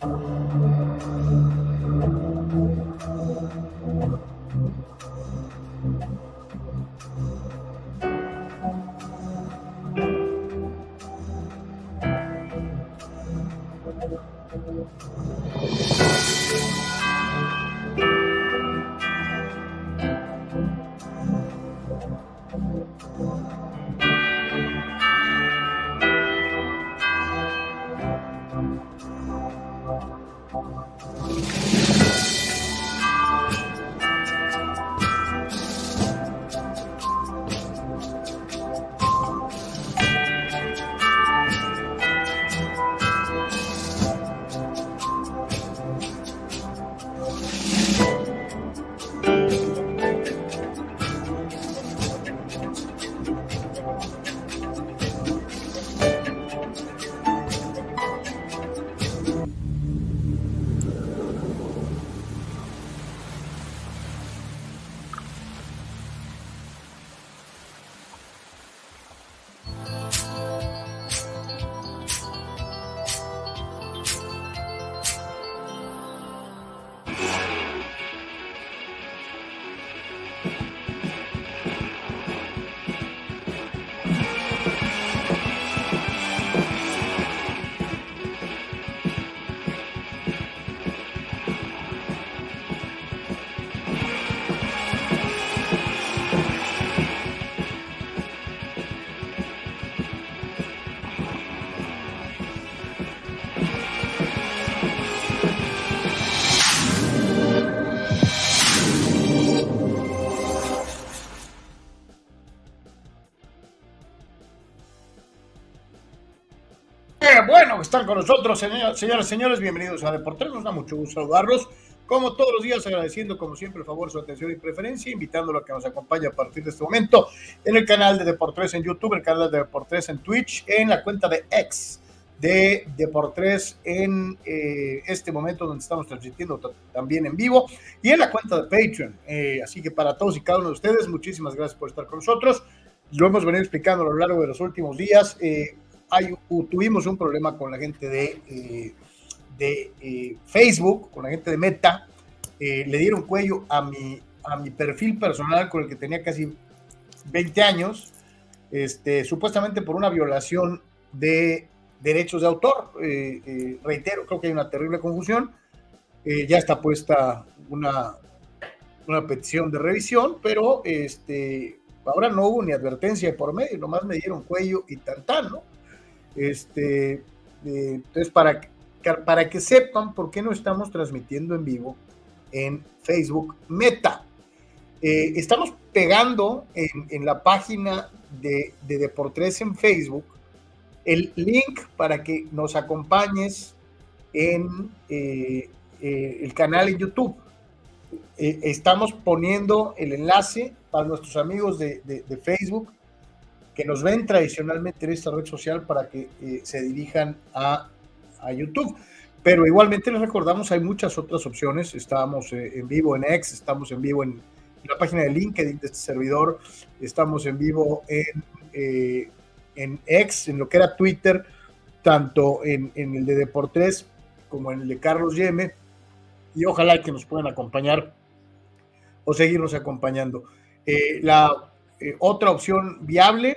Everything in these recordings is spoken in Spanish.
bueno están con nosotros, señoras y señores. Bienvenidos a Deportes. Nos da mucho gusto saludarlos. Como todos los días, agradeciendo como siempre el favor, su atención y preferencia, invitándolo a que nos acompañe a partir de este momento en el canal de Deportes en YouTube, el canal de Deportes en Twitch, en la cuenta de X de Deportes en eh, este momento donde estamos transmitiendo también en vivo y en la cuenta de Patreon. Eh, así que para todos y cada uno de ustedes, muchísimas gracias por estar con nosotros. Lo hemos venido explicando a lo largo de los últimos días. Eh, tuvimos un problema con la gente de, eh, de eh, Facebook, con la gente de Meta. Eh, le dieron cuello a mi, a mi perfil personal con el que tenía casi 20 años, este, supuestamente por una violación de derechos de autor. reitero, creo que hay una terrible confusión. ya está puesta una, una petición de revisión, pero este, ahora no hubo ni advertencia por medio, nomás me dieron cuello y tal, tal, ¿no? Este, eh, entonces, para, que sepan por qué no estamos transmitiendo en vivo en Facebook Meta. Eh, estamos pegando en, la página de, de Deportes en Facebook el link para que nos acompañes en eh, el canal en YouTube. estamos poniendo el enlace para nuestros amigos de Facebook que nos ven tradicionalmente en esta red social para que eh, se dirijan a, a, YouTube. Pero igualmente les recordamos, hay muchas otras opciones. Estamos eh, en vivo en X, estamos en vivo en, la página de LinkedIn de este servidor, estamos en vivo en, eh, en X, en lo que era Twitter, tanto en, en el de Deportes como en el de Carlos Yeme. Y ojalá que nos puedan acompañar o seguirnos acompañando. la eh, otra opción viable,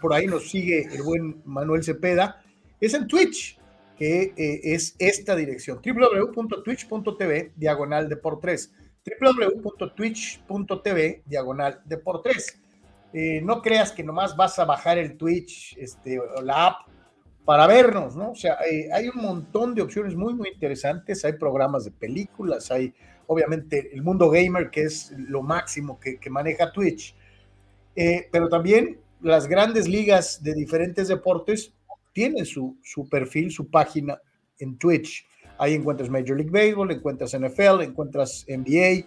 por ahí nos sigue el buen Manuel Cepeda, es en Twitch, que eh, es esta dirección, www.twitch.tv, diagonal de por 3, www.twitch.tv, diagonal de por 3. Eh, no creas que nomás vas a bajar el Twitch este, o la app para vernos, ¿no? O sea, hay un montón de opciones muy, muy interesantes. Hay programas de películas, hay obviamente el mundo gamer, que es lo máximo que, que maneja Twitch. Eh, pero también las grandes ligas de diferentes deportes tienen su, su perfil, su página en Twitch. Ahí encuentras Major League Baseball, encuentras NFL, encuentras NBA,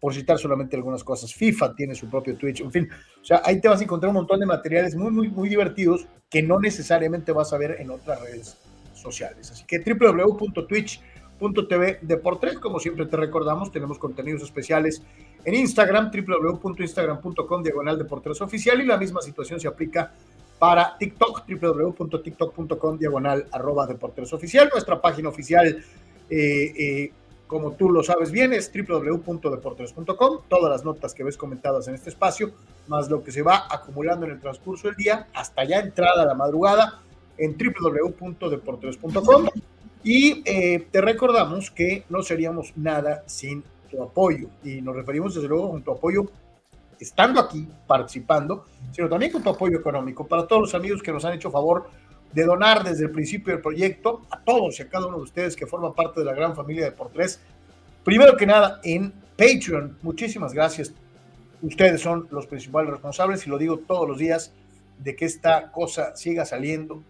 por citar solamente algunas cosas. FIFA tiene su propio Twitch, en fin. O sea, ahí te vas a encontrar un montón de materiales muy, muy, muy divertidos que no necesariamente vas a ver en otras redes sociales. Así que www.twitch.tv Deportes, como siempre te recordamos, tenemos contenidos especiales en Instagram, www.instagram.com diagonal Deportes Oficial y la misma situación se aplica para TikTok, www.tiktok.com diagonal arroba deporteros oficial. Nuestra página oficial, eh, eh, como tú lo sabes bien, es www.deporteros.com. Todas las notas que ves comentadas en este espacio, más lo que se va acumulando en el transcurso del día, hasta ya entrada la madrugada en www.deporteros.com. Y eh, te recordamos que no seríamos nada sin tu apoyo. Y nos referimos desde luego con tu apoyo estando aquí, participando, sino también con tu apoyo económico. Para todos los amigos que nos han hecho favor de donar desde el principio del proyecto, a todos y a cada uno de ustedes que forman parte de la gran familia de Por Tres. Primero que nada, en Patreon, muchísimas gracias. Ustedes son los principales responsables y lo digo todos los días de que esta cosa siga saliendo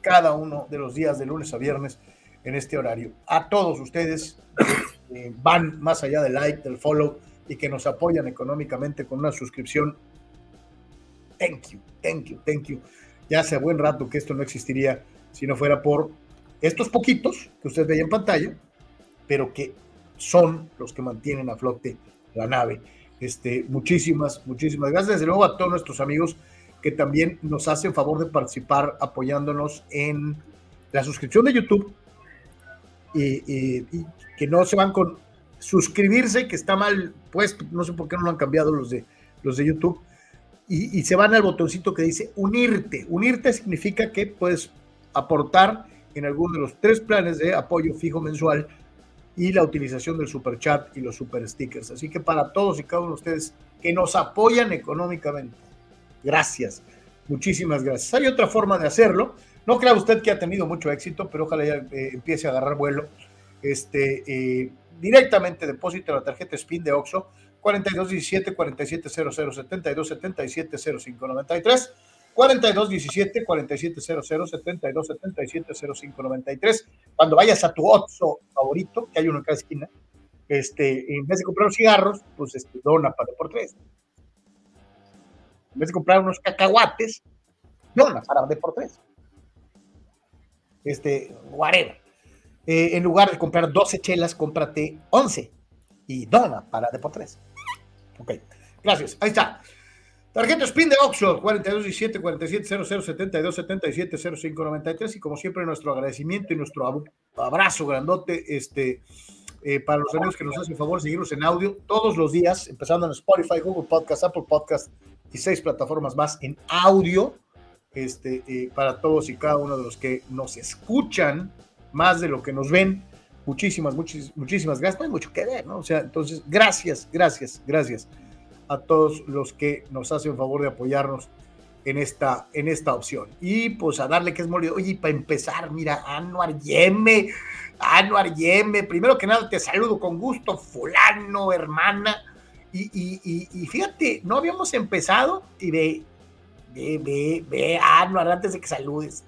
cada uno de los días de lunes a viernes en este horario. A todos ustedes eh, van más allá del like, del follow, y que nos apoyan económicamente con una suscripción. Thank you, thank you, thank you. Ya hace buen rato que esto no existiría si no fuera por estos poquitos que usted veía en pantalla, pero que son los que mantienen a flote la nave. Este, muchísimas, muchísimas gracias. Desde luego a todos nuestros amigos que también nos hacen favor de participar apoyándonos en la suscripción de YouTube y, y que no se van con suscribirse, que está mal, pues no sé por qué no lo han cambiado los de, los de YouTube, y, se van al botoncito que dice unirte. Unirte significa que puedes aportar en alguno de los tres planes de apoyo fijo mensual y la utilización del super chat y los super stickers. Así que para todos y cada uno de ustedes que nos apoyan económicamente, gracias, muchísimas gracias. Hay otra forma de hacerlo. No crea usted que ha tenido mucho éxito, pero ojalá ya eh, empiece a agarrar vuelo. Este, eh, directamente depósito en la tarjeta SPIN de OXO 4217 4700 7277 0593 4217 4700 7277 0593 cuando vayas a tu OXO favorito que hay uno en cada esquina este, en vez de comprar cigarros pues este, dona para por tres. En vez de comprar unos cacahuates dona para de por tres. Este, whatever eh, en lugar de comprar 12 chelas, cómprate 11 y dona para de por 3. Ok, gracias. Ahí está. Tarjeta Spin de Oxford, 4217 4700 72 77 0593 y como siempre nuestro agradecimiento y nuestro abrazo grandote este, eh, para los amigos que nos hacen favor seguirnos en audio todos los días, empezando en Spotify, Google Podcast, Apple Podcast y seis plataformas más en audio este, eh, para todos y cada uno de los que nos escuchan más de lo que nos ven. Muchísimas, muchísimas, muchísimas gracias. No hay mucho que ver, ¿no? O sea, entonces, gracias, gracias, gracias a todos los que nos hacen favor de apoyarnos en esta, en esta opción. Y pues a darle que es molido. Oye, para empezar, mira, Anuar Yeme, Anuar Yeme, primero que nada te saludo con gusto, fulano, hermana. Y, y, y, fíjate, no habíamos empezado y ve, ve, ve, ve, Anuar, antes de que saludes.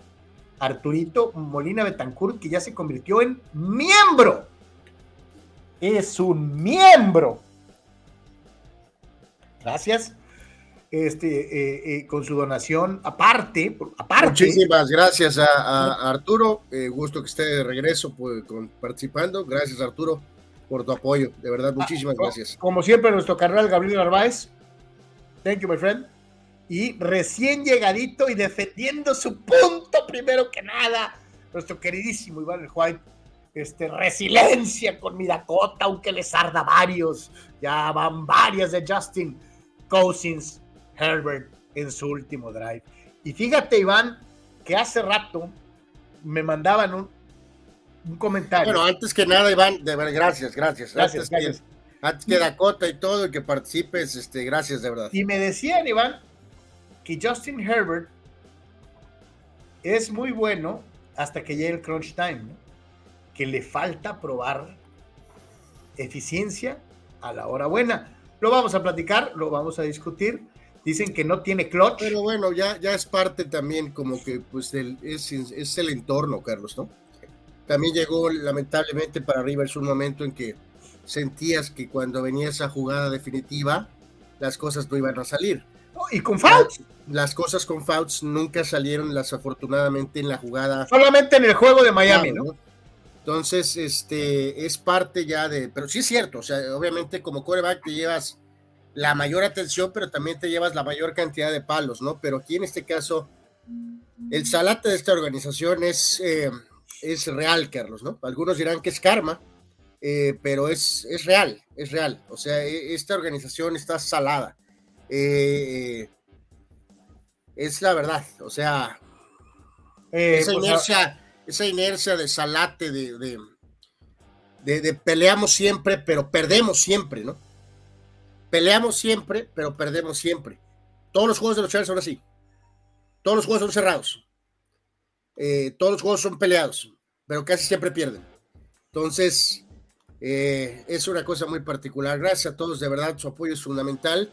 Arturito Molina Betancourt, que ya se convirtió en miembro. Es un miembro. Gracias. Este, eh, eh, con su donación aparte, aparte. Muchísimas gracias a, Arturo. Eh, gusto que esté de regreso pues, participando. Gracias, Arturo, por tu apoyo. De verdad, ah, muchísimas gracias. Como siempre, nuestro carnal Gabriel Narváez. Thank you, my friend y recién llegadito y defendiendo su punto primero que nada, nuestro queridísimo Iván el White, este, resiliencia con mi Dakota, aunque les arda varios, ya van varias de Justin Cousins Herbert en su último drive. Y fíjate, Iván, que hace rato me mandaban un, un comentario. Bueno, antes que nada, Iván, de verdad, gracias, gracias. Gracias, antes Que, antes que Dakota y todo, y que participes, este, gracias de verdad. Y me decían, Iván, que Justin Herbert es muy bueno hasta que llegue el crunch time, que le falta probar eficiencia a la hora buena. Lo vamos a platicar, lo vamos a discutir. Dicen que no tiene clutch. Pero bueno, ya, ya es parte también como que pues es, es, el entorno, Carlos, ¿no? También llegó lamentablemente para Rivers un momento en que sentías que cuando venía esa jugada definitiva, las cosas no iban a salir. Y con Fouts las cosas con Fouts nunca salieron desafortunadamente en la jugada. Solamente en el juego de Miami, ¿no? Entonces, este, es parte ya de, pero sí es cierto, o sea, obviamente como coreback te llevas la mayor atención, pero también te llevas la mayor cantidad de palos, ¿no? Pero aquí en este caso, el salate de esta organización es, eh, es real, Carlos, ¿no? Algunos dirán que es karma, eh, pero es, es real, es real. O sea, e, esta organización está salada. Eh, es la verdad, o sea, esa, pues, inercia, esa inercia de salate, de, de, peleamos siempre, pero perdemos siempre, ¿no? Peleamos siempre, pero perdemos siempre. Todos los juegos de los Chargers son así. Todos los juegos son cerrados. Eh, todos los juegos son peleados, pero casi siempre pierden. Entonces, eh, es una cosa muy particular. Gracias a todos, de verdad, su apoyo es fundamental.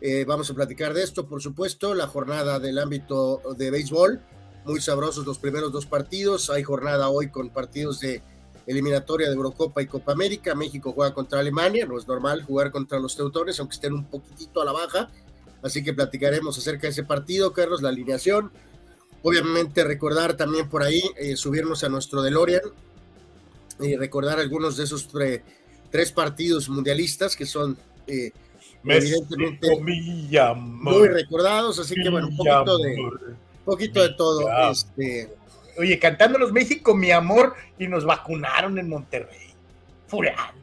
Eh, vamos a platicar de esto, por supuesto, la jornada del ámbito de béisbol. Muy sabrosos los primeros dos partidos. Hay jornada hoy con partidos de eliminatoria de Eurocopa y Copa América. México juega contra Alemania. No es normal jugar contra los teutones, aunque estén un poquitito a la baja. Así que platicaremos acerca de ese partido, Carlos, la alineación. Obviamente recordar también por ahí, eh, subirnos a nuestro DeLorean y recordar algunos de esos tres partidos mundialistas que son eh, evidentemente muy recordados. Así que bueno, un poquito de, poquito de todo. Este, Oye, cantándonos México, mi amor, y nos vacunaron en Monterrey. Furianos.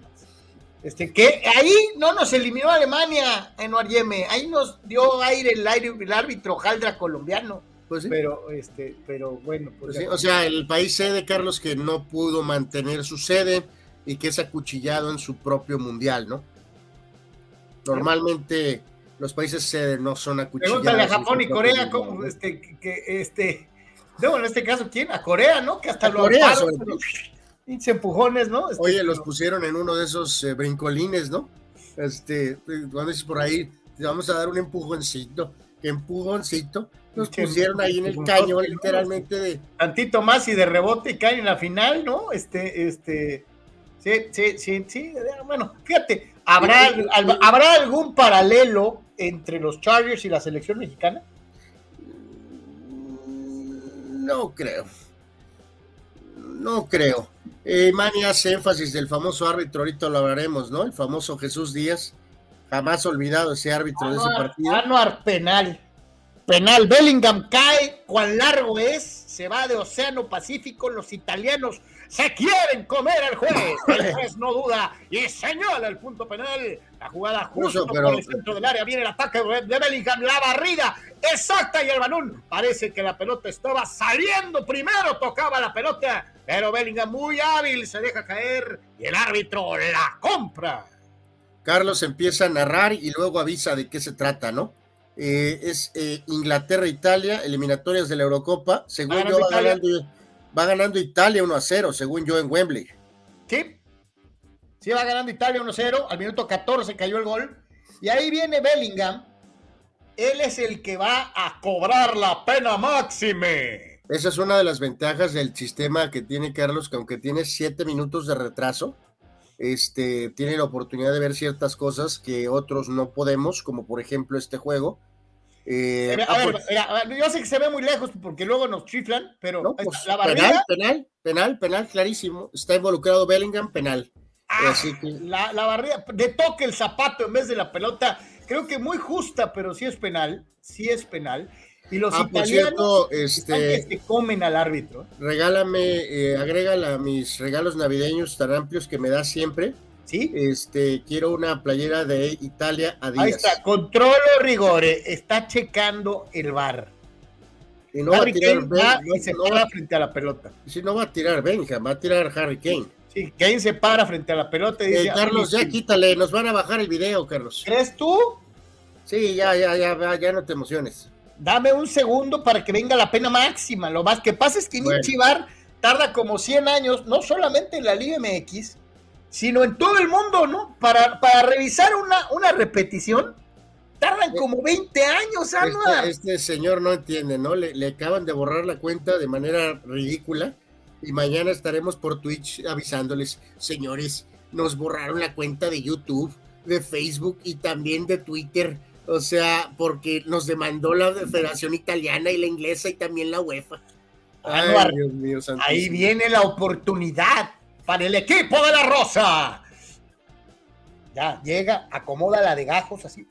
Este, que ahí no nos eliminó Alemania en Oarieme, ahí nos dio aire el, aire, el árbitro Jaldra colombiano. Pues sí. Pero, este, pero bueno. Pues o sea, el país sede, Carlos, que no pudo mantener su sede y que es acuchillado en su propio mundial, ¿no? Normalmente los países sede no son acuchillados. Pregúntale a Japón y Corea, como este, que, este, no, en este caso, ¿quién? A Corea, ¿no? Que hasta lo Corea, Pinche empujones, ¿no? Este, Oye, los pusieron en uno de esos eh, brincolines, ¿no? Este, cuando dices por ahí, vamos a dar un empujoncito, ¿qué empujoncito? Nos pusieron ahí en el cañón, literalmente de. Tantito más y de rebote y caen en la final, ¿no? Este, este. Sí, sí, sí, sí. Bueno, fíjate, ¿habrá, ¿habrá algún paralelo entre los Chargers y la selección mexicana? No creo. No creo. Eh, Mani hace énfasis del famoso árbitro, ahorita lo hablaremos, ¿no? El famoso Jesús Díaz. Jamás olvidado ese árbitro de ese partido. Anuar penal. Penal. Bellingham cae. ¿Cuán largo es? Se va de Océano Pacífico. Los italianos se quieren comer al juez. El juez no duda y señala el punto penal. La jugada justo por el centro del área. Viene el ataque de Bellingham. La barrida exacta y el balón. Parece que la pelota estaba saliendo. Primero tocaba la pelota pero Bellingham muy hábil se deja caer y el árbitro la compra. Carlos empieza a narrar y luego avisa de qué se trata, ¿no? Eh, es eh, Inglaterra-Italia, eliminatorias de la Eurocopa. Según yo, va ganando, va ganando, Italia 1 a 0, según yo, en Wembley. Sí, sí, va ganando Italia 1 a 0. Al minuto 14 cayó el gol. Y ahí viene Bellingham. Él es el que va a cobrar la pena máxime. Esa es una de las ventajas del sistema que tiene Carlos, que aunque tiene siete minutos de retraso, este, tiene la oportunidad de ver ciertas cosas que otros no podemos, como por ejemplo este juego. Eh, a, ver, yo sé que se ve muy lejos porque luego nos chiflan, pero pues, la barrida... penal, penal, penal, clarísimo. Está involucrado Bellingham, penal. Ah, la, la barrida, de toque el zapato en vez de la pelota, creo que muy justa, pero sí es penal, sí es penal. Y los ah, italianos este, que comen al árbitro. Regálame, eh, agrégala a mis regalos navideños tan amplios que me das siempre. Sí. Este, quiero una playera de Italia a Ahí está, controlo rigore, está checando el bar. Y no va a tirar y se para frente a la pelota. Si no va a tirar Benja, va a tirar Harry Kane. Sí, Kane se para frente a la pelota y dice, eh, Carlos, ya quítale, nos van a bajar el video, Carlos. ¿Crees tú? Sí, ya, ya, ya, ya no te emociones dame un segundo para que venga la pena máxima. Lo más que pasa es que bueno. Chivar tarda como 100 años, no solamente en la Liga MX, sino en todo el mundo, ¿no? Para, para revisar una, una repetición, tardan eh, como 20 años, Este, este, señor no entiende, ¿no? Le, le, acaban de borrar la cuenta de manera ridícula y mañana estaremos por Twitch avisándoles, señores, nos borraron la cuenta de YouTube, de Facebook y también de Twitter o sea, porque nos demandó la Federación Italiana y la inglesa y también la UEFA. Ay, Dios mío, ahí viene la oportunidad para el equipo de la Rosa. Ya, llega, acomoda la de gajos así.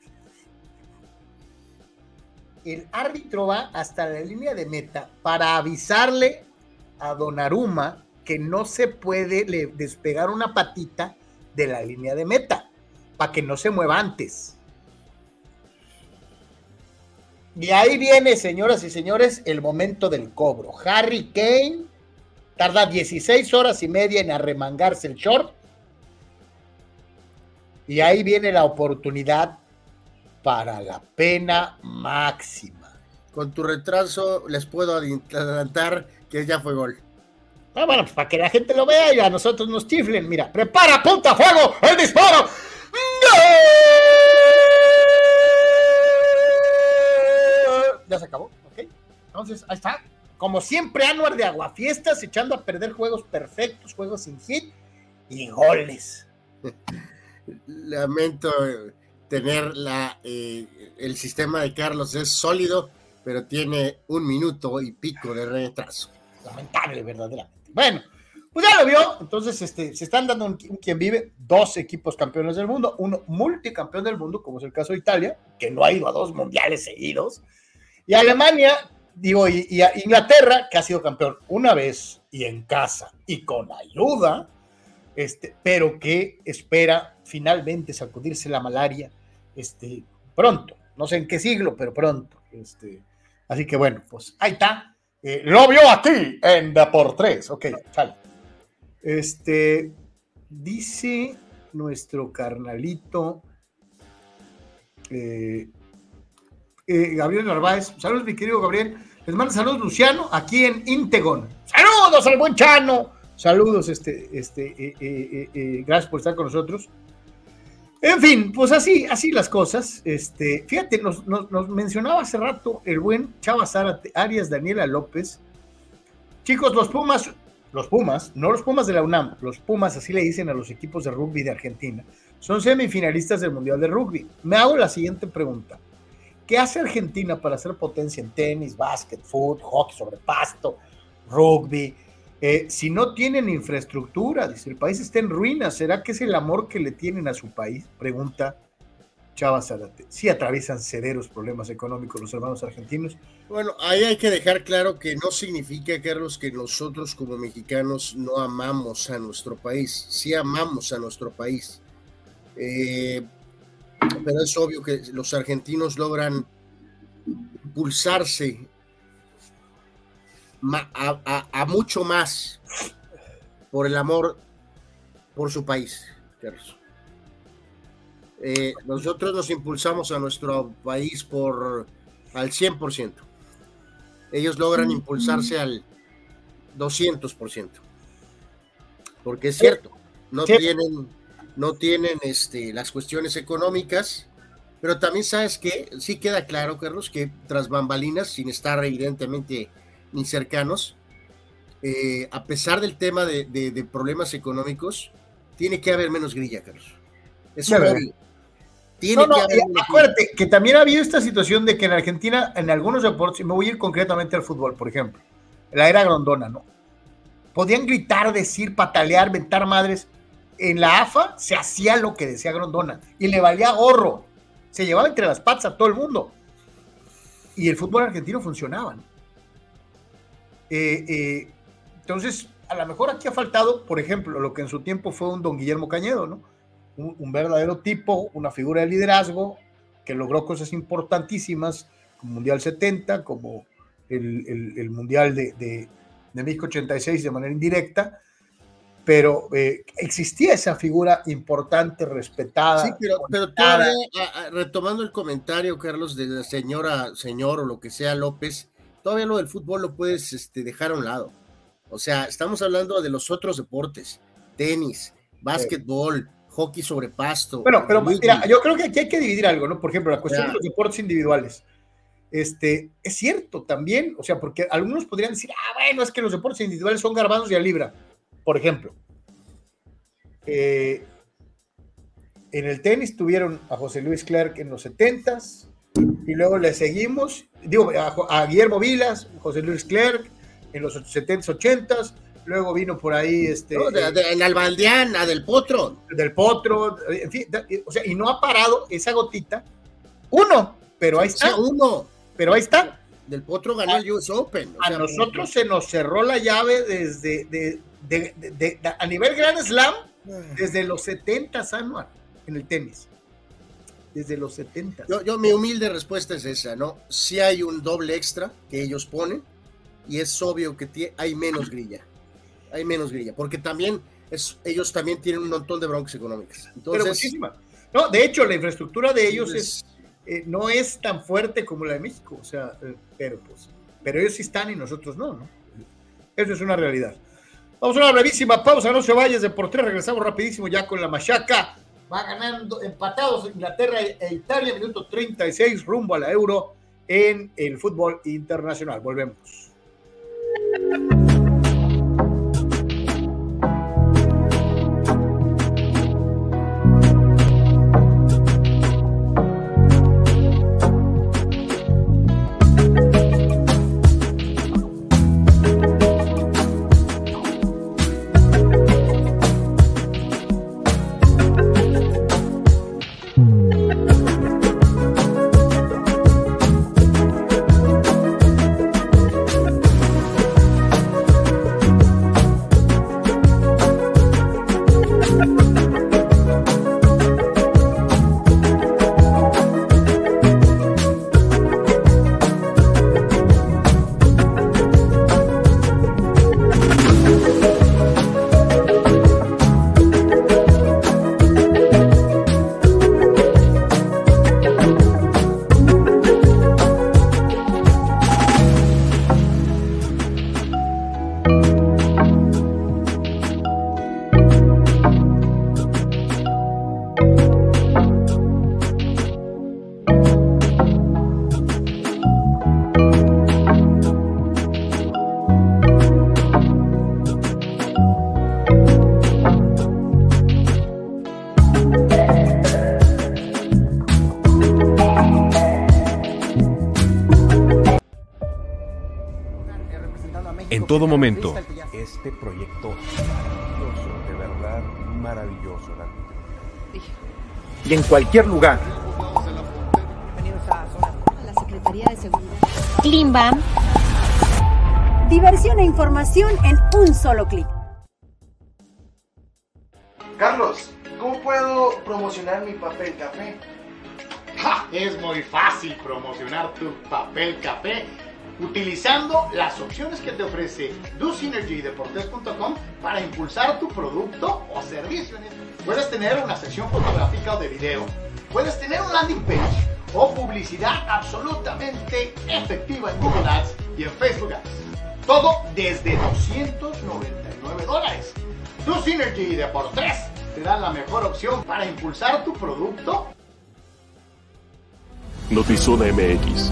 el árbitro va hasta la línea de meta para avisarle a Donnarumma que no se puede despegar una patita de la línea de meta, para que no se mueva antes. Y ahí viene, señoras y señores, el momento del cobro. Harry Kane tarda 16 horas y media en arremangarse el short. Y ahí viene la oportunidad para la pena máxima. Con tu retraso les puedo adelantar que ya fue gol. Ah, bueno, pues para que la gente lo vea y a nosotros nos chiflen. Mira, prepara, punta, fuego, el disparo. Ya se acabó, ok. Entonces, ahí está. Como siempre, Anuar de Aguafiestas echando a perder juegos perfectos, juegos sin hit y goles. Lamento tener la, eh, el sistema de Carlos es sólido, pero tiene un minuto y pico de retraso. Lamentable, verdaderamente. Bueno, pues ya lo vio. Entonces, este, se están dando un, quien vive dos equipos campeones del mundo, uno multicampeón del mundo, como es el caso de Italia, que no ha ido a dos mundiales seguidos, y Alemania, digo, y, y Inglaterra, que ha sido campeón una vez y en casa y con ayuda, este, pero que espera finalmente sacudirse la malaria este, pronto. No sé en qué siglo, pero pronto. Este, así que bueno, pues ahí está. Eh, lo vio aquí en Deportes. Ok, sale. Este, dice nuestro carnalito eh, eh, Gabriel Narváez. Saludos, mi querido Gabriel. Les manda saludos, Luciano, aquí en Integon. Saludos al buen Chano. Saludos, este, este, gracias por estar con nosotros. En fin, pues así, así las cosas. Este, fíjate, nos, mencionaba hace rato el buen Chava Zárate, Arias Daniela López. Chicos, los Pumas, los Pumas, no los Pumas de la UNAM, los Pumas, así le dicen a los equipos de rugby de Argentina, son semifinalistas del Mundial de Rugby. Me hago la siguiente pregunta. ¿Qué hace Argentina para ser potencia en tenis, básquet, fútbol, hockey sobre pasto, rugby, eh, si no tienen infraestructura, dice, el país está en ruinas, ¿será que es el amor que le tienen a su país? Pregunta Chava Zarate. Sí atraviesan severos problemas económicos los hermanos argentinos. Bueno, ahí hay que dejar claro que no significa, Carlos, que nosotros como mexicanos no amamos a nuestro país. Sí amamos a nuestro país. Eh, pero es obvio que los argentinos logran impulsarse a, mucho más por el amor por su país, eh, nosotros nos impulsamos a nuestro país por al 100%. Ellos logran impulsarse al 200%. Porque es cierto, no tienen no tienen este, las cuestiones económicas, pero también sabes que sí queda claro, Carlos, que tras bambalinas, sin estar evidentemente ni cercanos, eh, a pesar del tema de, problemas económicos, tiene que haber menos grilla, Carlos. Es Tiene que haber acuérdate que también ha habido esta situación de que en Argentina, en algunos deportes, y me voy a ir concretamente al fútbol, por ejemplo, la era grondona, ¿no? Podían gritar, decir, patalear, ventar madres. En la AFA se hacía lo que decía Grondona y le valía gorro. Se llevaba entre las patas a todo el mundo. Y el fútbol argentino funcionaba. Eh, eh, entonces, a lo mejor aquí ha faltado, por ejemplo, lo que en su tiempo fue un don Guillermo Cañedo, ¿no? Un, verdadero tipo, una figura de liderazgo que logró cosas importantísimas, como Mundial 70, como el, Mundial de, de, México 86 de manera indirecta, pero eh, existía esa figura importante, respetada. Sí, pero, pero todavía, retomando el comentario, Carlos, de la señora, señor o lo que sea López, todavía lo del fútbol lo puedes este, dejar a un lado. O sea, estamos hablando de los otros deportes, tenis, básquetbol, hockey sobre pasto. Bueno, pero mira, yo creo que aquí hay que dividir algo, ¿no? Por ejemplo, la cuestión de los deportes individuales. Este, es cierto también, o sea, porque algunos podrían decir, ah, bueno, es que los deportes individuales son garbados y a libra, por ejemplo. Eh, en el tenis tuvieron a José Luis Clark en los 70s, y luego le seguimos, digo, a, Guillermo Vilas, José Luis Clerc, en los 70s, 80s, luego vino por ahí este... en Albaldeán, a Del Potro. Del Potro, en fin, o sea, y no ha parado esa gotita, uno, pero ahí está. uno. pero ahí está. Del Potro ganó el US Open. a nosotros se nos cerró la llave desde de, a nivel Grand Slam ah. desde los 70 anual en el tenis. Desde los 70. Yo, yo, mi humilde respuesta es esa, ¿no? Si hay un doble extra que ellos ponen y es obvio que hay menos grilla. Hay menos grilla, porque también es, ellos también tienen un montón de broncas económicas. Entonces, Pero muchísima. No, de hecho, la infraestructura de ellos es, eh, no es tan fuerte como la de México, o sea, eh, pero pues, pero ellos sí están y nosotros no, ¿no? Eso es una realidad. Vamos a una brevísima pausa, no se vayas de por tres, regresamos rapidísimo ya con la machaca. Va ganando empatados Inglaterra e Italia, minuto 36, rumbo a la Euro en el fútbol internacional. Volvemos. Todo momento. Este proyecto maravilloso, de verdad maravilloso. Y en cualquier lugar. La Secretaría de Seguridad. Klimbam. Diversión e información en un solo clic. Carlos, ¿cómo puedo promocionar mi papel café? Es muy fácil promocionar tu papel café utilizando las opciones que te ofrece DoSynergyDeportes.com para impulsar tu producto o servicio. Puedes tener una sección fotográfica o de video, puedes tener un landing page o publicidad absolutamente efectiva en Google Ads y en Facebook Ads. Todo desde 299 dólares. DoSynergy Deportes te da la mejor opción para impulsar tu producto. Notizona MX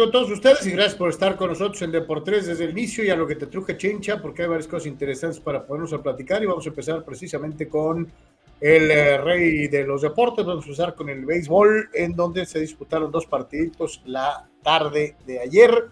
Con todos ustedes y gracias por estar con nosotros en Deportes desde el inicio y a lo que te truje Chincha, porque hay varias cosas interesantes para ponernos a platicar y vamos a empezar precisamente con el eh, rey de los deportes, vamos a empezar con el béisbol, en donde se disputaron dos partiditos la tarde de ayer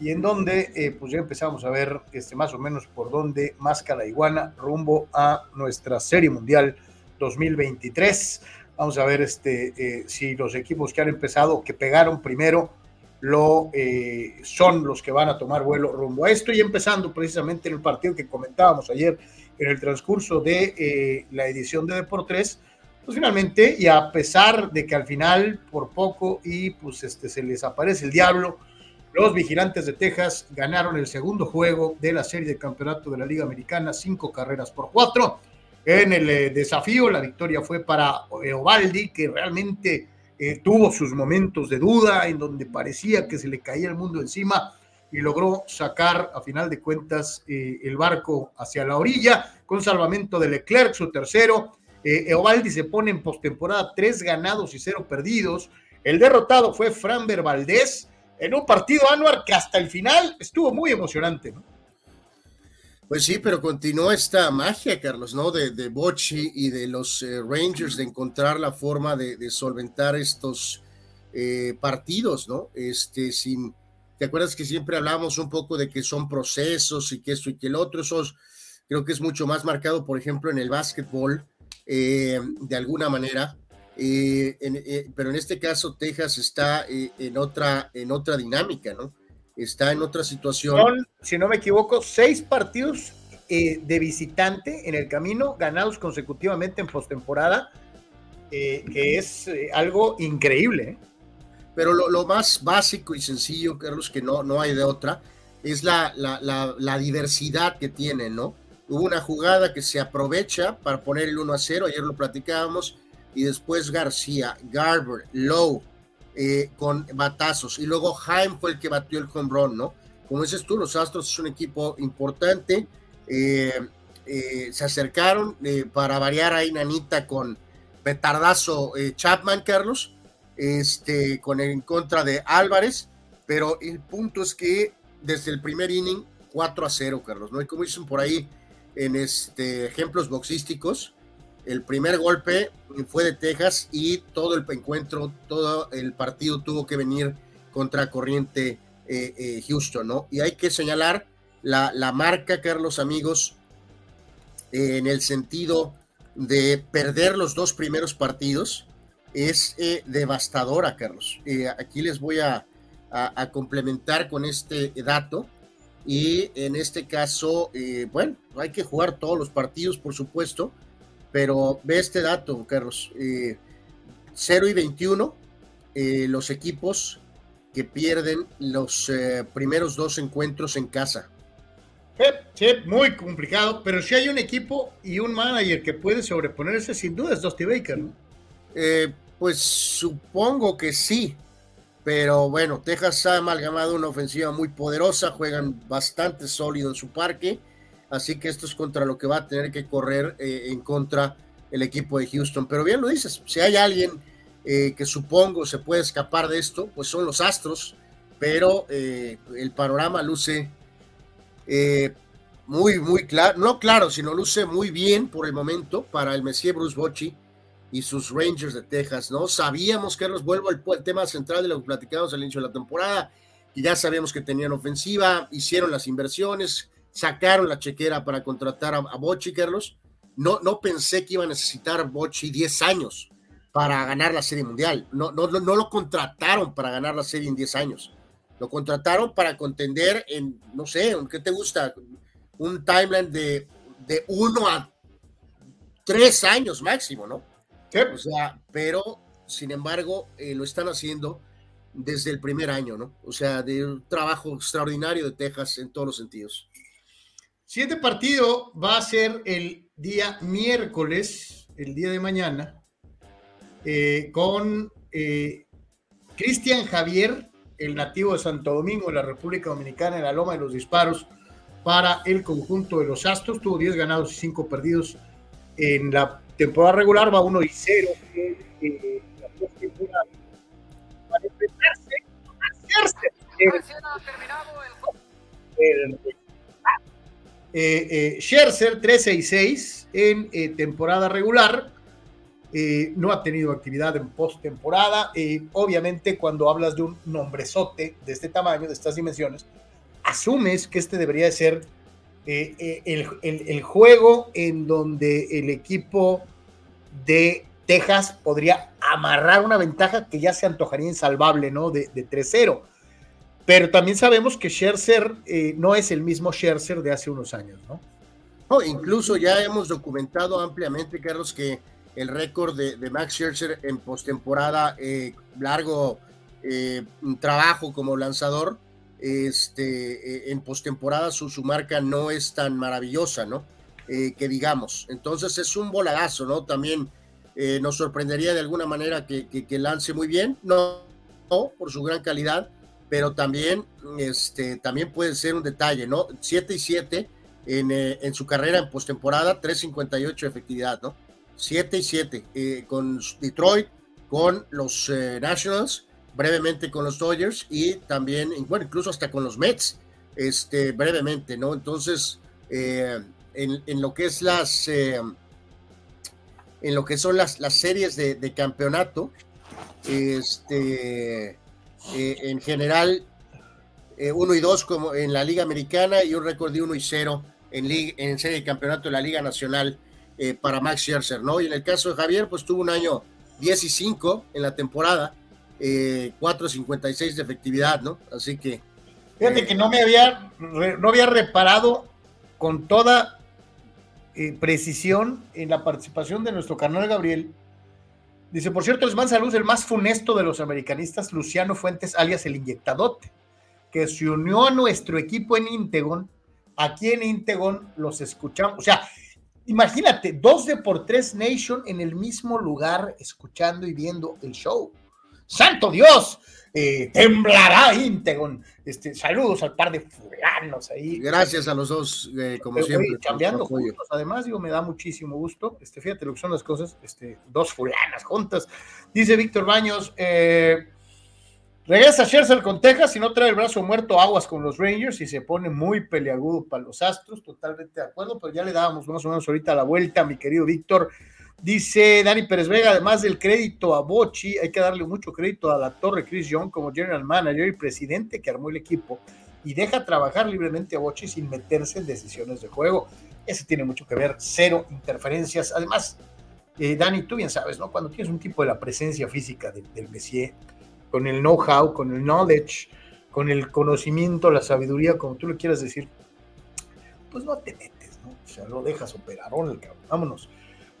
y en donde eh, pues ya empezamos a ver este, más o menos por dónde masca la iguana rumbo a nuestra serie mundial 2023. Vamos a ver este, eh, si los equipos que han empezado, que pegaron primero, lo eh, son los que van a tomar vuelo rumbo a esto y empezando precisamente en el partido que comentábamos ayer en el transcurso de eh, la edición de Deportes, pues finalmente y a pesar de que al final por poco y pues este se les aparece el diablo, los vigilantes de Texas ganaron el segundo juego de la serie de campeonato de la Liga Americana, cinco carreras por cuatro. En el eh, desafío, la victoria fue para Ovaldi, que realmente eh, tuvo sus momentos de duda en donde parecía que se le caía el mundo encima, y logró sacar a final de cuentas eh, el barco hacia la orilla con salvamento de Leclerc, su tercero. Eh, Eovaldi se pone en postemporada tres ganados y cero perdidos. El derrotado fue Framber Valdés en un partido anual que hasta el final estuvo muy emocionante. ¿no? Pues sí, pero continuó esta magia, Carlos, ¿no? De, de y de los eh, Rangers de encontrar la forma de, solventar estos eh, partidos, ¿no? Este, sin, ¿te acuerdas que siempre hablábamos un poco de que son procesos y que esto y que el otro? Eso creo que es mucho más marcado, por ejemplo, en el básquetbol, eh, de alguna manera. pero en este caso, Texas está en, otra, en otra dinámica, ¿no? Está en otra situación. Son, si no me equivoco, seis partidos eh, de visitante en el camino, ganados consecutivamente en postemporada, eh, que es eh, algo increíble. Pero lo, más básico y sencillo, Carlos, que no, no hay de otra, es la, la, la, diversidad que tiene, ¿no? Hubo una jugada que se aprovecha para poner el 1 a 0, ayer lo platicábamos, y después García, Garber, Lowe, eh, con batazos. Y luego Jaime fue el que batió el home run, ¿no? Como dices tú, los Astros es un equipo importante. Eh, eh, se acercaron para variar ahí Nanita con petardazo Chapman, Carlos, este, con el, en contra de Álvarez. Pero el punto es que desde el primer inning, 4 a 0, Carlos, ¿no? Y como dicen por ahí en este, ejemplos boxísticos, el primer golpe fue de Texas y todo el encuentro, todo el partido tuvo que venir contra corriente eh, eh, Houston, ¿no? Y hay que señalar la, la marca, Carlos, amigos, en el sentido de perder los dos primeros partidos, es eh, devastadora, Carlos. aquí les voy a, a, complementar con este dato. Y en este caso, bueno, hay que jugar todos los partidos, por supuesto, pero ve este dato, Carlos. 0 eh, y 21, eh, los equipos que pierden los eh, primeros dos encuentros en casa. Sí, muy complicado, pero si hay un equipo y un manager que puede sobreponerse, sin duda es Dusty Baker, ¿no? pues supongo que sí, pero bueno, Texas ha amalgamado una ofensiva muy poderosa, juegan bastante sólido en su parque así que esto es contra lo que va a tener que correr eh, en contra el equipo de Houston. Pero bien lo dices, si hay alguien eh, que supongo se puede escapar de esto, pues son los Astros, pero eh, el panorama luce muy, muy claro, no claro, sino luce muy bien por el momento para el Messier Bruce Bocci y sus Rangers de Texas, ¿no? Sabíamos, que los vuelvo al, al tema central de lo que platicamos al inicio de la temporada, y ya sabíamos que tenían ofensiva, hicieron las inversiones, sacaron la chequera para contratar a, a Bochi, Carlos. No, no pensé que iba a necesitar Bochi 10 años para ganar la Serie Mundial. No, no, no lo contrataron para ganar la Serie en 10 años. Lo contrataron para contender en, no sé, ¿qué te gusta? Un timeline de, de uno a tres años máximo, ¿no? O sea, pero sin embargo, eh, lo están haciendo desde el primer año, ¿no? O sea, de un trabajo extraordinario de Texas en todos los sentidos. Siguiente partido va a ser el día miércoles, el día de mañana, eh, con eh, Cristian Javier, el nativo de Santo Domingo, en la República Dominicana, en la Loma de los Disparos, para el conjunto de los Astros. Tuvo 10 ganados y 5 perdidos en la temporada regular, va 1 y 0 eh, la Para enfrentarse, el, el, eh, eh, Scherzer 366 en eh, temporada regular. Eh, no ha tenido actividad en postemporada. obviamente, cuando hablas de un nombrezote de este tamaño, de estas dimensiones, asumes que este debería de ser el, el, juego en donde el equipo de Texas podría amarrar una ventaja que ya se antojaría insalvable, ¿no? De, de 3-0 pero también sabemos que Scherzer eh, no es el mismo Scherzer de hace unos años, ¿no? No, incluso ya hemos documentado ampliamente, Carlos, que el récord de, Max Scherzer en postemporada, eh, largo eh, trabajo como lanzador, este, en postemporada su, su marca no es tan maravillosa, ¿no? que digamos. Entonces es un voladazo, ¿no? También nos sorprendería de alguna manera que, que, lance muy bien, no, no, por su gran calidad, pero también, este, también puede ser un detalle, ¿no? 7 y 7 en, eh, en su carrera en postemporada, 3.58 de efectividad, ¿no? 7 y 7 eh, con Detroit, con los eh, Nationals, brevemente con los Dodgers y también, bueno, incluso hasta con los Mets, este, brevemente, ¿no? Entonces, en, en, lo que es las, en lo que son las, las series de, de campeonato, este, en general, 1 y 2 como en la Liga Americana y un récord de 1 y 0 en, en serie de campeonato de la Liga Nacional eh, para Max Scherzer, ¿no? Y en el caso de Javier, pues tuvo un año 10 y 5 en la temporada, eh, 4.56 de efectividad, ¿no? Así que... Fíjate eh, que no me había, no había reparado con toda eh, precisión en la participación de nuestro canal Gabriel. Dice, por cierto, les manda saludos el más funesto de los americanistas, Luciano Fuentes, alias el inyectadote, que se unió a nuestro equipo en Integon aquí en Integon los escuchamos. O sea, imagínate, dos de por tres Nation en el mismo lugar escuchando y viendo el show. ¡Santo Dios! Eh, temblará Integon. Este, saludos al par de fulanos ahí. Gracias a los dos, eh, como siempre. Cambiando juntos, además, digo, me da muchísimo gusto. Este, fíjate lo que son las cosas, este, dos fulanas juntas. Dice Víctor Baños, eh, Regresa Scherzer con Texas y no trae el brazo muerto aguas con los Rangers y se pone muy peleagudo para los Astros, totalmente de acuerdo, pero ya le dábamos más o menos ahorita la vuelta, mi querido Víctor. Dice Dani Pérez Vega, además del crédito a Bochi, hay que darle mucho crédito a la torre Chris Young como general manager y presidente que armó el equipo y deja trabajar libremente a Bochi sin meterse en decisiones de juego. Ese tiene mucho que ver, cero interferencias. Además, eh, Dani, tú bien sabes, ¿no? Cuando tienes un tipo de la presencia física del Messier, con el know-how, con el knowledge, con el conocimiento, la sabiduría, como tú le quieras decir, pues no te metes, ¿no? O sea, lo dejas operar, el cabrón, vámonos.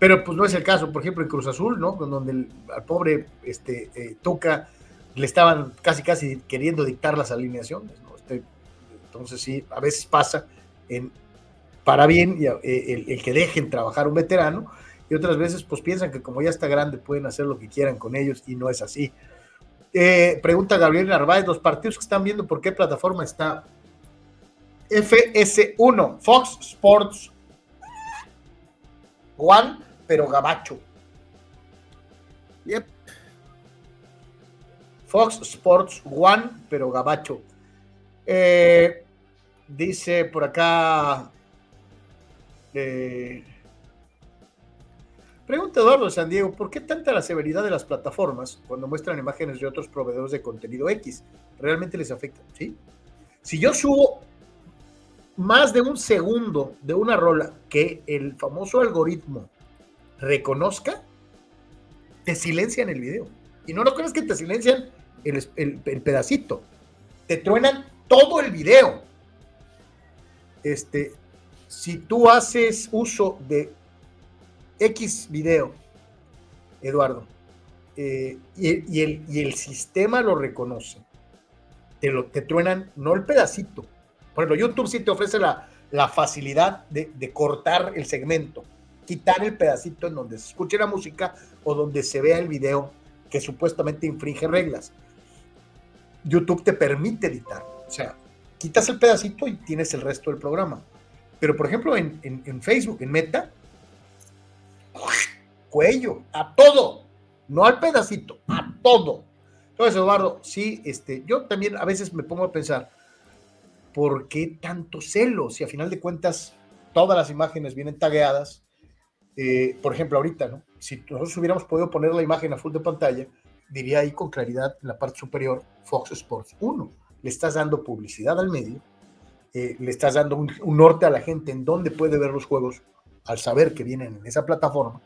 Pero pues no es el caso, por ejemplo, en Cruz Azul, ¿no? Donde el, al pobre este, eh, Tuca le estaban casi, casi queriendo dictar las alineaciones, ¿no? Este, entonces sí, a veces pasa para bien eh, el, el, que dejen trabajar un veterano y otras veces pues piensan que como ya está grande pueden hacer lo que quieran con ellos y no es así. Eh, pregunta Gabriel Narváez, los partidos que están viendo, ¿por qué plataforma está? FS1, Fox Sports One, pero Gabacho. Yep. Fox Sports One, pero Gabacho. Eh, dice por acá. Eh, Pregunta Eduardo San Diego, ¿por qué tanta la severidad de las plataformas cuando muestran imágenes de otros proveedores de contenido X? ¿Realmente les afecta? ¿Sí? Si yo subo más de un segundo de una rola que el famoso algoritmo reconozca, te silencian el video. Y no lo crees que te silencian el, el, pedacito, te truenan todo el video. Este, si tú haces uso de X video, Eduardo, eh, y, el, y, el, sistema lo reconoce, te, lo, te truenan, no el pedacito. Por ejemplo, YouTube sí te ofrece la, la facilidad de, de, cortar el segmento, quitar el pedacito en donde se escuche la música o donde se vea el video que supuestamente infringe reglas. YouTube te permite editar, o sea, quitas el pedacito y tienes el resto del programa. Pero, por ejemplo, en, Facebook, en Meta, cuello, a todo, no al pedacito, a todo. Entonces, Eduardo, sí, este, yo también a veces me pongo a pensar, ¿por qué tanto celo? Si a final de cuentas todas las imágenes vienen tagueadas, eh, por ejemplo, ahorita, ¿no? Si nosotros hubiéramos podido poner la imagen a full de pantalla, diría ahí con claridad en la parte superior Fox Sports 1. Le estás dando publicidad al medio, eh, le estás dando un, un norte a la gente en dónde puede ver los juegos al saber que vienen en esa plataforma,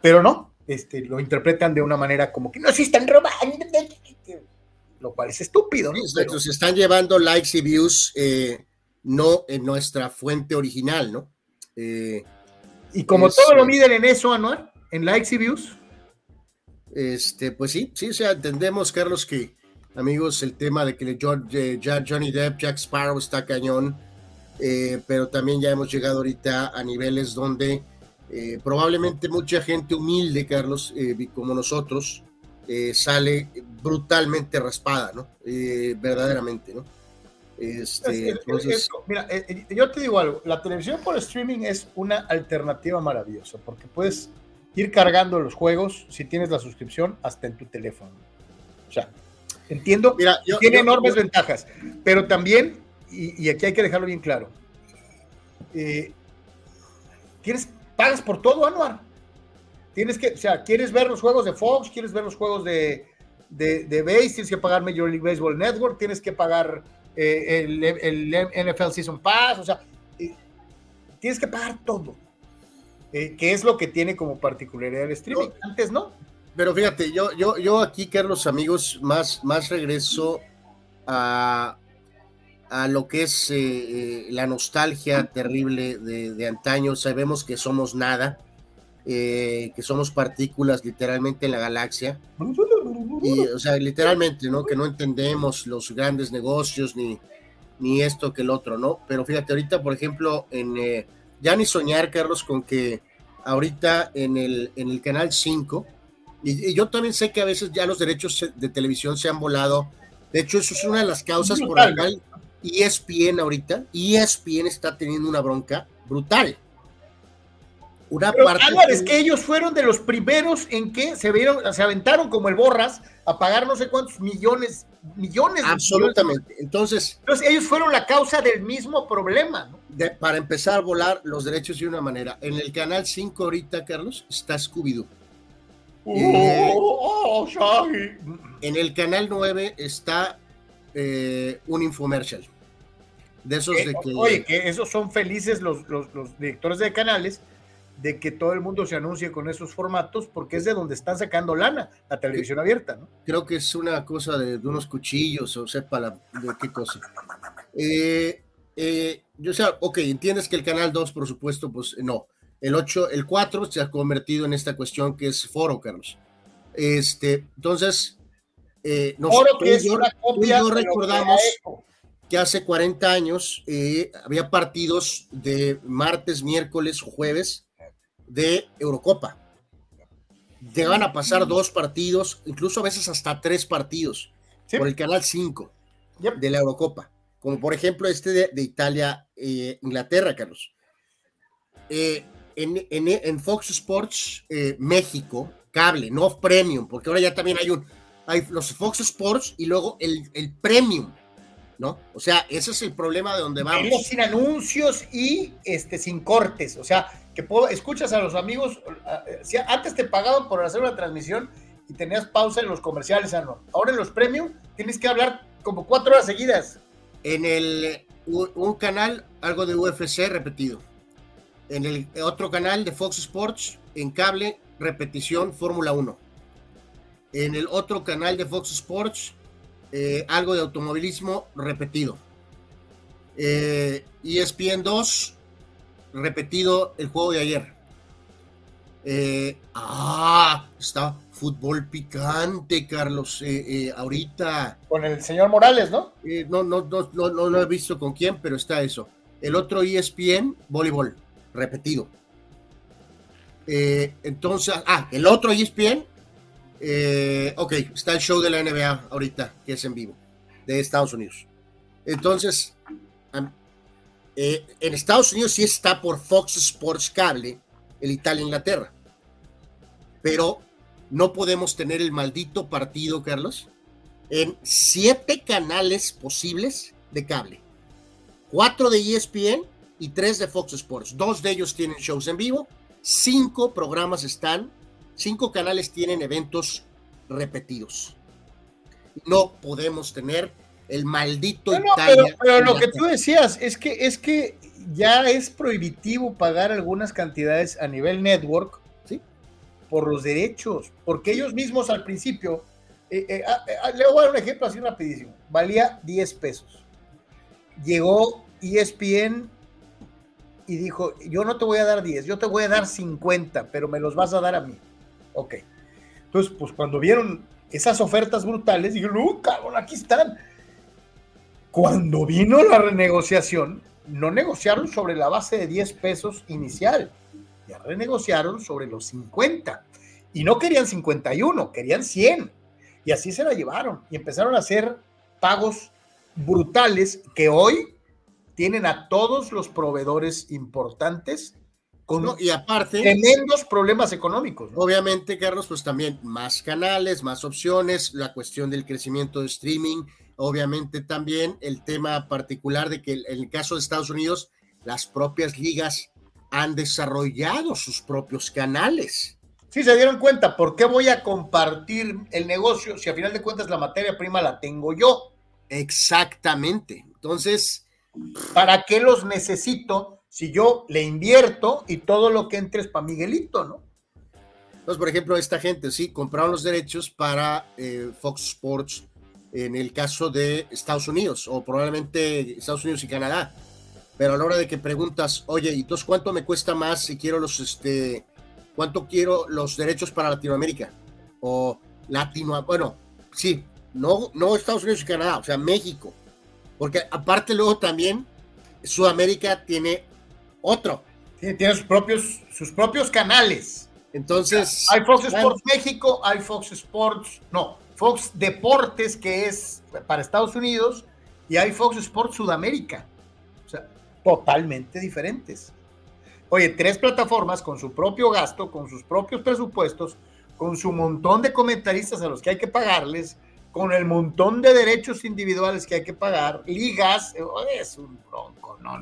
pero no, este, lo interpretan de una manera como que no se están robando, lo cual es estúpido. ¿no? pero... Se están llevando likes y views eh, no en nuestra fuente original, ¿no? Eh, y como todo lo miden en eso, Anuar, en likes y views. Este, pues sí, sí, o sea, entendemos, Carlos, que, amigos, el tema de que Johnny Depp, Jack Sparrow está cañón, eh, pero también ya hemos llegado ahorita a niveles donde eh, probablemente mucha gente humilde, Carlos, eh, como nosotros, eh, sale brutalmente raspada, ¿no? Eh, verdaderamente, ¿no? Este, entonces... mira, eh, yo te digo algo, la televisión por streaming es una alternativa maravillosa, porque puedes ir cargando los juegos si tienes la suscripción hasta en tu teléfono. O sea, entiendo, Mira, tiene enormes ventajas, pero también, y, aquí hay que dejarlo bien claro, eh, tienes, pagas por todo, Anuar. Tienes que, o sea, quieres ver los juegos de Fox, quieres ver los juegos de, de, de Base, tienes que pagar Major League Baseball Network, tienes que pagar eh, el, el, NFL Season Pass, o sea, eh, tienes que pagar todo. Eh, que es lo que tiene como particularidad el streaming. Antes no. Pero fíjate, yo, yo, yo aquí, Carlos, amigos, más, más regreso a, a lo que es la nostalgia terrible de, de, antaño. Sabemos que somos nada, que somos partículas literalmente en la galaxia. Y, o sea, literalmente, ¿no? Que no entendemos los grandes negocios ni, ni esto que el otro, ¿no? Pero fíjate, ahorita, por ejemplo, en eh, ya ni soñar, Carlos, con que ahorita en el, en el canal 5, y, yo también sé que a veces ya los derechos de televisión se han volado. De hecho, eso es una de las causas por la cual ESPN ahorita, ESPN está teniendo una bronca brutal una parte. es que ellos fueron de los primeros en que se vieron, se aventaron como el borras a pagar no sé cuántos millones, millones. Absolutamente. Entonces, Entonces, ellos fueron la causa del mismo problema. para empezar a volar los derechos de una manera. En el canal 5 ahorita, Carlos, está Scooby-Doo. Oh, eh, oh, en el canal 9 está eh, un infomercial. De esos eh, de que. Oye, que esos son felices los, los, los directores de canales de que todo el mundo se anuncie con esos formatos porque es de donde están sacando lana, la televisión abierta, ¿no? Creo que es una cosa de, unos cuchillos o sepa la, de qué cosa. Eh, eh, yo sea, ok, entiendes que el canal 2, por supuesto, pues no. El 8, el 4 se ha convertido en esta cuestión que es foro, Carlos. Este, entonces, eh, que es una copia recordamos que hace 40 años eh, había partidos de martes, miércoles o jueves de Eurocopa. Llegan a pasar dos partidos, incluso a veces hasta tres partidos, por el canal 5 de la Eurocopa, como por ejemplo este de, Italia-Inglaterra, eh, Carlos. Eh, en, Fox Sports eh, México, cable, no premium, porque ahora ya también hay un, hay los Fox Sports y luego el, el premium, ¿no? O sea, ese es el problema de donde vamos. Sin anuncios y este, sin cortes, o sea, que escuchas a los amigos, si antes te pagaban por hacer una transmisión y tenías pausa en los comerciales, ahora en los premium tienes que hablar como cuatro horas seguidas. En el un canal, algo de UFC repetido. En el otro canal de Fox Sports, en cable, repetición Fórmula 1. En el otro canal de Fox Sports, eh, algo de automovilismo repetido. Eh, ESPN 2, repetido el juego de ayer. Eh, ah, está fútbol picante, Carlos, eh, ahorita. Con el señor Morales, ¿no? no, no, no, no, no lo he visto con quién, pero está eso. El otro ESPN, voleibol, repetido. entonces, ah, el otro ESPN, ok, está el show de la NBA ahorita, que es en vivo, de Estados Unidos. Entonces, eh, en Estados Unidos sí está por Fox Sports Cable, el Italia-Inglaterra. Pero no podemos tener el maldito partido, Carlos, en siete canales posibles de cable. Cuatro de ESPN y tres de Fox Sports. Dos de ellos tienen shows en vivo. Cinco programas están, cinco canales tienen eventos repetidos. No podemos tener el maldito Italia. Pero, lo que tú decías es que es que ya es prohibitivo pagar algunas cantidades a nivel network ¿sí? por los derechos, porque ellos mismos al principio, eh, eh, ah, eh, ah, le voy a dar un ejemplo así rapidísimo, valía 10 pesos. Llegó ESPN y dijo, yo no te voy a dar 10, yo te voy a dar 50, pero me los vas a dar a mí. Ok. Entonces, pues cuando vieron esas ofertas brutales, dijeron, ¡uh, cabrón, aquí están! Cuando vino la renegociación, no negociaron sobre la base de 10 pesos inicial, ya renegociaron sobre los 50. Y no querían 51, querían 100. Y así se la llevaron y empezaron a hacer pagos brutales que hoy tienen a todos los proveedores importantes con y aparte tremendos problemas económicos. Obviamente, Carlos, pues también más canales, más opciones, la cuestión del crecimiento de streaming, obviamente también el tema particular de que en el caso de Estados Unidos, las propias ligas han desarrollado sus propios canales. Sí, se dieron cuenta, ¿por qué voy a compartir el negocio si a final de cuentas la materia prima la tengo yo? Exactamente. Entonces, ¿para qué los necesito si yo le invierto y todo lo que entre es para Miguelito, ¿no? Entonces, por ejemplo, esta gente sí compraron los derechos para eh, Fox Sports en el caso de Estados Unidos o probablemente Estados Unidos y Canadá. Pero a la hora de que preguntas, oye, ¿y entonces cuánto me cuesta más si quiero los, este, cuánto quiero los derechos para Latinoamérica? O Latino, bueno, sí, no, no Estados Unidos y Canadá, o sea, México. Porque aparte luego también Sudamérica tiene otro. tiene sus propios, sus propios canales. Entonces. hay Fox Sports México, hay Fox Sports, no, Fox Deportes, que es para Estados Unidos, y hay Fox Sports Sudamérica. O sea, totalmente diferentes. Oye, tres plataformas con su propio gasto, con sus propios presupuestos, con su montón de comentaristas a los que hay que pagarles, con el montón de derechos individuales que hay que pagar, ligas, es un bronco, no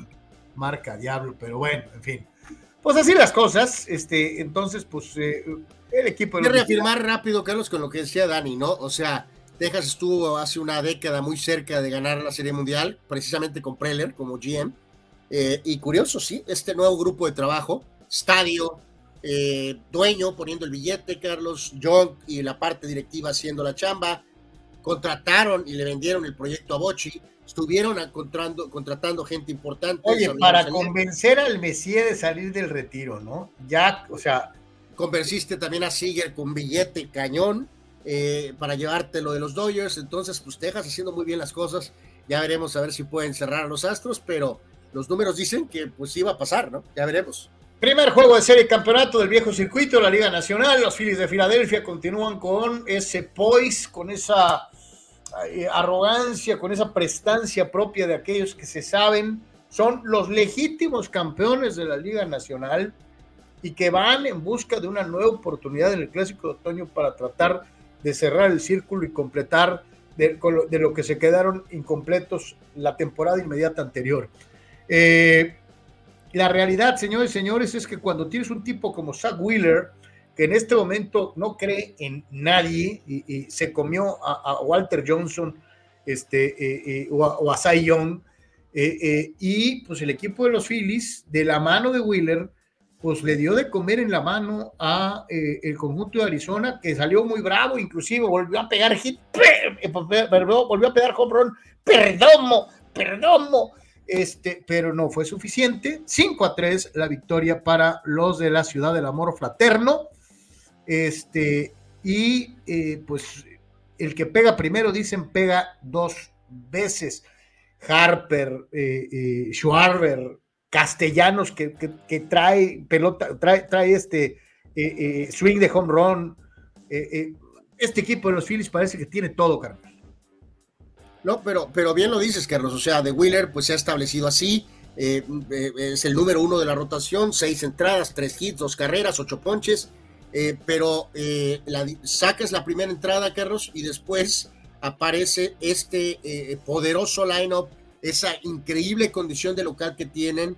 marca diablo, pero bueno, en fin. Pues así las cosas, este, entonces, pues eh, el equipo... Quiero reafirmar rápido, Carlos, con lo que decía Dani, ¿no? O sea, Texas estuvo hace una década muy cerca de ganar la Serie Mundial, precisamente con Preller como GM, eh, y curioso, sí, este nuevo grupo de trabajo, estadio, eh, dueño poniendo el billete, Carlos, John y la parte directiva haciendo la chamba, contrataron y le vendieron el proyecto a Bochi, estuvieron contratando, contratando gente importante. Oye, para convencer al Mesías de salir del retiro, ¿no? Ya, o sea. Convenciste también a Siger con billete cañón eh, para llevarte lo de los Dodgers, entonces pues Texas haciendo muy bien las cosas, ya veremos a ver si pueden cerrar a los Astros, pero los números dicen que pues iba a pasar, ¿no? Ya veremos. Primer juego de serie campeonato del viejo circuito, la Liga Nacional. Los Phillies de Filadelfia continúan con ese poise, con esa arrogancia, con esa prestancia propia de aquellos que se saben son los legítimos campeones de la Liga Nacional y que van en busca de una nueva oportunidad en el Clásico de Otoño para tratar de cerrar el círculo y completar de, lo que se quedaron incompletos la temporada inmediata anterior. Eh, la realidad, señores y señores, es que cuando tienes un tipo como Zach Wheeler, que en este momento no cree en nadie y, se comió a, Walter Johnson este, eh, eh, o, a, Cy Young, y pues el equipo de los Phillies, de la mano de Wheeler, pues le dio de comer en la mano a el conjunto de Arizona, que salió muy bravo, inclusive volvió a pegar hit, volvió a pegar home run, perdomo, perdomo, este, pero no fue suficiente. 5 a 3 la victoria para los de la ciudad del amor fraterno. Este, y eh, pues el que pega primero, dicen, pega dos veces. Harper, eh, eh, Schwarber, Castellanos, que, trae pelota, trae, trae este swing de home run. este equipo de los Phillies parece que tiene todo, Carlos. No, pero, pero bien lo dices, Carlos. O sea, de Wheeler pues se ha establecido así. Eh, eh, es el número uno de la rotación, seis entradas, tres hits, dos carreras, ocho ponches. Eh, pero la, sacas la primera entrada, Carlos, y después aparece este poderoso lineup, esa increíble condición de local que tienen.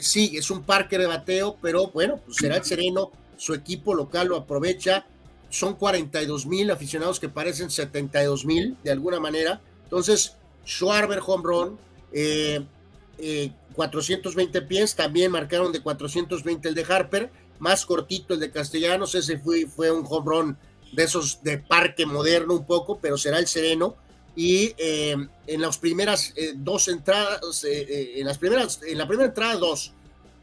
sí, es un parque de bateo, pero bueno, pues será el sereno. Su equipo local lo aprovecha. Son 42 mil aficionados que parecen 72 mil de alguna manera entonces, Schwarber home run, 420 eh, eh, pies, también marcaron de 420 el de Harper, más cortito el de Castellanos, ese fue, fue un home run de esos de parque moderno un poco, pero será el sereno. Y eh, en las primeras dos entradas, en las primeras, en la primera entrada dos,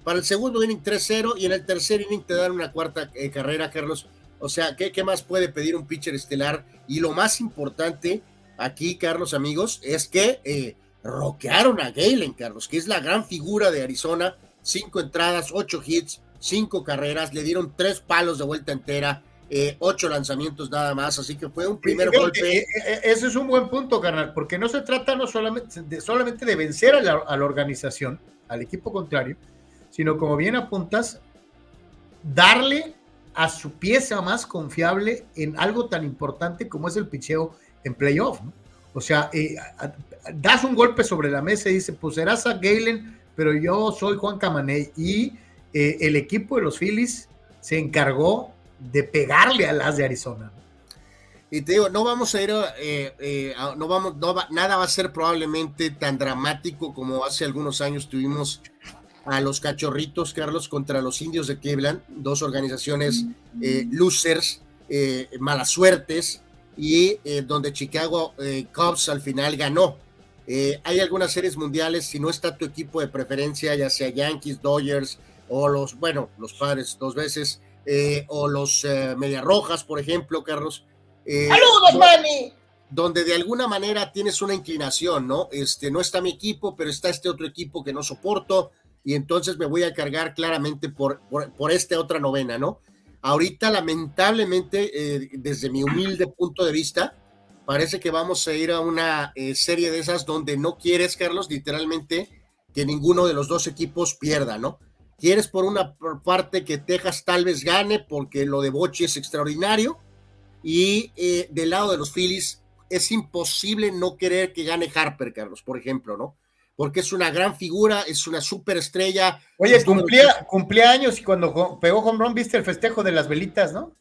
para el segundo inning 3-0 y en el tercer inning te dan una cuarta carrera, Carlos. O sea, ¿qué, ¿qué, más puede pedir un pitcher estelar? Y lo más importante, aquí, Carlos, amigos, es que eh, roquearon a Galen, Carlos, que es la gran figura de Arizona. Cinco entradas, ocho hits, cinco carreras, le dieron tres palos de vuelta entera. eh, ocho lanzamientos nada más, así que fue un primer golpe. Eh, ese es un buen punto, carnal, porque no se trata no solamente de, solamente de vencer a la, a la organización, al equipo contrario, sino como bien apuntas, darle a su pieza más confiable en algo tan importante como es el picheo en playoff. ¿no? O sea, eh, das un golpe sobre la mesa y dice, pues serás a Galen, pero yo soy Juan Camaney. Y eh, el equipo de los Phillies se encargó de pegarle a las de Arizona. Y te digo, no vamos a ir, eh, no vamos, no nada va a ser probablemente tan dramático como hace algunos años tuvimos a los cachorritos, Carlos, contra los indios de Cleveland, dos organizaciones eh, losers, eh, malas suertes, y eh, donde Chicago Cubs al final ganó. hay algunas series mundiales, si no está tu equipo de preferencia, ya sea Yankees, Dodgers, o los, bueno, los padres dos veces, o los Media Rojas, por ejemplo, Carlos. ¡Saludos, Manny! donde de alguna manera tienes una inclinación, ¿no? Este, no está mi equipo, pero está este otro equipo que no soporto, y entonces me voy a cargar claramente por, por, esta otra novena, ¿no? Ahorita, lamentablemente, eh, desde mi humilde punto de vista, parece que vamos a ir a una eh, serie de esas donde no quieres, Carlos, literalmente, que ninguno de los dos equipos pierda, ¿no? Quieres por una parte que Texas tal vez gane porque lo de Bochi es extraordinario y eh, del lado de los Phillies es imposible no querer que gane Harper, Carlos, por ejemplo, ¿no? porque es una gran figura, es una superestrella. Oye, cumplía, cumplía años y cuando pegó home run viste el festejo de las velitas, ¿no?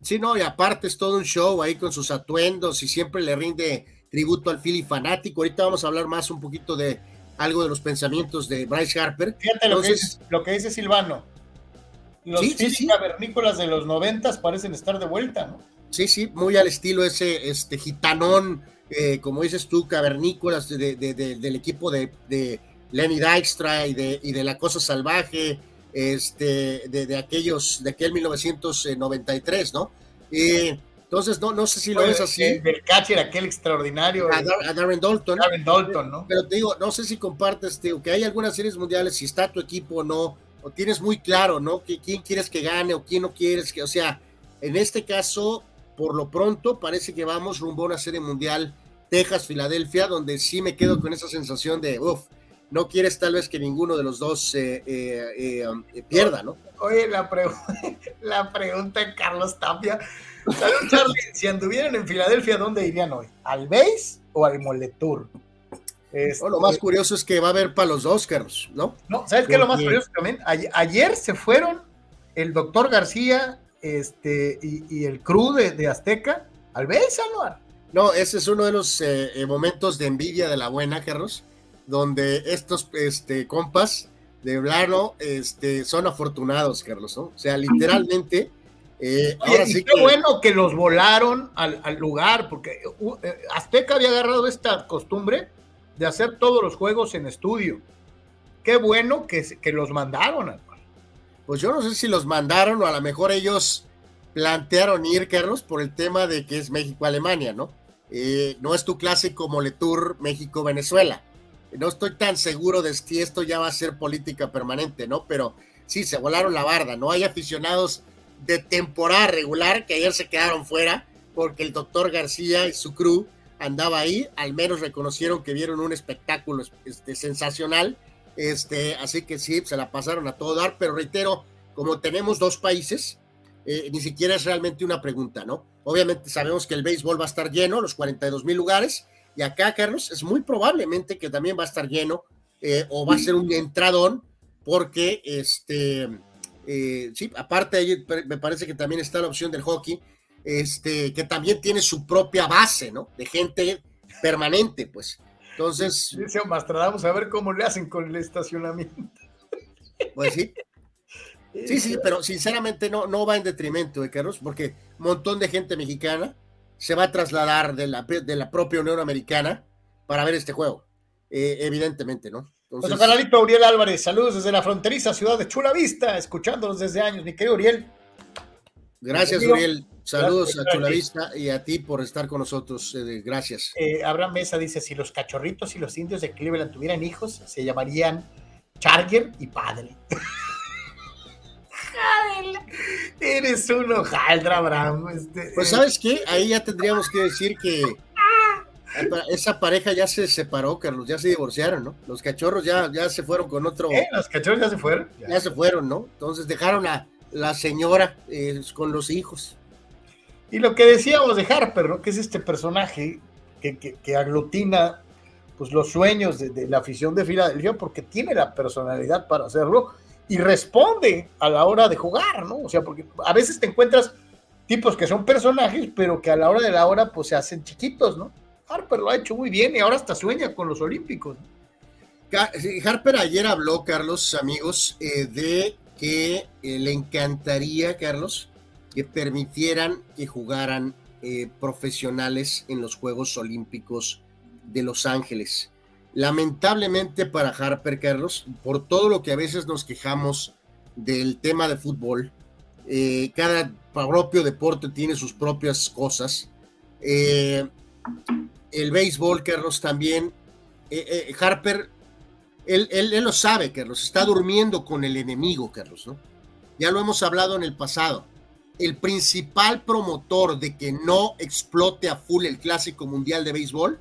Sí, no, y aparte es todo un show ahí con sus atuendos y siempre le rinde tributo al Philly fanático. Ahorita vamos a hablar más un poquito de algo de los pensamientos de Bryce Harper. Fíjate lo, que, dice, lo que dice Silvano. Los sí, cavernícolas de los noventas parecen estar de vuelta, ¿no? Sí, sí, muy al estilo ese este gitanón eh, como dices tú, cavernícolas del equipo de, Lenny Dykstra y de, y de La Cosa Salvaje, este, de, aquellos, de aquel 1993, ¿no? Entonces, no, no sé si lo ves así. El del catcher, aquel extraordinario. A, Darren Dalton. Darren Dalton, ¿no? Pero te digo, no sé si compartes, tío, que hay algunas series mundiales, si está tu equipo o no, o tienes muy claro, ¿no? Que, quién quieres que gane o quién no quieres que, o sea, en este caso, por lo pronto, parece que vamos rumbo a una serie mundial Texas, Filadelfia, donde sí me quedo con esa sensación de, uff, no quieres tal vez que ninguno de los dos eh, eh, um, eh, pierda, ¿no? Oye, la, la pregunta de Carlos Tapia. Charlie, si anduvieran en Filadelfia, ¿dónde irían hoy? ¿Al Base o al Moletour? Este... lo más curioso es que va a haber para los dos, Carlos, ¿no? No, ¿sabes qué es lo más curioso también? Ayer, se fueron el doctor García este, y, el crew de, Azteca al Base, Anuar. No, ese es uno de los eh, eh, momentos de envidia de la buena, Carlos, donde estos este, compas de Blano este, son afortunados, Carlos, ¿no? O sea, literalmente. Eh, ahora sí qué bueno que los volaron al, lugar, porque Azteca había agarrado esta costumbre de hacer todos los juegos en estudio. Qué bueno que, que los mandaron. Pues yo no sé si los mandaron o a lo mejor ellos plantearon ir, Carlos, por el tema de que es México-Alemania, ¿no? Eh, no es tu clásico Moletour México-Venezuela. No estoy tan seguro de si esto ya va a ser política permanente, ¿no? Pero sí, se volaron la barda, ¿no? Hay aficionados de temporada regular que ayer se quedaron fuera porque el doctor García y su crew andaba ahí, al menos reconocieron que vieron un espectáculo este, sensacional, este, así que sí, se la pasaron a todo dar, pero reitero, como tenemos dos países, eh, ni siquiera es realmente una pregunta, ¿no? Obviamente sabemos que el béisbol va a estar lleno, los 42 mil lugares, y acá, Carlos, es muy probablemente que también va a estar lleno eh, o va a ser un entradón, porque, este, eh, sí, aparte me parece que también está la opción del hockey, este, que también tiene su propia base, ¿no? De gente permanente, pues. Entonces. Dice vamos a ver cómo le hacen con el estacionamiento. Pues sí, Sí, sí, pero sinceramente no, no va en detrimento de Carlos, porque un montón de gente mexicana se va a trasladar de la, de la propia Unión Americana para ver este juego, eh, evidentemente, ¿no? Entonces... Nuestro canalito Uriel Álvarez, saludos desde la fronteriza ciudad de Chula Vista, escuchándonos desde años, mi querido Uriel. Gracias, Uriel. Saludos a Chula Vista y a ti por estar con nosotros. Eh, gracias. Eh, Abraham Mesa dice: si los cachorritos y los indios de Cleveland tuvieran hijos, se llamarían Charger y Padre. Eres un hojaldra, Abraham. Este, Pues sabes qué, ahí ya tendríamos que decir que esa pareja ya se separó, Carlos, ya se divorciaron, ¿no? Los cachorros ya, ya se fueron con otro, ¿eh? Los cachorros ya se fueron. Ya. ya se fueron, ¿no? Entonces dejaron a la señora eh, con los hijos. Y lo que decíamos de Harper, ¿no? Que es este personaje que, que, que aglutina pues, los sueños de, de, la afición de Filadelfia porque tiene la personalidad para hacerlo y responde a la hora de jugar, ¿no? O sea, porque a veces te encuentras tipos que son personajes, pero que a la hora de la hora pues se hacen chiquitos, ¿no? Harper lo ha hecho muy bien y ahora hasta sueña con los Olímpicos. Harper ayer habló, Carlos, amigos, eh, de que eh, le encantaría, Carlos, que permitieran que jugaran eh, profesionales en los Juegos Olímpicos de Los Ángeles. Lamentablemente para Harper, Carlos, por todo lo que a veces nos quejamos del tema de fútbol, cada propio deporte tiene sus propias cosas. El béisbol, Carlos, también. Eh, Harper, él, él, él, lo sabe, Carlos, está durmiendo con el enemigo, Carlos, ¿no? Ya lo hemos hablado en el pasado el principal promotor de que no explote a full el clásico mundial de béisbol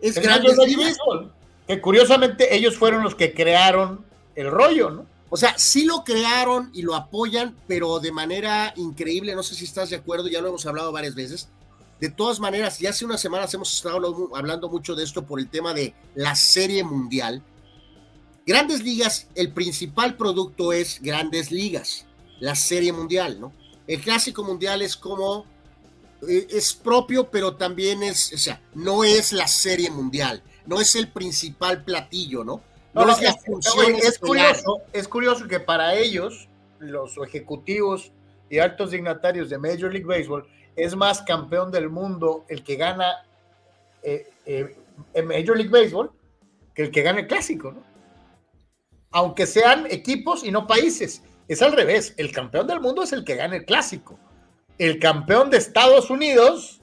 es el Grandes de Ligas. béisbol, que curiosamente ellos fueron los que crearon el rollo, ¿no? O sea, sí lo crearon y lo apoyan, pero de manera increíble, no sé si estás de acuerdo, ya lo hemos hablado varias veces. De todas maneras, ya hace unas semanas hemos estado hablando mucho de esto por el tema de la serie mundial. Grandes Ligas, el principal producto es Grandes Ligas, la serie mundial, ¿no? El clásico mundial es como, eh, es propio, pero también es, o sea, no es la serie mundial, no es el principal platillo, ¿no? No, no es, la función es, es curioso, es curioso que para ellos, los ejecutivos y altos dignatarios de Major League Baseball, es más campeón del mundo el que gana eh, eh, Major League Baseball que el que gana el clásico, ¿no? Aunque sean equipos y no países. Es al revés, el campeón del mundo es el que gana el clásico. El campeón de Estados Unidos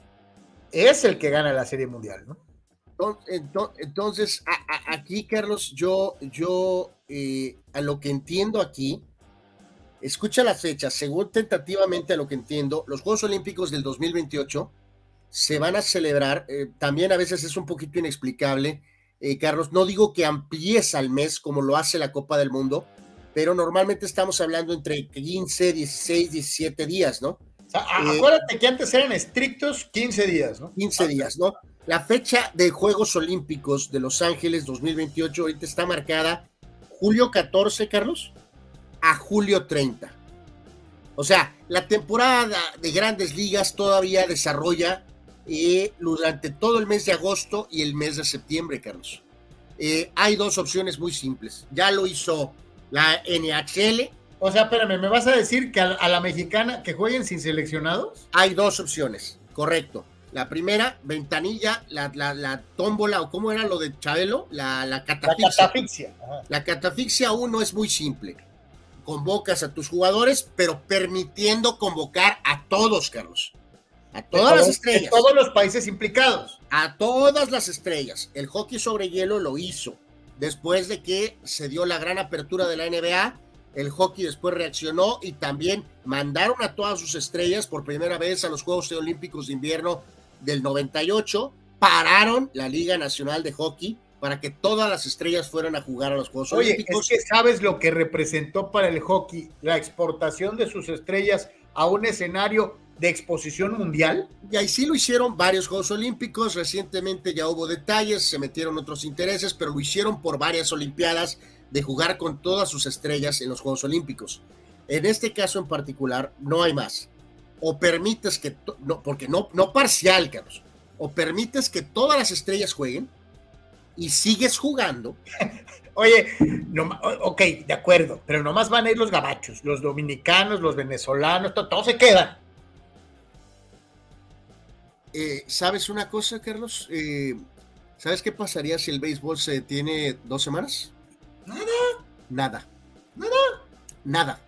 es el que gana la Serie Mundial, ¿no? Entonces, aquí, Carlos, yo, yo eh, a lo que entiendo aquí, escucha las fechas, según tentativamente a lo que entiendo, los Juegos Olímpicos del 2028 se van a celebrar, eh, también a veces es un poquito inexplicable, eh, Carlos, no digo que amplíes al mes como lo hace la Copa del Mundo, pero normalmente estamos hablando entre 15, 16, 17 días, ¿no? O sea, eh, acuérdate que antes eran estrictos 15 días, ¿no? 15 días, ¿no? La fecha de Juegos Olímpicos de Los Ángeles 2028 ahorita está marcada julio 14, Carlos, a julio 30. O sea, la temporada de grandes ligas todavía desarrolla eh, durante todo el mes de agosto y el mes de septiembre, Carlos. Eh, hay dos opciones muy simples. Ya lo hizo la NHL. O sea, espérame, ¿me vas a decir que a, a la mexicana que jueguen sin seleccionados? Hay dos opciones, correcto. La primera, ventanilla, la, la, la, tómbola, o cómo era lo de Chabelo, la, la catafixia. La catafixia. Ajá. La catafixia uno es muy simple. Convocas a tus jugadores, pero permitiendo convocar a todos, Carlos. A todas las estrellas. De todos los países implicados. A todas las estrellas. El hockey sobre hielo lo hizo. Después de que se dio la gran apertura de la NBA, el hockey después reaccionó y también mandaron a todas sus estrellas por primera vez a los Juegos Olímpicos de Invierno del 98, pararon la Liga Nacional de Hockey para que todas las estrellas fueran a jugar a los Juegos Oye, Olímpicos. Es que sabes lo que representó para el hockey la exportación de sus estrellas a un escenario de exposición mundial. Y ahí sí lo hicieron varios Juegos Olímpicos, recientemente ya hubo detalles, se metieron otros intereses, pero lo hicieron por varias Olimpiadas de jugar con todas sus estrellas en los Juegos Olímpicos. En este caso en particular, no hay más. O permites que, no, porque no, no parcial, Carlos, o permites que todas las estrellas jueguen y sigues jugando. Oye, no, ok, de acuerdo, pero nomás van a ir los gabachos, los dominicanos, los venezolanos, todos todo se quedan. Eh, ¿Sabes una cosa, Carlos? Eh, ¿Sabes qué pasaría si el béisbol se detiene dos semanas? Nada. Nada. Nada. Nada.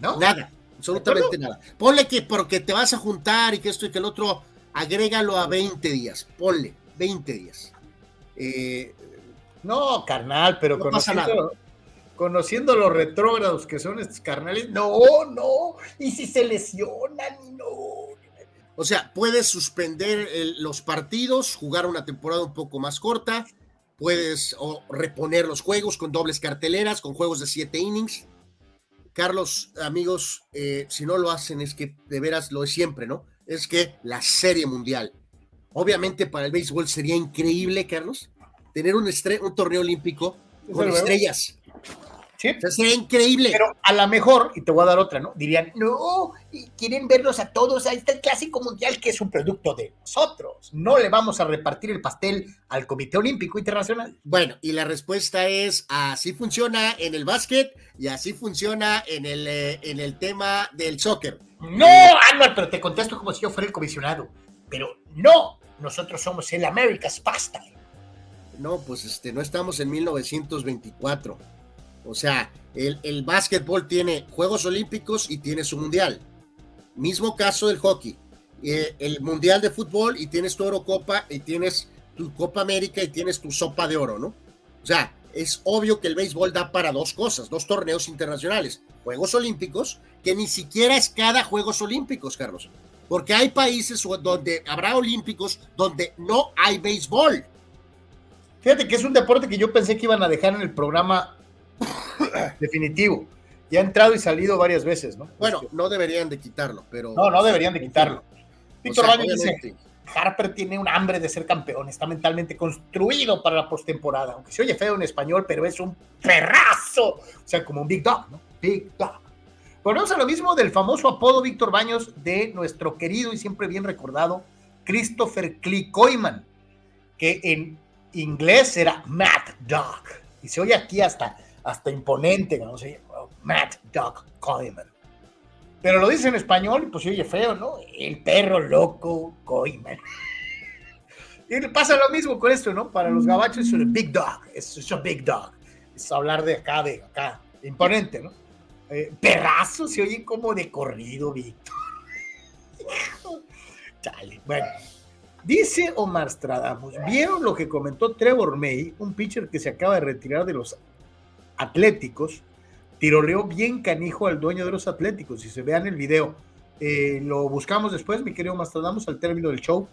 ¿No? Nada. Absolutamente nada. Ponle que porque te vas a juntar y que esto y que el otro, agrégalo a 20 días. Ponle 20 días. Eh, no, carnal, pero no conociendo los retrógrados que son estos carnales, no, no, y si se lesionan, no. O sea, puedes suspender el- los partidos, jugar una temporada un poco más corta, puedes o, reponer los juegos con dobles carteleras, con juegos de siete innings. Carlos, amigos, eh, si no lo hacen es que de veras lo es siempre, ¿no? Es que la serie mundial. Obviamente para el béisbol sería increíble, Carlos, tener un, un torneo olímpico con estrellas. Sí. O sea, sería increíble. Pero a lo mejor, y te voy a dar otra, ¿no? Dirían, no, quieren verlos a todos, ahí está el Clásico Mundial, que es un producto de nosotros. No le vamos a repartir el pastel al Comité Olímpico Internacional. Bueno, y la respuesta es así funciona en el básquet y así funciona en el, eh, en el tema del soccer. No, Anual, pero te contesto como si yo fuera el comisionado. Pero no, nosotros somos el America's Pastime. No, pues este, no estamos en 1924. O sea, el, el básquetbol tiene Juegos Olímpicos y tiene su Mundial. Mismo caso del hockey. Eh, el Mundial de Fútbol y tienes tu Eurocopa y tienes tu Copa América y tienes tu Sopa de Oro, ¿no? O sea, es obvio que el béisbol da para dos cosas, dos torneos internacionales. Juegos Olímpicos, que ni siquiera es cada Juegos Olímpicos, Carlos. Porque hay países donde habrá Olímpicos donde no hay béisbol. Fíjate que es un deporte que yo pensé que iban a dejar en el programa definitivo. Ya ha entrado y salido varias veces, ¿no? Bueno, no deberían de quitarlo, pero... No, no deberían de quitarlo. O Víctor sea, Baños dice, Harper tiene un hambre de ser campeón, está mentalmente construido para la postemporada, aunque se oye feo en español, pero es un perrazo, o sea, como un Big Dog, ¿no? Big Dog. Volvemos a lo mismo del famoso apodo Víctor Baños de nuestro querido y siempre bien recordado Christopher Clee Koyman, que en inglés era Matt Dog, y se oye aquí hasta, hasta imponente, ¿no? Se llama Matt Dog Koyman. Pero lo dice en español pues se oye feo, ¿no? El perro loco Koyman. Y pasa lo mismo con esto, ¿no? Para los gabachos es un big dog, es un big dog. Es hablar de acá, de acá, imponente, ¿no? Eh, perrazo se oye como de corrido, Víctor. Bueno. Dice Omar Stradamus, ¿vieron lo que comentó Trevor May, un pitcher que se acaba de retirar de los Atléticos? Tiroleó bien canijo al dueño de los Atléticos. Si se vean el video, eh, lo buscamos después, mi querido Mastradamus, al término del show.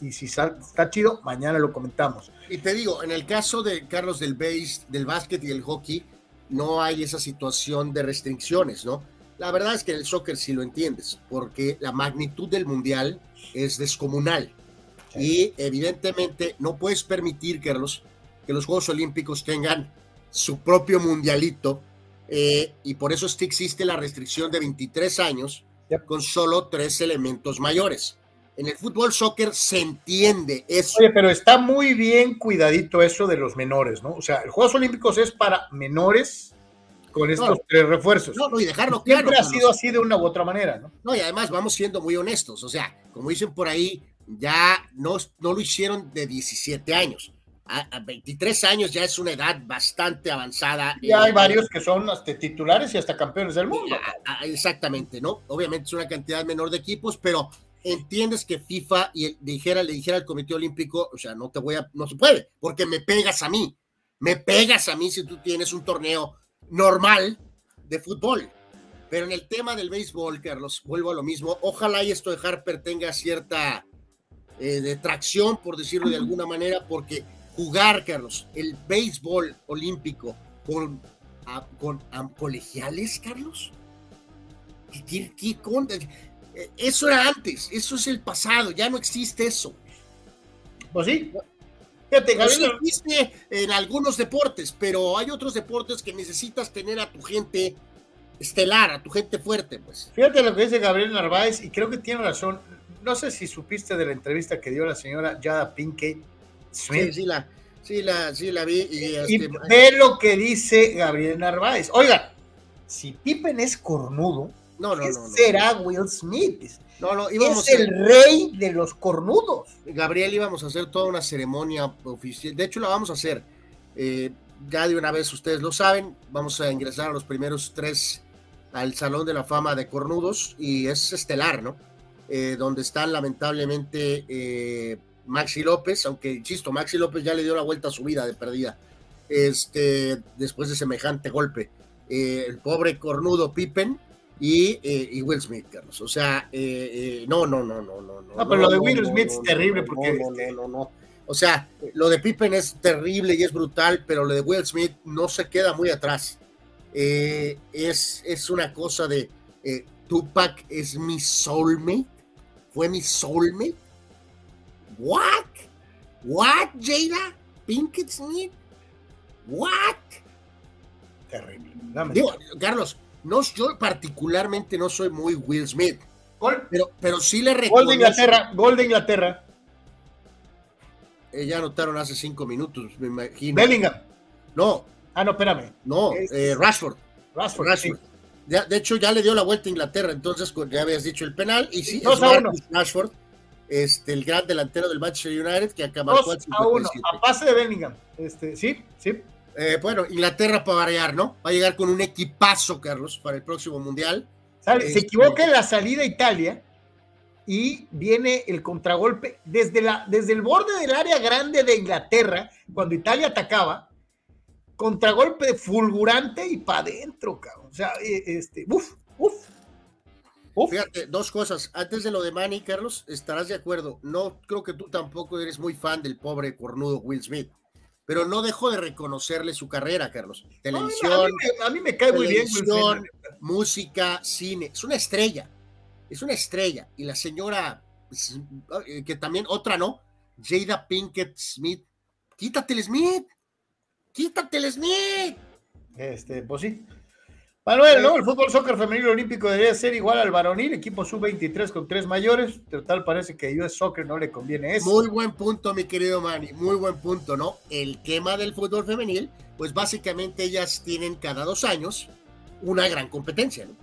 y si está chido, mañana lo comentamos. Y te digo, en el caso de Carlos del base, del básquet y el hockey, no hay esa situación de restricciones, ¿no? La verdad es que en el soccer sí lo entiendes, porque la magnitud del mundial es descomunal. Y evidentemente no puedes permitir, Carlos, que los Juegos Olímpicos tengan su propio mundialito. eh, y por eso es que existe la restricción de 23 años con solo tres elementos mayores. En el fútbol soccer se entiende eso. Oye, pero está muy bien cuidadito eso de los menores, ¿no? O sea, el Juegos Olímpicos es para menores con estos No. tres refuerzos. No, no, y dejarlo claro. Siempre ha sido así de una u otra manera, ¿no? No, y además vamos siendo muy honestos. O sea, como dicen por ahí, ya no, no lo hicieron de 17 años. A, a 23 años ya es una edad bastante avanzada. Ya Eh, hay varios que son hasta titulares y hasta campeones del mundo. a- exactamente, ¿no? Obviamente es una cantidad menor de equipos, pero entiendes que FIFA y el- dijera, le dijera al Comité Olímpico, o sea, no te voy a, no se puede, porque me pegas a mí. Me pegas a mí si tú tienes un torneo normal de fútbol. Pero en el tema del béisbol, Carlos, vuelvo a lo mismo. Ojalá y esto de Harper tenga cierta eh, detracción, por decirlo de alguna manera, porque jugar, Carlos, el béisbol olímpico con, con a- colegiales, Carlos. ¿Qué- qué- qué Eso era antes, eso es el pasado, ya no existe eso. Pues sí. Fíjate, No Gabriel, existe en algunos deportes, pero hay otros deportes que necesitas tener a tu gente estelar, a tu gente fuerte, pues. fíjate lo que dice Gabriel Narváez y creo que tiene razón. No sé si supiste de la entrevista que dio la señora Jada Pinkett Smith. Sí, sí la, sí la, sí la vi y, Y este, ve lo que dice Gabriel Narváez. Oigan, si Pippen es cornudo, no, no, ¿qué no, no. será Will Smith? No, no, íbamos Es a- el rey de los cornudos. Gabriel íbamos a hacer toda una ceremonia oficial. De hecho, la vamos a hacer. Eh, ya de una vez ustedes lo saben, vamos a ingresar a los primeros tres al Salón de la Fama de Cornudos y es estelar, ¿no? Eh, donde están lamentablemente eh, Maxi López, aunque insisto, Maxi López ya le dio la vuelta a su vida de perdida. este, después de semejante golpe. Eh, el pobre cornudo Pippen y, eh, y, Will Smith, Carlos. O sea, eh, no, no, no, no, no. No, pero lo de Will Smith es terrible porque. No, no, no, no. O sea, lo de Pippen es terrible y es brutal, pero lo de Will Smith no se queda muy atrás. es, es una cosa de Tupac es mi soulmate. Fue mi soulmate. What? What, Jada? Pinkett Smith? What? Terrible. Digo, Carlos, no, yo particularmente no soy muy Will Smith. Gol. Pero, pero sí le reconozco. Gol de Inglaterra, gol de Inglaterra. Eh, ya anotaron hace cinco minutos, me imagino. Bellingham. No. Ah, no, espérame. No, eh, Rashford. Rashford. Rashford. de hecho, ya le dio la vuelta a Inglaterra, entonces ya habías dicho el penal. Y sí, es Marcus Rashford, este, el gran delantero del Manchester United que acaba con a uno, a pase de Bellingham. Este, sí, sí. Eh, bueno, Inglaterra para variar, ¿no? Va a llegar con un equipazo, Carlos, para el próximo Mundial. Se este, equivoca en la salida Italia y viene el contragolpe desde, la, desde el borde del área grande de Inglaterra, cuando Italia atacaba, contragolpe fulgurante y para adentro, cabrón. O sea, eh, este, uf, uf. Fíjate, dos cosas. Antes de lo de Manny, Carlos, estarás de acuerdo. No creo que tú tampoco eres muy fan del pobre cornudo Will Smith pero no dejo de reconocerle su carrera, Carlos. Televisión, a, mí me, cae muy bien. música, cine, es una estrella, es una estrella. Y la señora, pues, eh, que también, otra no, Jada Pinkett Smith, quítate el Smith, quítate el Smith. Este, pues sí, Manuel, ¿no? El fútbol soccer femenino olímpico debería ser igual al varonil, equipo sub-23 con tres mayores. Total, parece que a US Soccer no le conviene eso. Muy buen punto, mi querido Manny, muy buen punto, ¿no? El tema del fútbol femenil, pues básicamente ellas tienen cada dos años una gran competencia, ¿no?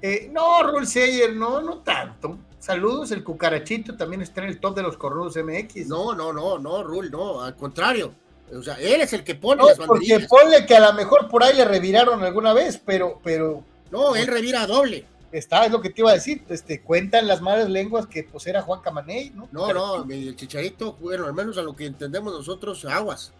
Eh, no, Rul Seyer, no, no tanto. Saludos, el cucarachito también está en el top de los cornudos MX. No, no, no, no, Rul, no, al contrario o sea, él es el que pone no, las Porque ponle que a lo mejor por ahí le reviraron alguna vez, pero, pero. No, él revira doble. Está, es lo que te iba a decir. Este, cuentan las malas lenguas que pues era Juan Camaney, ¿no? No, no, el chicharito, bueno, al menos a lo que entendemos nosotros, aguas.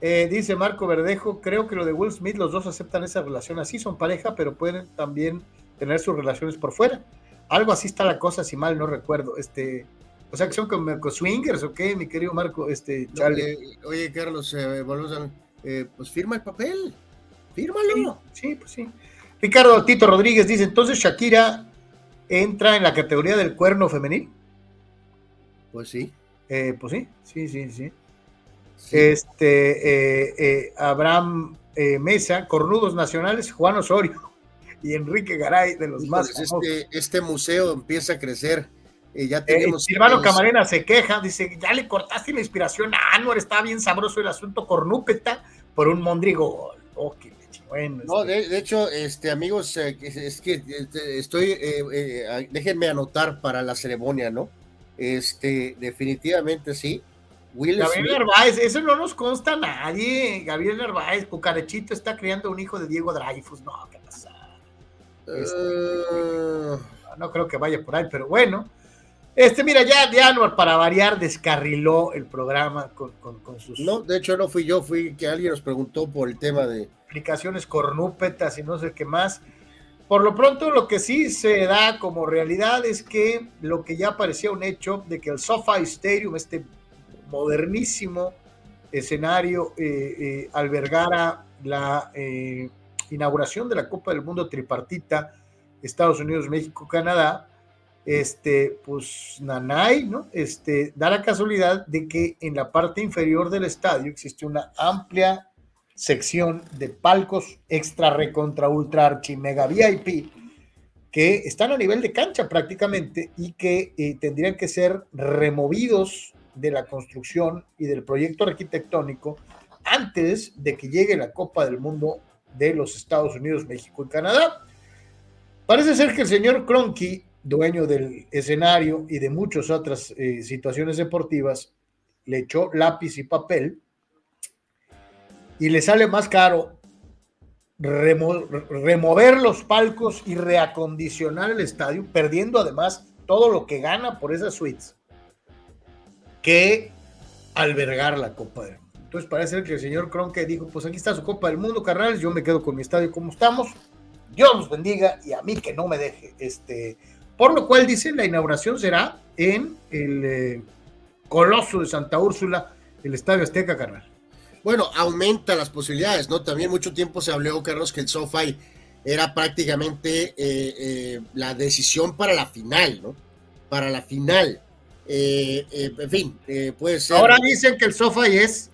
Eh, dice Marco Verdejo, creo que lo de Will Smith, los dos aceptan esa relación así, son pareja, pero pueden también tener sus relaciones por fuera. Algo así está la cosa, si mal no recuerdo. Este, o sea, que son como swingers o qué, mi querido Marco, este, Charlie. oye, Carlos, eh, volvemos a, eh, pues firma el papel, fírmalo. Sí, pues sí. Ricardo Tito Rodríguez dice, entonces Shakira entra en la categoría del cuerno femenil. Pues sí. Eh, pues sí, sí, sí, sí. Este, Abraham Mesa, Cornudos Nacionales, Juan Osorio y Enrique Garay, de los más. Este, este museo empieza a crecer ya eh, tenemos. Silvano Camarena se queja, dice: Ya le cortaste la inspiración a Anwar, estaba bien sabroso el asunto cornúpeta por un mondrigo. Oh, bueno, no, este de, hecho, este, amigos, eh, es que este, estoy, eh, déjenme anotar para la ceremonia, ¿no? Este, definitivamente sí. Gabriel Narváez, eso no nos consta a nadie. Gabriel Narváez, Cucarechito está criando un hijo de Diego Dreyfus. No, ¿qué pasa? Este, no creo que vaya por ahí, pero bueno. Este, mira, ya de Anuar, para variar, descarriló el programa con, sus. No, de hecho, no fui yo, fui que alguien nos preguntó por el tema de. Aplicaciones cornúpetas y no sé qué más. Por lo pronto, lo que sí se da como realidad es que lo que ya parecía un hecho de que el SoFi Stadium, este modernísimo escenario, eh, eh, albergara la eh, inauguración de la Copa del Mundo tripartita Estados Unidos, México, Canadá, este, pues Nanay, ¿no? Este, da la casualidad de que en la parte inferior del estadio existe una amplia sección de palcos extra recontra ultra archi mega VIP que están a nivel de cancha prácticamente y que eh, tendrían que ser removidos de la construcción y del proyecto arquitectónico antes de que llegue la Copa del Mundo de los Estados Unidos, México y Canadá. Parece ser que el señor Cronky dueño del escenario y de muchas otras eh, situaciones deportivas, le echó lápiz y papel y le sale más caro remover los palcos y reacondicionar el estadio, perdiendo además todo lo que gana por esas suites, que albergar la Copa del Mundo. Entonces parece que el señor Cronke dijo, pues aquí está su Copa del Mundo, carnales, yo me quedo con mi estadio como estamos. Dios los bendiga y a mí que no me deje. Este, por lo cual dice, la inauguración será en el eh, Coloso de Santa Úrsula, el Estadio Azteca, carnal. Bueno, aumenta las posibilidades, ¿no? También mucho tiempo se habló, Carlos, que el SoFi era prácticamente eh, eh, la decisión para la final, ¿no? Para la final. en fin, puede ser. Ahora dicen que el SoFi es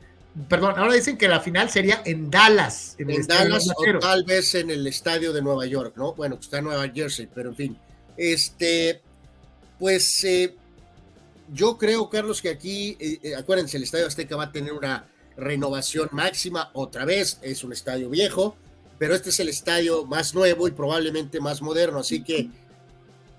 perdón, ahora dicen que la final sería en Dallas. En, Dallas o tal vez en el estadio de Nueva York, ¿no? Bueno, está en Nueva Jersey, pero en fin. Este, pues eh, yo creo, Carlos, que aquí, eh, eh, acuérdense, el Estadio Azteca va a tener una renovación máxima otra vez, es un estadio viejo, pero este es el estadio más nuevo y probablemente más moderno, así que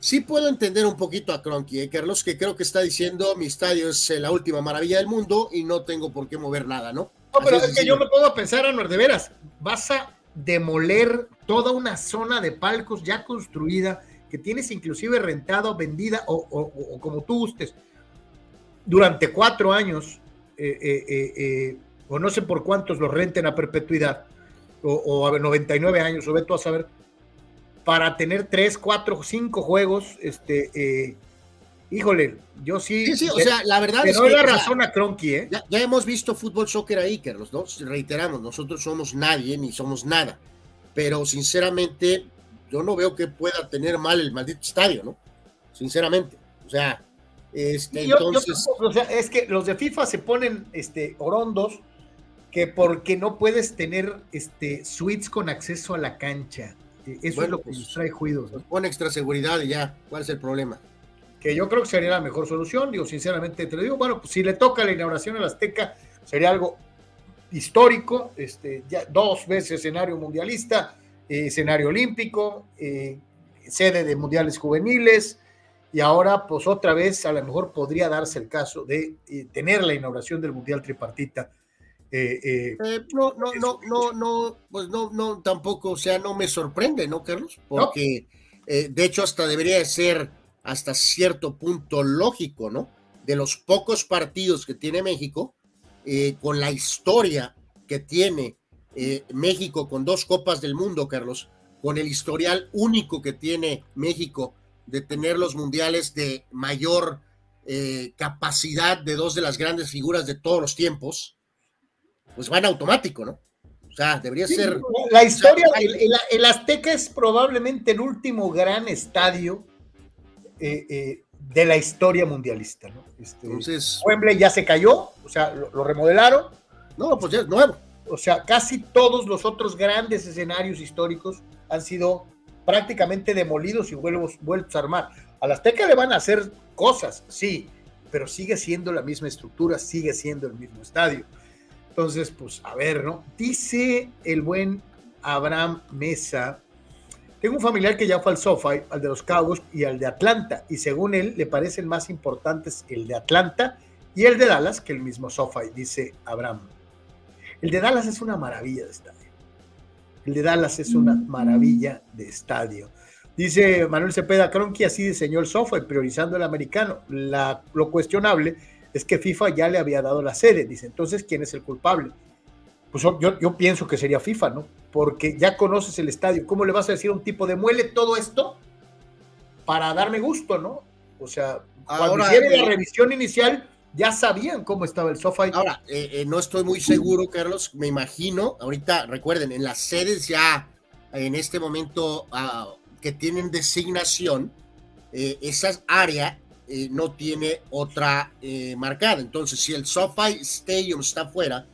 Sí puedo entender un poquito a Cronky, ¿eh, Carlos, que creo que está diciendo mi estadio es la última maravilla del mundo y no tengo por qué mover nada, ¿no? No, pero es, que yo me puedo pensar, Anuar, de veras, vas a demoler toda una zona de palcos ya construida, que tienes inclusive rentado, vendida o, como tú gustes, durante cuatro años, eh, o no sé por cuántos los renten a perpetuidad, o, a 99 años, o ve tú a saber para tener tres, cuatro, cinco juegos, este, eh, híjole, yo sí. Sí, sí, o sea, la verdad es que. No razón a Cronky, ¿eh? Ya, hemos visto fútbol soccer ahí, Carlos, ¿no? Reiteramos, nosotros somos nadie ni somos nada. Pero sinceramente, yo no veo que pueda tener mal el maldito estadio, ¿no? Sinceramente. O sea, este, entonces. o sea, es que los de FIFA se ponen este, orondos que porque no puedes tener este, suites con acceso a la cancha. Eso es lo que pues, nos trae juidos. Pone extra seguridad y ya, ¿cuál es el problema? Que yo creo que sería la mejor solución, digo, sinceramente te lo digo, bueno, pues si le toca la inauguración al Azteca, sería algo histórico, este, ya dos veces escenario mundialista, eh, escenario olímpico, eh, sede de mundiales juveniles, y ahora pues otra vez a lo mejor podría darse el caso de eh, tener la inauguración del Mundial Tripartita no, no, no, no, no, pues no, no, tampoco, o sea, no me sorprende, ¿no, Carlos? Porque de hecho hasta debería ser hasta cierto punto lógico, ¿no? De los pocos partidos que tiene México, con la historia que tiene México con dos copas del mundo, Carlos, con el historial único que tiene México de tener los mundiales de mayor capacidad de dos de las grandes figuras de todos los tiempos, pues va en automático, ¿no? O sea, debería ser. La historia, el, Azteca es probablemente el último gran estadio eh, eh, de la historia mundialista, ¿no? Este, Entonces. Wembley ya se cayó, o sea, lo, remodelaron. No, pues ya es nuevo. O sea, casi todos los otros grandes escenarios históricos han sido prácticamente demolidos y vueltos, vueltos a armar. Al Azteca le van a hacer cosas, sí, pero sigue siendo la misma estructura, sigue siendo el mismo estadio. Entonces, pues a ver, ¿no? Dice el buen Abraham Mesa, tengo un familiar que ya fue al SoFi, al de los Cowboys y al de Atlanta, y según él le parecen más importantes el de Atlanta y el de Dallas que el mismo SoFi, dice Abraham. El de Dallas es una maravilla de estadio. El de Dallas es una maravilla de estadio. Dice Manuel Cepeda Cronky, así diseñó el SoFi, priorizando el americano. La, lo cuestionable es que FIFA ya le había dado la sede. Dice, entonces, ¿quién es el culpable? Pues yo, yo pienso que sería FIFA, ¿no? Porque ya conoces el estadio. ¿Cómo le vas a decir a un tipo de muele todo esto para darme gusto, ¿no? O sea, cuando hicieron la revisión inicial, ya sabían cómo estaba el sofá. Ahora, eh, eh, no estoy muy seguro, Carlos. Me imagino, ahorita recuerden, en las sedes ya en este momento ah, que tienen designación, esas áreas eh, no tiene otra eh, marcada. Entonces, si el SoFi Stadium está fuera,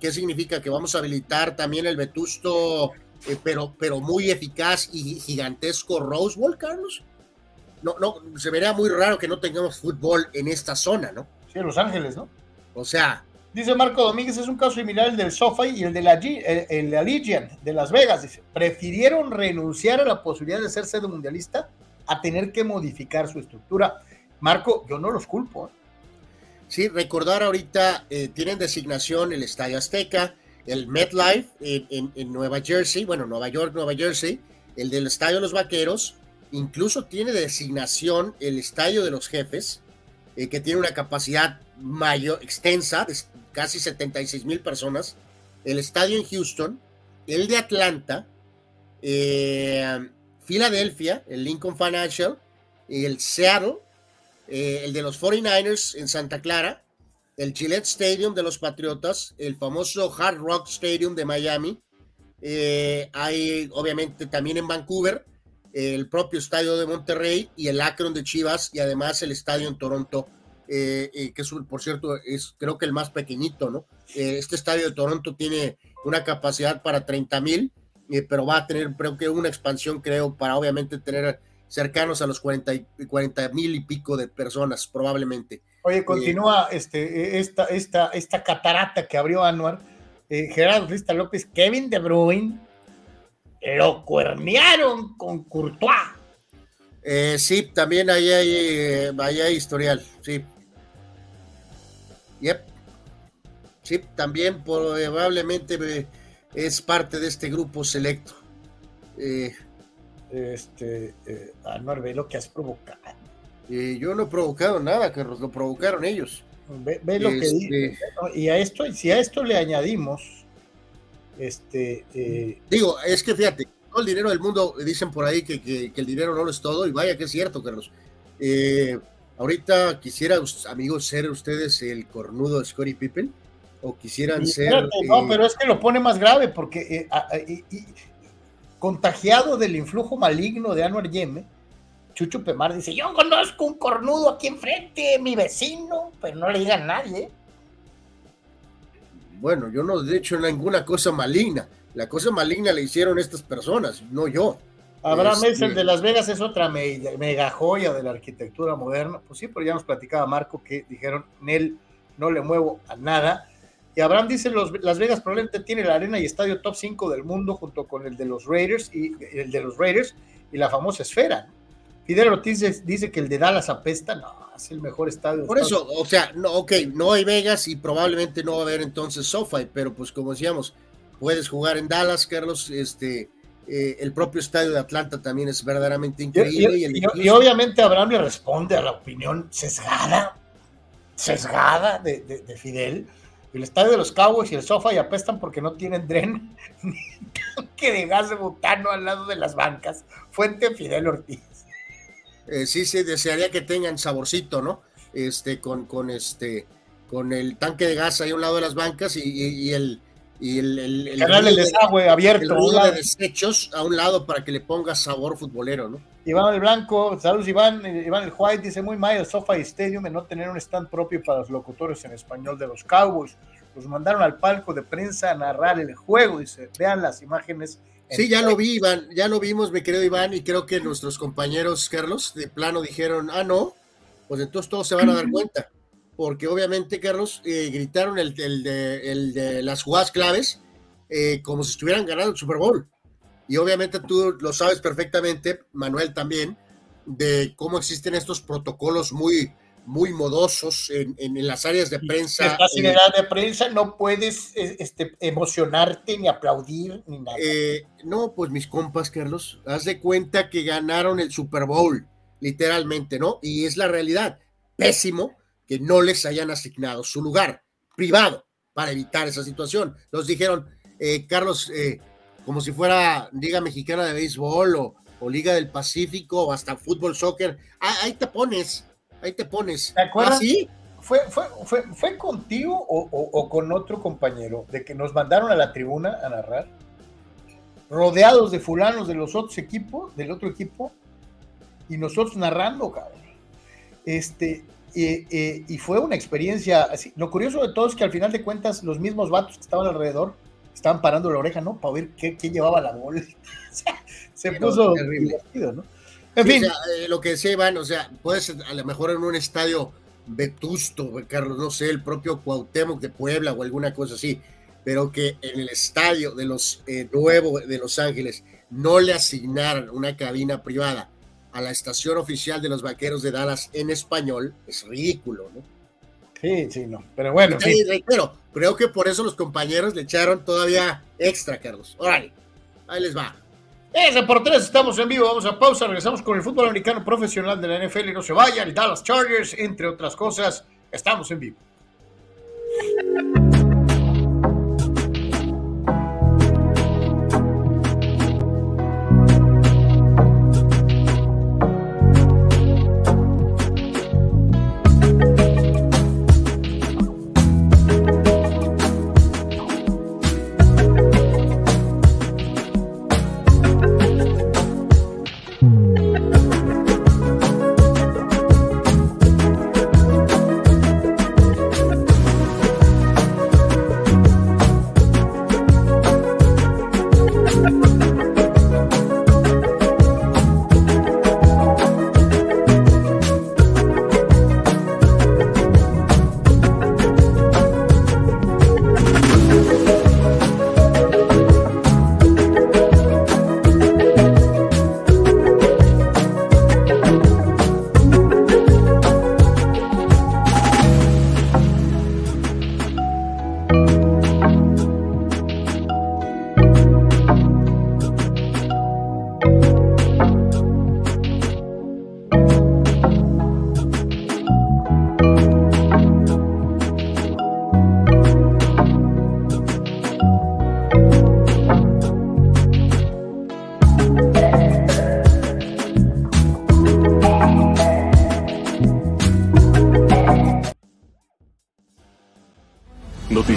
¿qué significa? Que vamos a habilitar también el vetusto, eh, pero, pero muy eficaz y gigantesco Rose Bowl, Carlos. No, no, se vería muy raro que no tengamos fútbol en esta zona, ¿no? Sí, en Los Ángeles, ¿no? O sea. Dice Marco Domínguez, es un caso similar el del SoFi y el de la el, Allegiant de Las Vegas. Dice, prefirieron renunciar a la posibilidad de ser sede mundialista a tener que modificar su estructura. Marco, yo no los culpo. ¿eh? Sí, recordar ahorita, eh, tienen designación el Estadio Azteca, el MetLife en, Nueva Jersey, bueno, Nueva York, Nueva Jersey, el del Estadio de los Vaqueros, incluso tiene designación el Estadio de los Jefes, eh, que tiene una capacidad mayor, extensa, casi 76 mil personas, el estadio en Houston, el de Atlanta, eh, Filadelfia, el Lincoln Financial, el Seattle, eh, el de los 49ers en Santa Clara, el Gillette Stadium de los Patriotas, el famoso Hard Rock Stadium de Miami, eh, hay obviamente también en Vancouver, el propio estadio de Monterrey y el Akron de Chivas y además el estadio en Toronto, eh, eh, que es, por cierto es creo que el más pequeñito, ¿no? este estadio de Toronto tiene una capacidad para 30 mil, pero va a tener creo que una expansión, creo, para obviamente tener cercanos a los 40 mil y pico de personas, probablemente. Oye, continúa este, esta, esta, esta catarata que abrió Anuar. Gerardo Rista López, Kevin De Bruyne, lo cuernearon con Courtois. Eh, sí, también ahí hay, eh, hay historial, sí. Yep. Sí, también probablemente eh, es parte de este grupo selecto. Eh, este, eh, Anuar, ve lo que has provocado. yo no he provocado nada, que lo provocaron ellos. Ve, lo que este, dice. Y a esto, si a esto le añadimos este, eh, Digo, es que fíjate, todo el dinero del mundo dicen por ahí que, el dinero no lo es todo, y vaya que es cierto, Carlos. Eh, ahorita quisiera, amigos, ser ustedes el cornudo de Scottie Pippen, o quisieran ser. no, eh, pero es que lo pone más grave, porque contagiado del influjo maligno de Anwar Yeme, Chucho Pemar dice: Yo conozco un cornudo aquí enfrente, mi vecino, pero no le digan a nadie. Bueno, yo no he hecho ninguna cosa maligna. La cosa maligna la hicieron estas personas, no yo. Abraham este... el de Las Vegas es otra mega joya de la arquitectura moderna. Pues sí, pero ya nos platicaba Marco que dijeron, Nel, no le muevo a nada. Y Abraham dice, los, Las Vegas probablemente tiene la arena y estadio top 5 del mundo junto con el de los Raiders y el de los Raiders y la famosa esfera. Fidel Ortiz dice que el de Dallas apesta, no, es el mejor estadio. Por eso, o sea, no, ok, no hay Vegas y probablemente no va a haber entonces SoFi, pero pues como decíamos, puedes jugar en Dallas, Carlos, este, eh, el propio estadio de Atlanta también es verdaderamente increíble. Y, obviamente Abraham le responde a la opinión sesgada, sesgada de, Fidel. El estadio de los Cowboys y el SoFi apestan porque no tienen dren ni tanque de gas de butano al lado de las bancas. Fuente Fidel Ortiz. Eh, sí se desearía que tengan saborcito, ¿no? Este, con, con este, con el tanque de gas ahí a un lado de las bancas y, el y el, el, canal del desagüe abierto. El de desechos a un lado para que le ponga sabor futbolero, ¿no? Iván el Blanco, saludos Iván, Iván el White dice muy mal el Sofa Stadium en no tener un stand propio para los locutores en español de los Cowboys. Los mandaron al palco de prensa a narrar el juego, dice, vean las imágenes Sí, ya lo vi, Iván, ya lo vimos, mi querido Iván, y creo que nuestros compañeros, Carlos, de plano dijeron, ah, no, pues entonces todos se van a dar cuenta, porque obviamente, Carlos, eh, gritaron el, de, las jugadas claves eh, como si estuvieran ganando el Super Bowl. Y obviamente tú lo sabes perfectamente, Manuel también, de cómo existen estos protocolos muy, muy modosos en, en, las áreas de prensa. Estás en edad de prensa, no puedes este, emocionarte ni aplaudir ni nada. Eh, no, pues mis compas, Carlos, haz de cuenta que ganaron el Super Bowl, literalmente, ¿no? Y es la realidad. Pésimo que no les hayan asignado su lugar privado para evitar esa situación. Nos dijeron, eh, Carlos, eh, como si fuera Liga Mexicana de Béisbol o, o Liga del Pacífico o hasta fútbol, soccer, ahí te pones ahí te pones. ¿Te acuerdas? ¿Ah, ¿Fue, fue, fue, contigo o, con otro compañero de que nos mandaron a la tribuna a narrar? Rodeados de fulanos de los otros equipos, del otro equipo, y nosotros narrando, cabrón. Este, y fue una experiencia así. Lo curioso de todo es que al final de cuentas, los mismos vatos que estaban alrededor estaban parando la oreja, ¿no? Para ver qué, llevaba la bola. se puso divertido, ¿no? En fin. Eh, lo que decía Iván, o sea, puede ser a lo mejor en un estadio vetusto, Carlos, no sé, el propio Cuauhtémoc de Puebla o alguna cosa así, pero que en el estadio de los eh, nuevo de Los Ángeles no le asignaran una cabina privada a la estación oficial de los Vaqueros de Dallas en español, es ridículo, ¿no? Sí, sí, no, pero bueno. Pero creo que por eso los compañeros le echaron todavía extra, Carlos. Órale, ahí les va. Es por tres, estamos en vivo, vamos a pausa, regresamos con el fútbol americano profesional de la NFL, no se vayan, Dallas Chargers, entre otras cosas, estamos en vivo.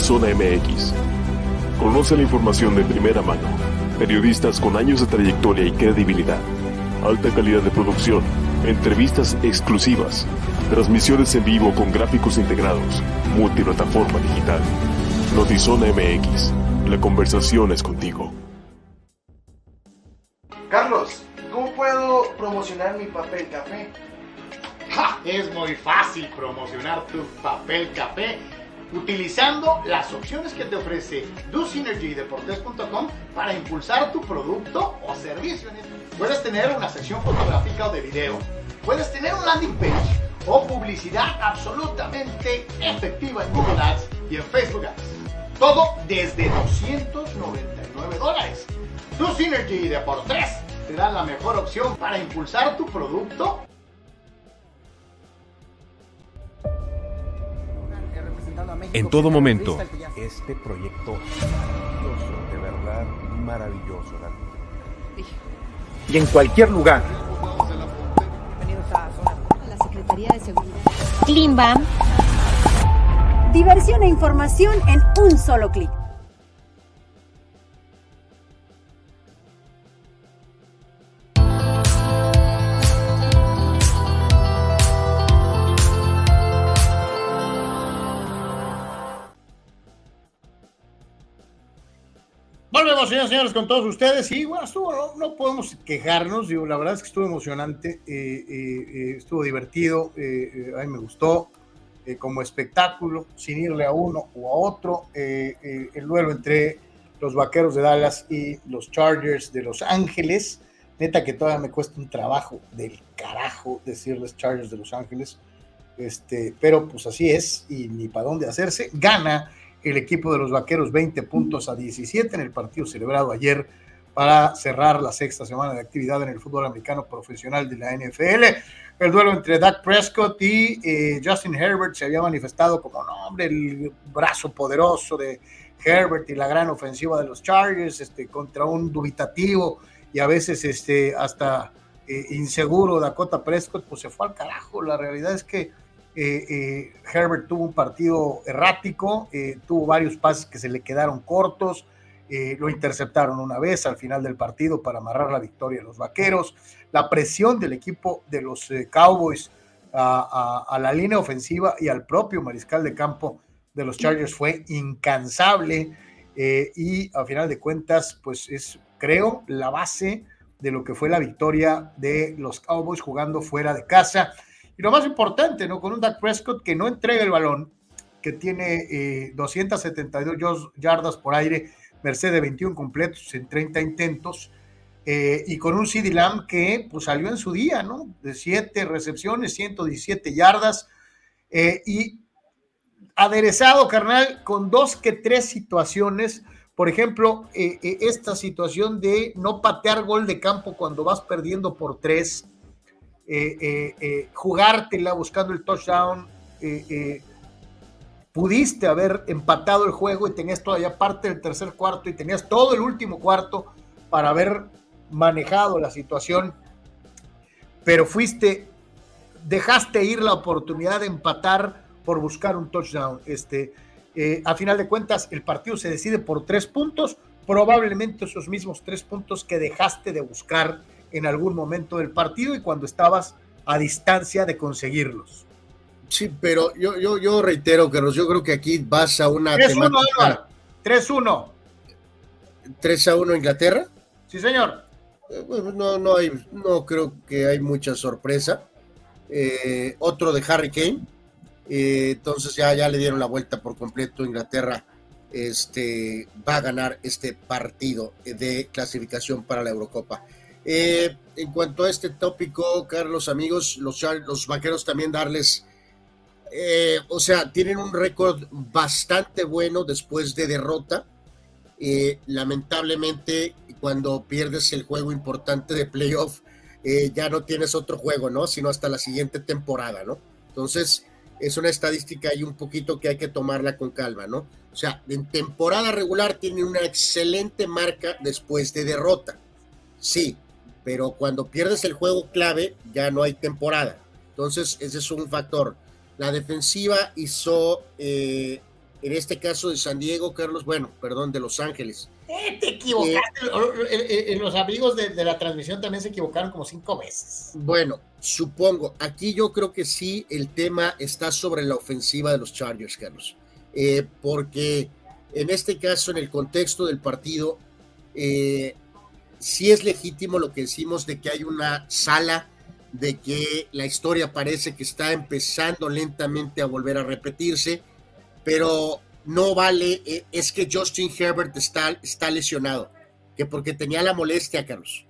Notizona MX. Conoce la información de primera mano. Periodistas con años de trayectoria y credibilidad. Alta calidad de producción. Entrevistas exclusivas. Transmisiones en vivo con gráficos integrados. Multiplataforma digital. Notizona MX. La conversación es contigo. Carlos, ¿cómo puedo promocionar mi papel café? ¡Ja! Es muy fácil promocionar tu papel café utilizando las opciones que te ofrece DoSynergyDeportes.com para impulsar tu producto o servicio. Puedes tener una sección fotográfica o de video, puedes tener un landing page o publicidad absolutamente efectiva en Google Ads y en Facebook Ads. Todo desde 299 dólares. DoSynergy te da la mejor opción para impulsar tu producto En todo momento, este proyecto maravilloso, de verdad maravilloso. Y en cualquier lugar. La Secretaría de Seguridad. Klimbam. Diversión e información en un solo clic. Volvemos, señores, señores, con todos ustedes. Y bueno, estuvo, no, podemos quejarnos. La verdad es que estuvo emocionante, eh, eh, eh, estuvo divertido, a mí me gustó como espectáculo, sin irle a uno o a otro. el duelo entre los vaqueros de Dallas y los Chargers de Los Ángeles. Neta que todavía me cuesta un trabajo del carajo decirles Chargers de Los Ángeles. Este, pero pues así es, y ni para dónde hacerse. Gana el equipo de los Vaqueros 20 puntos a 17 en el partido celebrado ayer para cerrar la sexta semana de actividad en el fútbol americano profesional de la NFL. El duelo entre Dak Prescott y eh, Justin Herbert se había manifestado como nombre, el brazo poderoso de Herbert y la gran ofensiva de los Chargers este, contra un dubitativo y a veces este, hasta eh, inseguro Dakota Prescott, pues se fue al carajo. La realidad es que eh, eh, Herbert tuvo un partido errático, eh, tuvo varios pases que se le quedaron cortos, lo interceptaron una vez al final del partido para amarrar la victoria de los Vaqueros. La presión del equipo de los Cowboys a, a, la línea ofensiva y al propio mariscal de campo de los Chargers fue incansable y a final de cuentas, pues es, creo, la base de lo que fue la victoria de los Cowboys jugando fuera de casa. Y lo más importante, ¿no? Con un Dak Prescott que no entrega el balón, que tiene eh, 272 yardas por aire, merced de 21 completos en 30 intentos, eh, y con un CD Lamb que pues, salió en su día, ¿no? De 7 recepciones, 117 yardas, eh, y aderezado, carnal, con dos que tres situaciones. Por ejemplo, eh, eh, esta situación de no patear gol de campo cuando vas perdiendo por tres, eh, eh, eh, jugártela buscando el touchdown, pudiste haber empatado el juego y tenías todavía parte del tercer cuarto y tenías todo el último cuarto para haber manejado la situación, pero fuiste, dejaste ir la oportunidad de empatar por buscar un touchdown. Este, eh, a final de cuentas, el partido se decide por tres puntos, probablemente esos mismos tres puntos que dejaste de buscar en algún momento del partido y cuando estabas a distancia de conseguirlos. Sí, pero yo, yo, yo reitero, Carlos, yo creo que aquí vas a una 3-1, 3-1. ¿3 a 1 Inglaterra? Sí, señor. Eh, no, no, hay, no creo que hay mucha sorpresa. Eh, otro de Harry Kane. Eh, entonces ya, ya le dieron la vuelta por completo. Inglaterra este, va a ganar este partido de clasificación para la Eurocopa. En cuanto a este tópico, Carlos, amigos, los, los vaqueros también darles eh, o sea, tienen un récord bastante bueno después de derrota. Eh, lamentablemente, cuando pierdes el juego importante de playoff, eh, ya no tienes otro juego, ¿no? Sino hasta la siguiente temporada, ¿no? Entonces, es una estadística y un poquito que hay que tomarla con calma, ¿no? O sea, en temporada regular tiene una excelente marca después de derrota. Sí, pero cuando pierdes el juego clave, ya no hay temporada. Entonces, ese es un factor. La defensiva hizo, eh, en este caso de San Diego, Carlos, bueno, perdón, de Los Ángeles. Eh, te equivocaste. Eh, los amigos de, la transmisión también se equivocaron como cinco veces. Bueno, supongo. Aquí yo creo que sí el tema está sobre la ofensiva de los Chargers, Carlos. porque en este caso, en el contexto del partido, sí es legítimo lo que decimos de que hay una sala de que la historia parece que está empezando lentamente a volver a repetirse, pero no vale, eh, es que Justin Herbert está, está lesionado, que porque tenía la molestia, Carlos.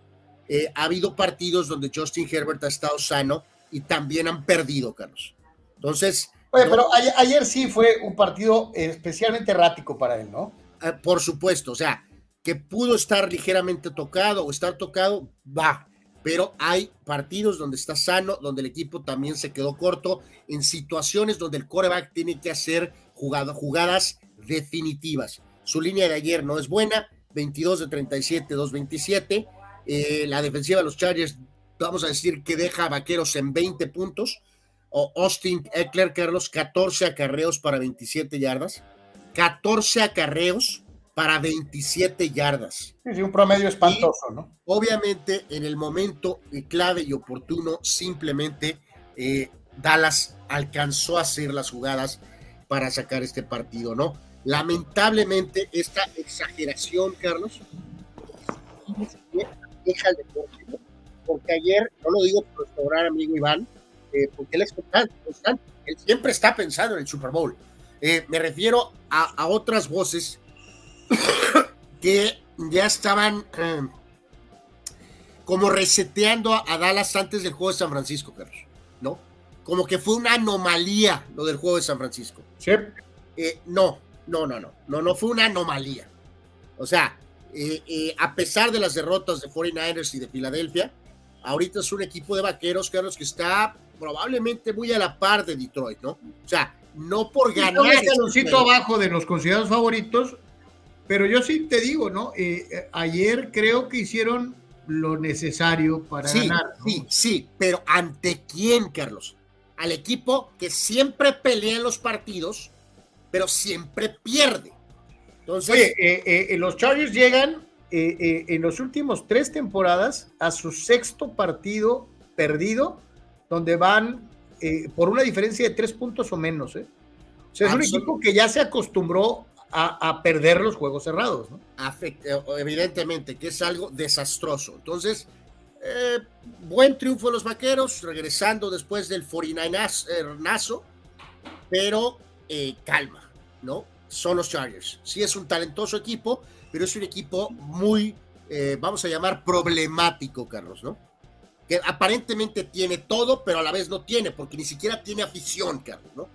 Eh, ha habido partidos donde Justin Herbert ha estado sano y también han perdido, Carlos. Entonces... Oye, pero ayer, sí fue un partido especialmente errático para él, ¿no? Eh, por supuesto, o sea, que pudo estar ligeramente tocado o estar tocado, va pero hay partidos donde está sano, donde el equipo también se quedó corto, en situaciones donde el coreback tiene que hacer jugadas definitivas. Su línea de ayer no es buena, 22 de 37, 227. Eh, la defensiva de los Chargers, vamos a decir que deja a Vaqueros en 20 puntos. O Austin Eckler, Carlos, 14 acarreos para 27 yardas. 14 acarreos para 27 yardas. Sí, un promedio espantoso, ¿no? Obviamente, en el momento clave y oportuno, simplemente eh, Dallas alcanzó a hacer las jugadas para sacar este partido, ¿no? Lamentablemente, esta exageración, Carlos, deja el deporte, ¿no? Porque ayer, no lo digo por restaurar amigo Iván, eh, porque él es constante, él siempre está pensando en el Super Bowl. Eh, me refiero a, a otras voces que ya estaban eh, como reseteando a, Dallas antes del juego de San Francisco, Carlos, ¿no? Como que fue una anomalía lo del juego de San Francisco. Sí. Eh, no, no, no, no, no, no fue una anomalía. O sea, eh, a pesar de las derrotas de 49ers y de Filadelfia, ahorita es un equipo de vaqueros, Carlos, que está probablemente muy a la par de Detroit, ¿no? O sea, no por ganar. un sitio abajo de los considerados favoritos, pero yo sí te digo, ¿no? Eh, eh, ayer creo que hicieron lo necesario para ganar. Sí, sí, pero ¿ante quién, Carlos? Al equipo que siempre pelea en los partidos, pero siempre pierde. Entonces, eh, los Chargers llegan en los últimos tres temporadas a su sexto partido perdido, donde van por una diferencia de tres puntos o menos. O sea, es un equipo que ya se acostumbró a, perder los juegos cerrados. ¿no? evidentemente, que es algo desastroso. Entonces, eh, buen triunfo de los vaqueros, regresando después del 49 pero eh, calma, ¿no? Son los Chargers. Sí es un talentoso equipo, pero es un equipo muy, eh, vamos a llamar, problemático, Carlos, ¿no? Que aparentemente tiene todo, pero a la vez no tiene, porque ni siquiera tiene afición, Carlos, ¿no?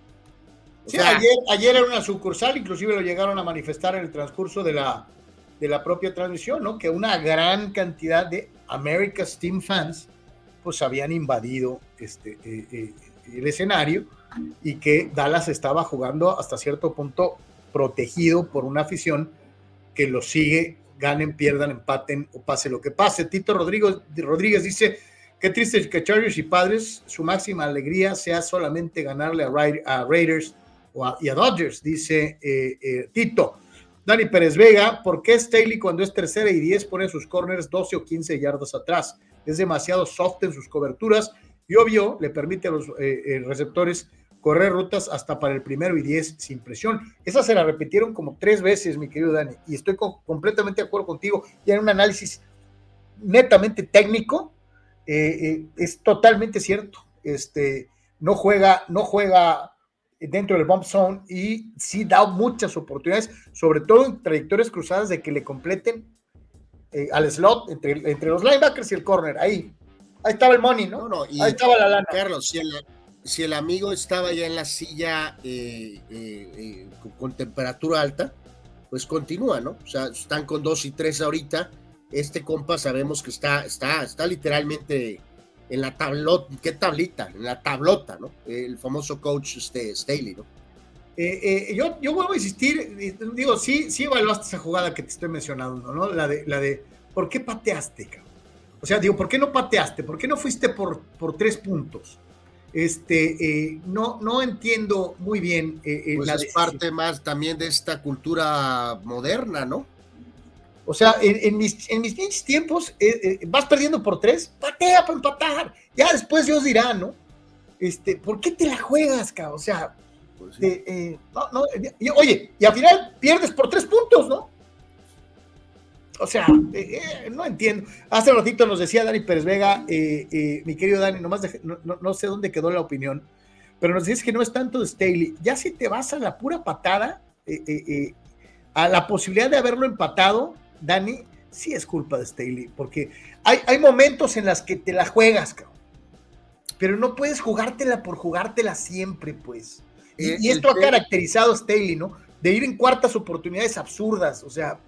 Sí, ayer, ayer era una sucursal, inclusive lo llegaron a manifestar en el transcurso de la, de la propia transmisión, ¿no? Que una gran cantidad de America's Team fans pues habían invadido este, eh, eh, el escenario y que Dallas estaba jugando hasta cierto punto protegido por una afición que lo sigue, ganen, pierdan, empaten o pase lo que pase. Tito Rodríguez, Rodríguez dice, qué triste que Chargers y Padres, su máxima alegría sea solamente ganarle a, Raiders y a Dodgers, dice eh, eh, Tito. Dani Pérez Vega, ¿por qué Staley cuando es tercera y 10 pone sus corners 12 o 15 yardas atrás? Es demasiado soft en sus coberturas y obvio le permite a los eh, receptores correr rutas hasta para el primero y diez sin presión. Esa se la repitieron como tres veces, mi querido Dani, y estoy completamente de acuerdo contigo. Y en un análisis netamente técnico, es totalmente cierto. Este, no juega, no juega dentro del bump zone y sí da muchas oportunidades, sobre todo en trayectorias cruzadas de que le completen eh, al slot entre, entre los linebackers y el corner. Ahí, ahí estaba el money, ¿no? ahí estaba la lana. Carlos, si el, si el amigo estaba ya en la silla eh, eh, eh, con temperatura alta, pues continúa, ¿no? O sea, están con dos y tres ahorita. Este compa sabemos que está, está, está literalmente en la tablota, ¿qué tablita? En la tablota, ¿no? El famoso coach este, Staley, ¿no? yo, yo vuelvo a insistir, digo, sí, sí evaluaste esa jugada que te estoy mencionando, ¿no? La de, la de ¿por qué pateaste, cabrón? O sea, digo, ¿por qué no pateaste? ¿Por qué no fuiste por, por tres puntos? este, eh, no, no entiendo muy bien. Eh, eh, pues es parte más también de esta cultura moderna, ¿no? O sea, en, mis, en mis tiempos, vas perdiendo por tres, patea para empatar. Ya después Dios dirá, ¿no? Este, ¿Por qué te la juegas, cabrón? O sea, pues oye, y al final pierdes por tres puntos, ¿no? O sea, eh, eh, no entiendo. Hace ratito nos decía Dani Pérez Vega, eh, mi querido Dani, nomás no, sé dónde quedó la opinión, pero nos dices que no es tanto de Staley. Ya si te vas a la pura patada, a la posibilidad de haberlo empatado, Dani, sí es culpa de Staley, porque hay, hay momentos en las que te la juegas, cabrón. Pero no puedes jugártela por jugártela siempre, pues. Y, esto ha caracterizado a Staley, ¿no? De ir en cuartas oportunidades absurdas, o sea,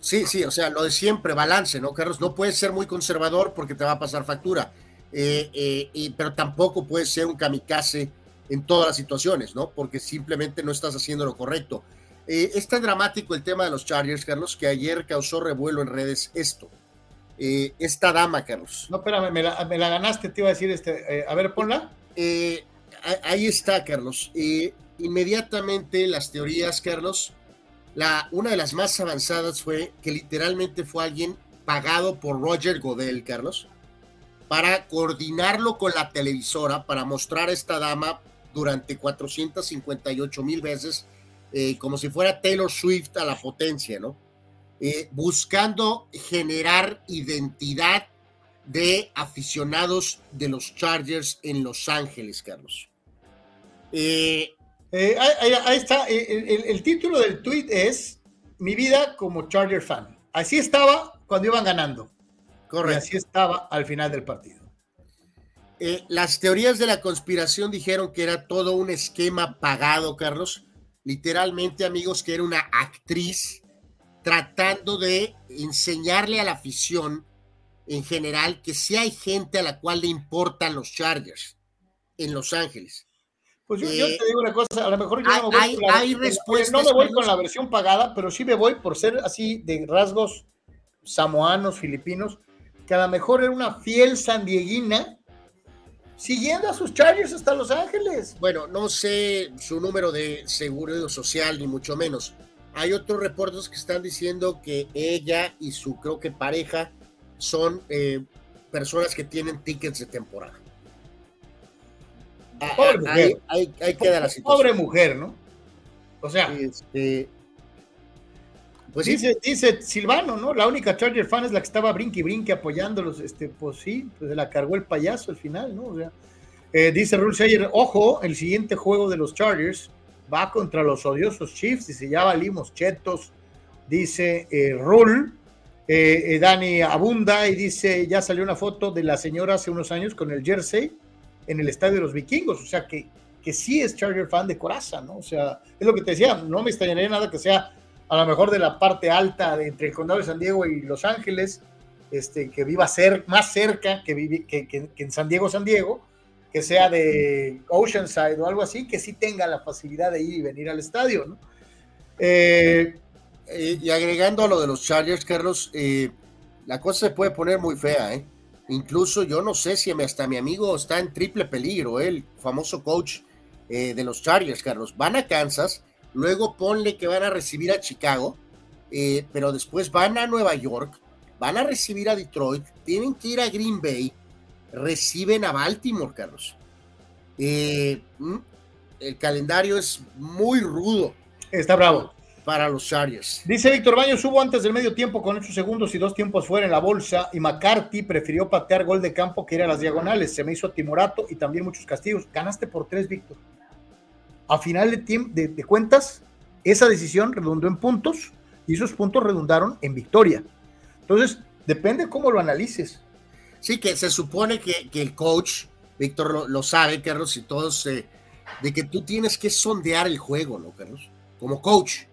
Sí, sí, o sea, lo de siempre, balance, ¿no, Carlos? No puedes ser muy conservador porque te va a pasar factura, eh, eh, pero tampoco puedes ser un kamikaze en todas las situaciones, ¿no? Porque simplemente no estás haciendo lo correcto. Eh, es tan dramático el tema de los Chargers, Carlos, que ayer causó revuelo en redes esto. esta dama, Carlos. No, espérame, me la, me la ganaste, te iba a decir, este, a ver, ponla. ahí está, Carlos. inmediatamente las teorías, Carlos, una de las más avanzadas fue que literalmente fue alguien pagado por Roger Godel, Carlos, para coordinarlo con la televisora, para mostrar a esta dama durante 458 mil veces, eh, como si fuera Taylor Swift a la potencia, ¿no? Eh, buscando generar identidad de aficionados de los Chargers en Los Ángeles, Carlos. Eh, ahí, está, el, título del tweet es Mi vida como Charger fan. Así estaba cuando iban ganando. Correcto. Y así estaba al final del partido. Las teorías de la conspiración dijeron que era todo un esquema pagado, Carlos. Literalmente, amigos, que era una actriz tratando de enseñarle a la afición en general que sí hay gente a la cual le importan los Chargers en Los Ángeles. Pues yo, te digo una cosa, a lo mejor yo no, me voy, no me voy con la versión pagada, pero sí me voy por ser así de rasgos samoanos, filipinos, que a lo mejor era una fiel sandieguina siguiendo a sus Chargers hasta Los Ángeles. Bueno, no sé su número de seguro social, ni mucho menos. Hay otros reportes que están diciendo que ella y su, creo que pareja, son eh, personas que tienen tickets de temporada. Ah, pobre ah, mujer. Ahí, queda la situación. Pobre mujer, ¿no? O sea, este, pues dice, dice Silvano, ¿no? La única Charger fan es la que estaba brinque y brinque apoyándolos. Este, pues sí, pues la cargó el payaso al final, ¿no? O sea, eh, dice Rule ojo, el siguiente juego de los Chargers va contra los odiosos Chiefs. Dice, ya valimos chetos. Dice eh, Rule. Eh, eh, Dani abunda y dice, ya salió una foto de la señora hace unos años con el jersey en el estadio de los vikingos, o sea que, que sí es Charger fan de coraza, ¿no? O sea, es lo que te decía, no me extrañaría nada que sea a lo mejor de la parte alta de entre el condado de San Diego y Los Ángeles, este, que viva más cerca que, que, en San Diego, San Diego, que sea de Oceanside o algo así, que sí tenga la facilidad de ir y venir al estadio, ¿no? Eh, eh, y agregando a lo de los Chargers, Carlos, eh, la cosa se puede poner muy fea. Incluso yo no sé si hasta mi amigo está en triple peligro, el famoso coach de los Chargers, Carlos. Van a Kansas, luego ponle que van a recibir a Chicago, pero después van a Nueva York, van a recibir a Detroit, tienen que ir a Green Bay, reciben a Baltimore, Carlos. Mm, el calendario es muy rudo. Está bravo para los Chargers. Dice Víctor Baños, hubo antes del medio tiempo con ocho segundos y dos tiempos fuera en la bolsa y McCarthy prefirió patear gol de campo que ir a las diagonales. Se me hizo timorato y también muchos castigos. Ganaste por tres, Víctor. A final de, de, cuentas, esa decisión redundó en puntos y esos puntos redundaron en victoria. Entonces, depende cómo lo analices. Sí, que se supone que, el coach, Víctor lo, sabe, Carlos, y todos, eh, de que tú tienes que sondear el juego, ¿no, Carlos? Como coach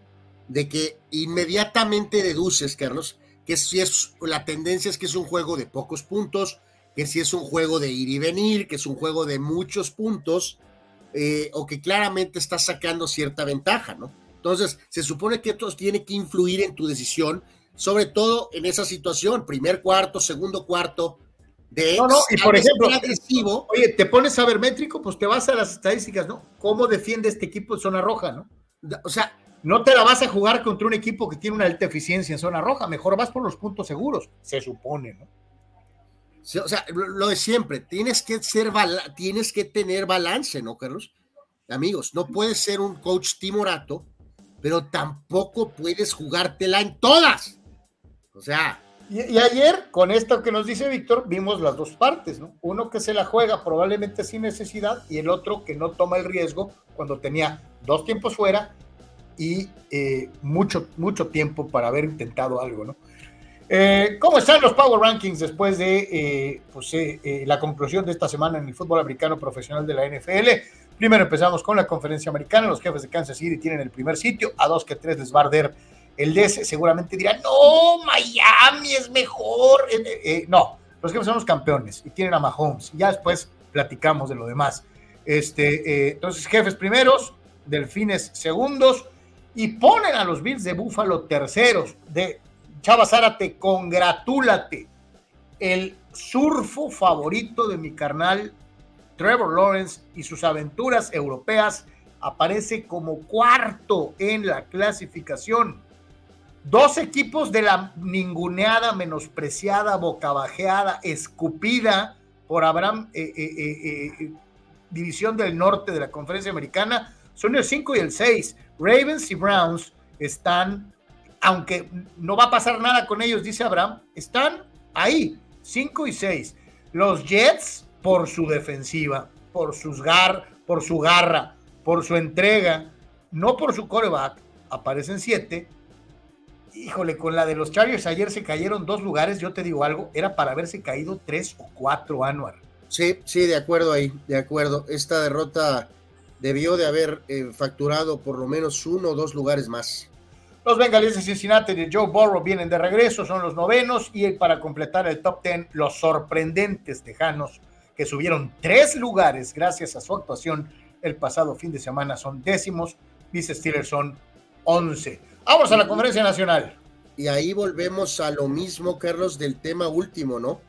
de que inmediatamente deduces, Carlos, que si es la tendencia es que es un juego de pocos puntos, que si es un juego de ir y venir, que es un juego de muchos puntos, eh, o que claramente está sacando cierta ventaja, ¿no? Entonces, se supone que esto tiene que influir en tu decisión, sobre todo en esa situación, primer cuarto, segundo cuarto, de no, no, y por ejemplo, agresivo. Oye, te pones a ver métrico, pues te vas a las estadísticas, ¿no? ¿Cómo defiende este equipo en zona roja, no? O sea, no te la vas a jugar contra un equipo que tiene una alta eficiencia en zona roja, mejor vas por los puntos seguros, se supone, ¿no? O sea, lo de siempre, tienes que ser tienes que tener balance, ¿no, Carlos? Amigos, no puedes ser un coach timorato, pero tampoco puedes jugártela en todas. O sea, y, ayer, con esto que nos dice Víctor, vimos las dos partes, ¿no? Uno que se la juega probablemente sin necesidad y el otro que no toma el riesgo cuando tenía dos tiempos fuera y eh, mucho, mucho tiempo para haber intentado algo, ¿no? Eh, ¿Cómo están los Power Rankings después de eh, pues, la conclusión de esta semana en el fútbol americano profesional de la NFL? Primero empezamos con la conferencia americana. Los jefes de Kansas City tienen el primer sitio, a dos que tres les va a arder el DS. Seguramente dirán, no, Miami es mejor. no, los jefes son los campeones y tienen a Mahomes. Ya después platicamos de lo demás. Este, entonces, jefes primeros, delfines segundos y ponen a los Bills de Búfalo terceros. De Chava Zárate, congratúlate. El surfo favorito de mi carnal Trevor Lawrence y sus aventuras europeas aparece como cuarto en la clasificación. Dos equipos de la ninguneada, menospreciada, bocabajeada, escupida por Abraham, eh, eh, eh, División del Norte de la Conferencia Americana, son el 5 y el 6. Ravens y Browns están, aunque no va a pasar nada con ellos, dice Abraham, están ahí, 5 y 6. Los Jets, por su defensiva, por, sus gar, por su garra, por su entrega, no por su coreback, aparecen 7. Híjole, con la de los Chargers ayer se cayeron dos lugares, yo te digo algo, era para haberse caído tres o cuatro, Anuar. Sí, sí, de acuerdo ahí, de acuerdo. Esta derrota debió de haber eh, facturado por lo menos uno o dos lugares más. Los Bengalíes de Cincinnati de Joe Burrow vienen de regreso, son los novenos y para completar el top ten, los sorprendentes tejanos que subieron tres lugares gracias a su actuación el pasado fin de semana son décimos, vice Steelers son once. Vamos a la conferencia nacional. Y ahí volvemos a lo mismo, Carlos, del tema último, ¿no?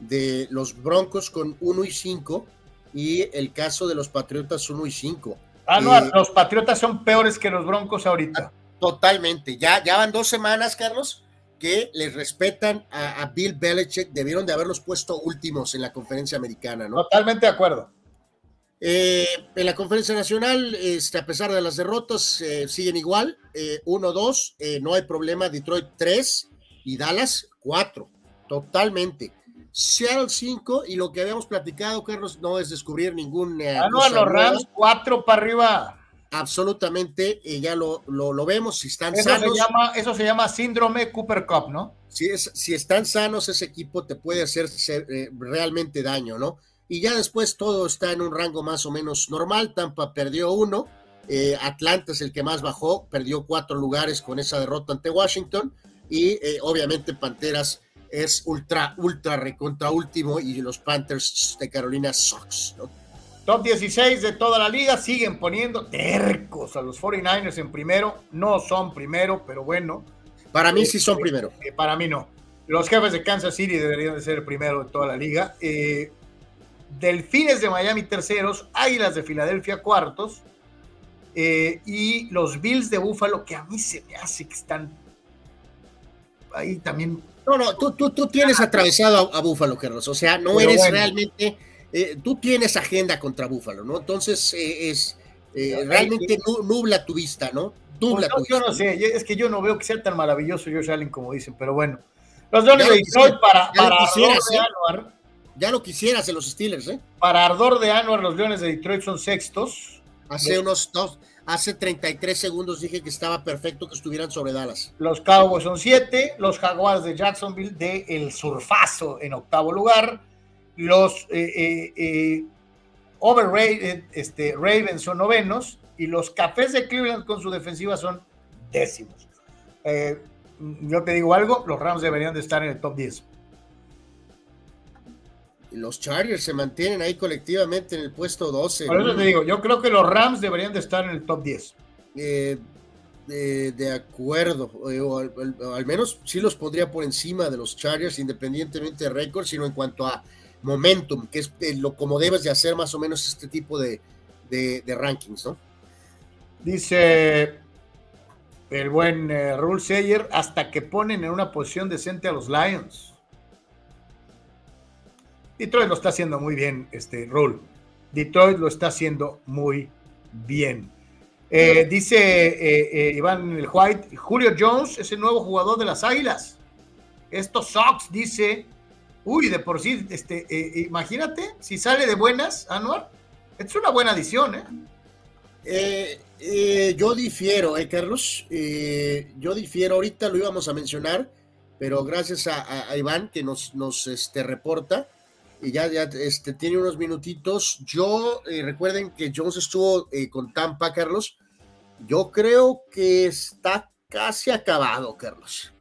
De los Broncos con uno y cinco y el caso de los Patriotas 1 y 5. Ah, no, eh, los Patriotas son peores que los Broncos ahorita. Totalmente. Ya, ya van dos semanas, Carlos, que les respetan a, Bill Belichick. Debieron de haberlos puesto últimos en la conferencia americana, ¿no? Totalmente de acuerdo. Eh, en la conferencia nacional, este, a pesar de las derrotas, eh, siguen igual. 1-2, no hay problema. Detroit 3 y Dallas 4. Totalmente. Seattle 5 y lo que habíamos platicado, Carlos, no es descubrir ningún... Eh, ah, no, los Rams 4 para arriba. Absolutamente, eh, ya lo, lo, vemos, si están eso sanos. Se llama, eso se llama síndrome Cooper Cup, ¿no? Si, es, si están sanos, ese equipo te puede hacer eh, realmente daño, ¿no? Y ya después todo está en un rango más o menos normal. Tampa perdió uno, Atlanta es el que más bajó, perdió cuatro lugares con esa derrota ante Washington. Y obviamente Panteras es ultra, ultra recontra último y los Panthers de Carolina Sox, ¿no? Top 16 de toda la liga siguen poniendo tercos a los 49ers en primero. No son primero, pero bueno. Para mí sí son primero. Eh, para mí no. Los jefes de Kansas City deberían de ser el primero de toda la liga. Eh, Delfines de Miami terceros, Águilas de Filadelfia cuartos eh, y los Bills de Buffalo que a mí se me hace que están ahí también. No, no, tú, tú, tú tienes atravesado a, Buffalo, Carlos. O sea, no eres realmente eh, tú tienes agenda contra Búfalo, ¿no? Entonces eh, es eh, realmente nubla tu vista, ¿no? Nubla pues yo no sé, es que yo no veo que sea tan maravilloso Josh Allen como dicen, pero bueno. Los Leones de Detroit para, para ardor de Anuar. Ya lo quisieras en los Steelers, ¿eh? Para ardor de Anuar, los Leones de Detroit son sextos. Hace unos dos, hace 33 segundos dije que estaba perfecto que estuvieran sobre Dallas. Los Cowboys son siete, los Jaguars de Jacksonville de el surfazo en octavo lugar los eh, eh, eh, overrated este, Ravens son novenos y los Cafés de Cleveland con su defensiva son décimos. yo te digo algo, los Rams deberían de estar en el top 10. Y los Chargers se mantienen ahí colectivamente en el puesto 12. Por eso te digo, yo creo que los Rams deberían de estar en el top 10. de acuerdo, o al, menos sí los pondría por encima de los Chargers, independientemente de récord, sino en cuanto a momentum, que es eh, lo como debes de hacer más o menos este tipo de, rankings, ¿no? Dice el buen eh, Rule Sayer, hasta que ponen en una posición decente a los Lions. Detroit lo está haciendo muy bien, este Rule. Detroit lo está haciendo muy bien. Eh, dice Iván el White, Julio Jones es el nuevo jugador de las Águilas. Estos Sox, dice, Uy, de por sí, este, eh, imagínate, si sale de buenas, Anuar, es una buena adición, ¿eh? eh, eh yo difiero, ¿eh, Carlos? yo difiero, ahorita lo íbamos a mencionar, pero gracias a, Iván que nos, nos este, reporta y ya, ya este, tiene unos minutitos. Yo, recuerden que Jones estuvo con Tampa, Carlos. Yo creo que está casi acabado, Carlos.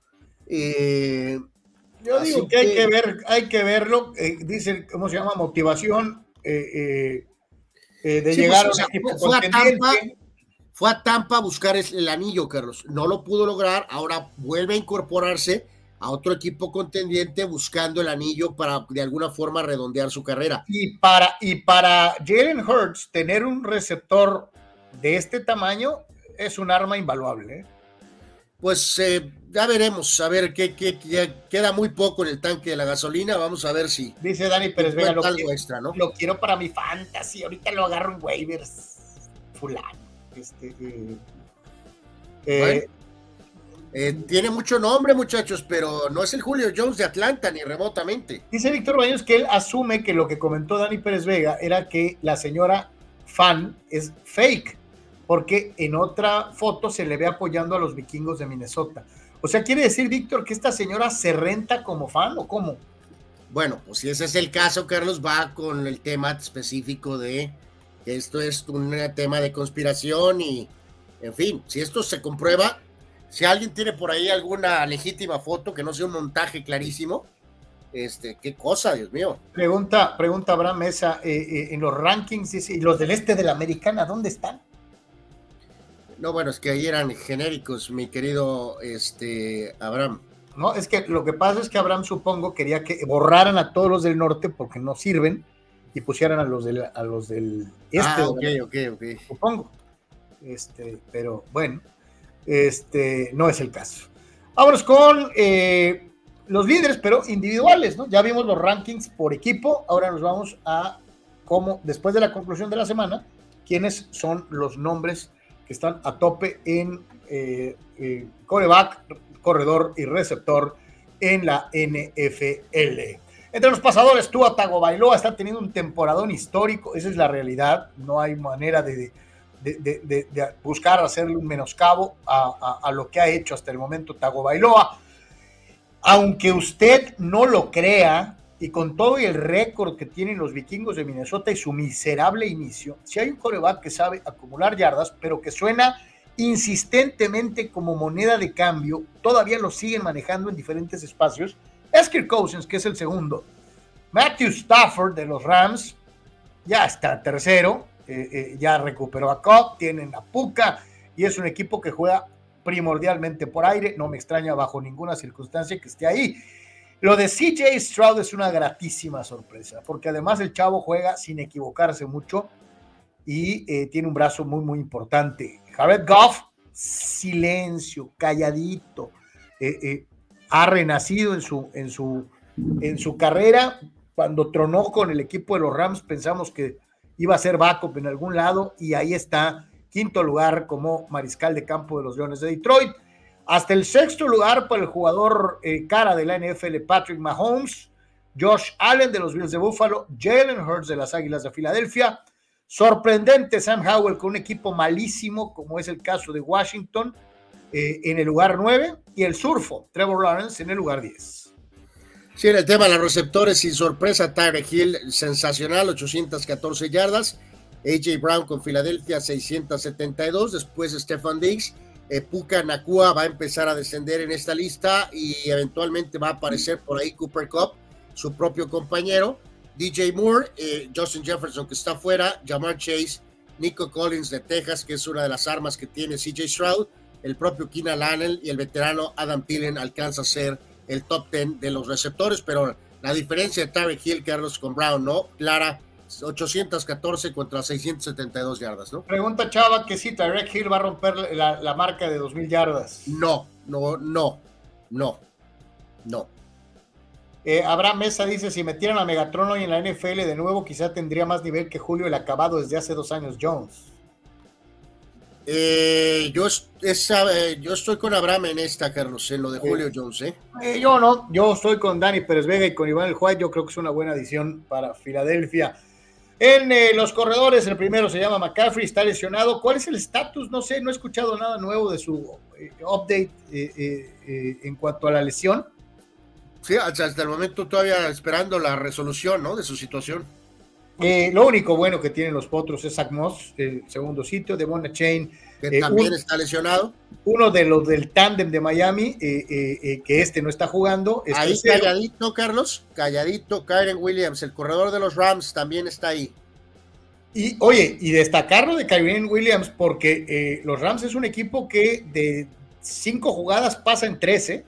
Eh, yo digo que, hay que ver, hay que verlo, eh, dice, ¿cómo se llama? Motivación eh, eh, de llegar pues, a equipo fue, a Tampa, fue a Tampa a buscar el, anillo, Carlos. No lo pudo lograr, ahora vuelve a incorporarse a otro equipo contendiente buscando el anillo para de alguna forma redondear su carrera. Y para, y para Jalen Hurts tener un receptor de este tamaño es un arma invaluable pues eh, ya veremos, a ver qué, queda muy poco en el tanque de la gasolina, vamos a ver si. Dice Dani Pérez Vega, lo, algo extra, ¿no? lo quiero para mi fantasy, ahorita lo agarro en waivers, fulano. Este, eh, eh, tiene mucho nombre, muchachos, pero no es el Julio Jones de Atlanta, ni remotamente. Dice Víctor Baños que él asume que lo que comentó Dani Pérez Vega era que la señora fan es fake porque en otra foto se le ve apoyando a los vikingos de Minnesota. O sea, quiere decir, Víctor, que esta señora se renta como fan o cómo? Bueno, pues si ese es el caso, Carlos, va con el tema específico de que esto es un tema de conspiración y, en fin, si esto se comprueba, si alguien tiene por ahí alguna legítima foto que no sea un montaje clarísimo, este, qué cosa, Dios mío. Pregunta, pregunta Abraham Mesa, eh, eh, en los rankings, ¿y los del este de la americana, dónde están? No, bueno, es que ahí eran genéricos, mi querido este, Abraham. No, es que lo que pasa es que Abraham, supongo, quería que borraran a todos los del norte porque no sirven y pusieran a los del, a los del este. Ah, ok, ok, ok. Supongo. Este, pero bueno, este, no es el caso. Vámonos con eh, los líderes, pero individuales, ¿no? Ya vimos los rankings por equipo, ahora nos vamos a cómo, después de la conclusión de la semana, quiénes son los nombres están a tope en eh, eh, coreback, corredor y receptor en la NFL. Entre los pasadores, Tua Tagovailoa está teniendo un temporadón histórico, esa es la realidad, no hay manera de, buscar hacerle un menoscabo a, a, lo que ha hecho hasta el momento Tagovailoa. Aunque usted no lo crea, y con todo el récord que tienen los vikingos de Minnesota y su miserable inicio, si hay un coreback que sabe acumular yardas, pero que suena insistentemente como moneda de cambio, todavía lo siguen manejando en diferentes espacios, es Kirk Cousins, que es el segundo. Matthew Stafford de los Rams, ya está tercero, eh, eh, ya recuperó a Cobb, tienen a Puka y es un equipo que juega primordialmente por aire. No me extraña bajo ninguna circunstancia que esté ahí. Lo de CJ Stroud es una gratísima sorpresa, porque además el chavo juega sin equivocarse mucho y eh, tiene un brazo muy, muy importante. Jared Goff, silencio, calladito. ha renacido en su, en, su, en su carrera. Cuando tronó con el equipo de los Rams, pensamos que iba a ser backup en algún lado y ahí está, quinto lugar como mariscal de campo de los Leones de Detroit. Hasta el sexto lugar para el jugador eh, cara de la NFL, Patrick Mahomes, Josh Allen de los Bills de Buffalo, Jalen Hurts de las Águilas de Filadelfia. Sorprendente Sam Howell con un equipo malísimo, como es el caso de Washington, eh, en el lugar 9, y el surfo, Trevor Lawrence, en el lugar 10. Sí, en el tema de los receptores, sin sorpresa, Tyre Hill, sensacional, 814 yardas. AJ Brown con Filadelfia, 672. Después Stefan Diggs. Eh, Puka Nakua va a empezar a descender en esta lista y eventualmente va a aparecer por ahí Cooper Cup, su propio compañero. DJ Moore, eh, Justin Jefferson que está fuera, Jamar Chase, Nico Collins de Texas, que es una de las armas que tiene CJ Stroud, el propio Keenan Allen y el veterano Adam Thielen alcanza a ser el top 10 de los receptores, pero la diferencia de Tarek Hill, Carlos, con Brown, ¿no? Clara, 814 contra 672 yardas, ¿no? Pregunta Chava que si Tarek Hill va a romper la, marca de 2000 yardas. No, no, no, no, no. Eh, Abraham Mesa dice, si metieran a Megatron hoy en la NFL de nuevo, quizá tendría más nivel que Julio el acabado desde hace dos años Jones. Eh, yo, eh, yo estoy con Abraham en esta, Carlos, en lo de Julio Jones. ¿eh? ¿eh? yo no, yo estoy con Dani Pérez Vega y con Iván El Juárez. Yo creo que es una buena adición para Filadelfia. En los corredores, el primero se llama McCaffrey, está lesionado. ¿Cuál es el estatus? No sé, no he escuchado nada nuevo de su update en cuanto a la lesión. Sí, hasta, el momento todavía esperando la resolución ¿no? de su situación. Eh, lo único bueno que tienen los potros es Zach Moss, el segundo sitio, de Mona Chain. Que eh, también está lesionado. Uno de los del tándem de Miami, eh, que este no está jugando. ahí calladito, Carlos, calladito, Kyren Williams, el corredor de los Rams, también está ahí. Y oye, y destacarlo de Kyren Williams, porque los Rams es un equipo que de cinco jugadas pasa en 13.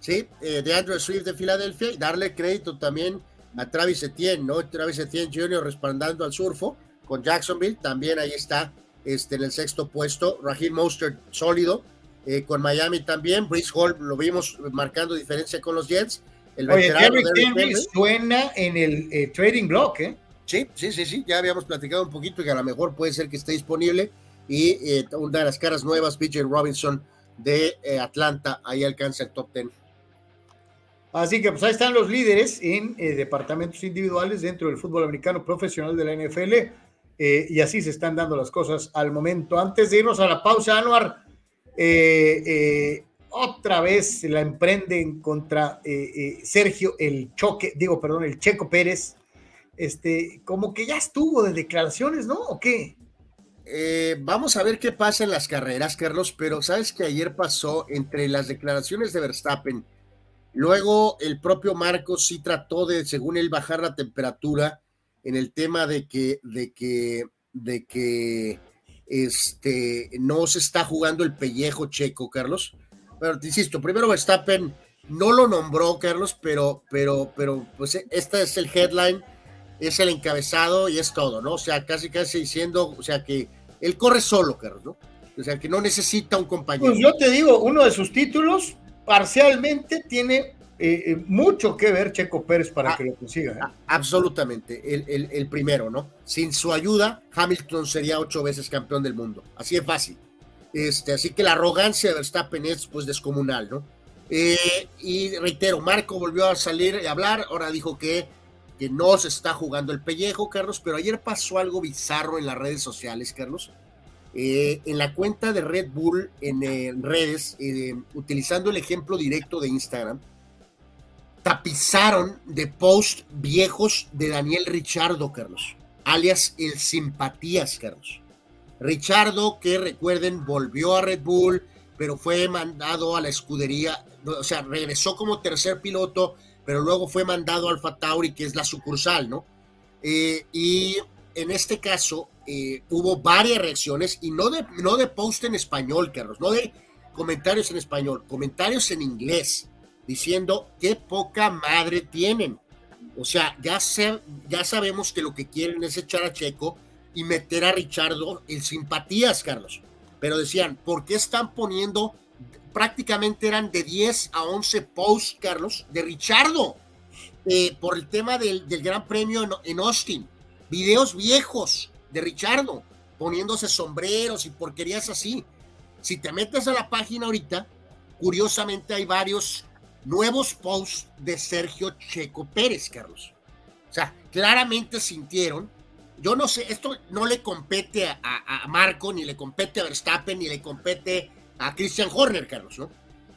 Sí, de Andrew Swift de Filadelfia, y darle crédito también a Travis Etienne, ¿no? Travis Etienne Jr. respaldando al surfo con Jacksonville, también ahí está este, en el sexto puesto, Raheem Mostert sólido, eh, con Miami también, Brice Hall lo vimos marcando diferencia con los Jets. El Oye, Henry suena en el eh, trading block, ¿eh? Sí, sí, sí, sí, ya habíamos platicado un poquito que a lo mejor puede ser que esté disponible y eh, una de las caras nuevas, PJ Robinson de Atlanta, ahí alcanza el top 10. Así que pues ahí están los líderes en departamentos individuales dentro del fútbol americano profesional de la NFL eh, y así se están dando las cosas al momento. Antes de irnos a la pausa, Anuar, eh, otra vez la emprenden contra Sergio el choque, digo, perdón, el Checo Pérez. Este, como que ya estuvo de declaraciones, ¿no? ¿O qué? vamos a ver qué pasa en las carreras, Carlos, pero sabes que ayer pasó entre las declaraciones de Verstappen Luego el propio Marcos sí trató de, según él, bajar la temperatura en el tema de que, de que, de que este, no se está jugando el pellejo checo, Carlos. Pero te insisto, primero Verstappen no lo nombró, Carlos, pero, pero, pero, pues este es el headline, es el encabezado y es todo, ¿no? O sea, casi, casi diciendo, o sea, que él corre solo, Carlos, ¿no? O sea, que no necesita un compañero. Pues yo te digo, uno de sus títulos parcialmente tiene eh, eh, mucho que ver Checo Pérez para ah, que lo consiga. ¿eh? Absolutamente, el, el, primero, ¿no? Sin su ayuda, Hamilton sería ocho veces campeón del mundo. Así es fácil. Este, así que la arrogancia de Verstappen es pues descomunal, ¿no? y reitero, Marco volvió a salir y hablar, ahora dijo que, que no se está jugando el pellejo, Carlos, pero ayer pasó algo bizarro en las redes sociales, Carlos eh, en la cuenta de Red Bull en, eh, redes, eh, utilizando el ejemplo directo de Instagram, tapizaron de post viejos de Daniel Richardo, Carlos, alias el Simpatías, Carlos. Richardo, que recuerden, volvió a Red Bull, pero fue mandado a la escudería, o sea, regresó como tercer piloto, pero luego fue mandado al Alfa Tauri, que es la sucursal, ¿no? Eh, y en este caso eh, hubo varias reacciones y no de, no de post en español, Carlos, no de comentarios en español, comentarios en inglés, diciendo qué poca madre tienen. O sea, ya, ya sabemos que lo que quieren es echar a Checo y meter a Richardo en simpatías, Carlos. Pero decían, ¿por qué están poniendo, prácticamente eran de 10 a 11 posts, Carlos, de Richardo, eh, por el tema del, del Gran Premio en, Austin? Videos viejos de Richardo, poniéndose sombreros y porquerías así. Si te metes a la página ahorita, curiosamente hay varios nuevos posts de Sergio Checo Pérez, Carlos. O sea, claramente sintieron yo no sé, esto no le compete a, Marco, ni le compete a Verstappen, ni le compete a Christian Horner, Carlos, ¿no?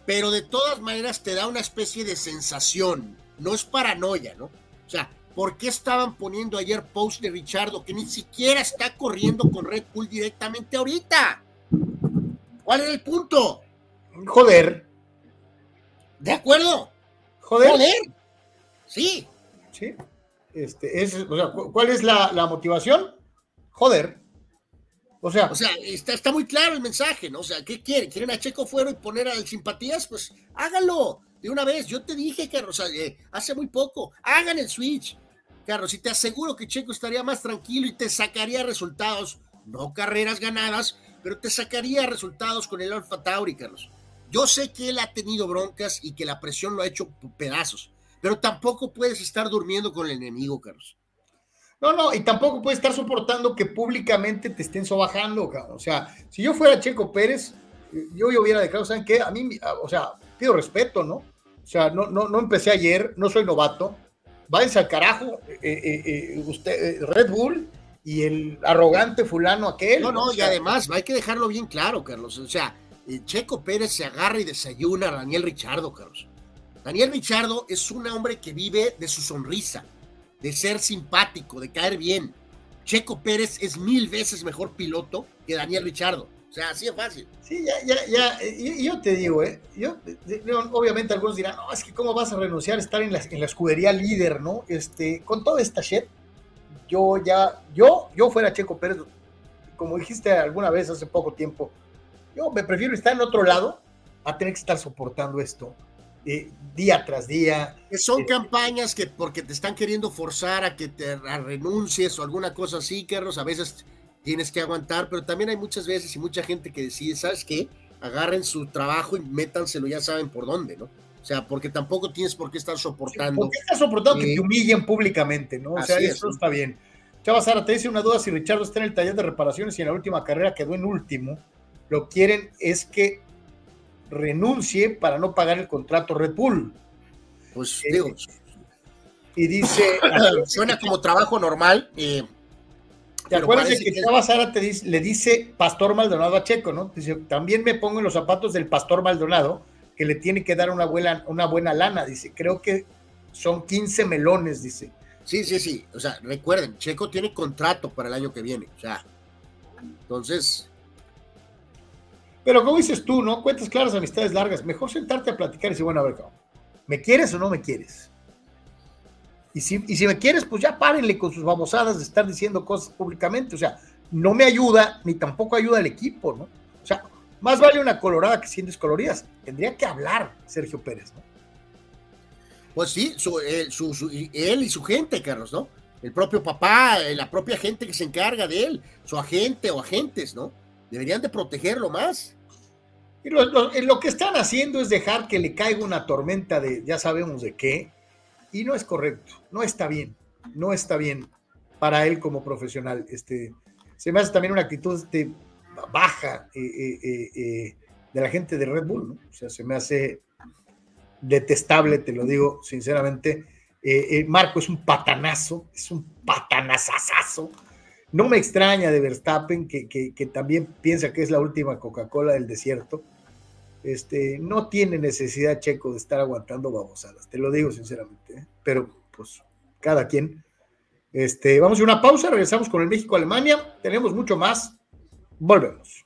Pero de todas maneras te da una especie de sensación, no es paranoia, ¿no? O sea, ¿por qué estaban poniendo ayer post de Richardo que ni siquiera está corriendo con Red Bull directamente ahorita? ¿Cuál es el punto? Joder. ¿De acuerdo? Joder. Joder. Sí. Sí. Este, es, ¿Cuál es la, motivación? Joder. O sea, o sea está, está, muy claro el mensaje, ¿no? O sea, ¿qué quieren? ¿Quieren a Checo fuera y poner a simpatías? Pues háganlo de una vez. Yo te dije, Carlos, eh, hace muy poco, hagan el switch. Carlos, y te aseguro que Checo estaría más tranquilo y te sacaría resultados, no carreras ganadas, pero te sacaría resultados con el Alfa Tauri, Carlos. Yo sé que él ha tenido broncas y que la presión lo ha hecho pedazos, pero tampoco puedes estar durmiendo con el enemigo, Carlos. No, no, y tampoco puedes estar soportando que públicamente te estén sobajando, cabrón. O sea, si yo fuera Checo Pérez, yo, yo hubiera declarado, ¿saben qué? A mí, o sea, pido respeto, ¿no? O sea, no, no, no empecé ayer, no soy novato. Váyanse al carajo, eh, eh, eh, usted, Red Bull y el arrogante fulano aquel. No, no, y además hay que dejarlo bien claro, Carlos. O sea, Checo Pérez se agarra y desayuna a Daniel Richardo, Carlos. Daniel Richardo es un hombre que vive de su sonrisa, de ser simpático, de caer bien. Checo Pérez es mil veces mejor piloto que Daniel Richardo. O sea, así es fácil. Sí, ya, ya, ya. Yo te digo, ¿eh? Yo, obviamente algunos dirán, no, es que cómo vas a renunciar a estar en la, en la escudería líder, ¿no? Este, con toda esta shit, yo ya, yo, yo fuera Checo Pérez, como dijiste alguna vez hace poco tiempo, yo me prefiero estar en otro lado a tener que estar soportando esto eh, día tras día. son eh, campañas que porque te están queriendo forzar a que te renuncies o alguna cosa así, Carlos, a veces tienes que aguantar, pero también hay muchas veces y mucha gente que decide, ¿sabes qué? Agarren su trabajo y métanselo, ya saben por dónde, ¿no? O sea, porque tampoco tienes por qué estar soportando. ¿Por qué estás soportando que te humillen públicamente, no? O sea, eso está bien. Chava Sara, te dice una duda si Richard está en el taller de reparaciones y en la última carrera quedó en último. Lo quieren es que renuncie para no pagar el contrato Red Bull. Pues eh, digo. Y dice. Suena como trabajo normal. Eh, ¿Te acuerdas de que, Chava Sara te dice, le dice Pastor Maldonado a Checo, ¿no? Dice, también me pongo en los zapatos del Pastor Maldonado, que le tiene que dar una buena, una buena lana, dice. Creo que son 15 melones, dice. Sí, sí, sí. O sea, recuerden, Checo tiene contrato para el año que viene. O sea, entonces, pero como dices tú, ¿no? Cuentas claras, amistades largas. Mejor sentarte a platicar y decir, bueno, a ver, ¿me quieres o no me quieres? Y si, me quieres, pues ya párenle con sus babosadas de estar diciendo cosas públicamente. O sea, no me ayuda, ni tampoco ayuda al equipo, ¿no? O sea, más vale una colorada que 100 descoloridas. Tendría que hablar Sergio Pérez, ¿no? Pues sí, él, él y su gente, Carlos, ¿no? El propio papá, eh, la propia gente que se encarga de él, su agente o agentes, ¿no? Deberían de protegerlo más. Y lo, que están haciendo es dejar que le caiga una tormenta de ya sabemos de qué, y no es correcto, no está bien, no está bien para él como profesional. Este, se me hace también una actitud este, baja eh, eh, eh, de la gente de Red Bull, ¿no? O sea, se me hace detestable, te lo digo sinceramente. Marco es un patanazo, es un patanazazazo no me extraña de Verstappen, que, que, también piensa que es la última Coca-Cola del desierto. Este, no tiene necesidad Checo de estar aguantando babosadas, te lo digo sinceramente, ¿eh? pero pues cada quien. Este, vamos a una pausa, regresamos con el México-Alemania, tenemos mucho más, volvemos.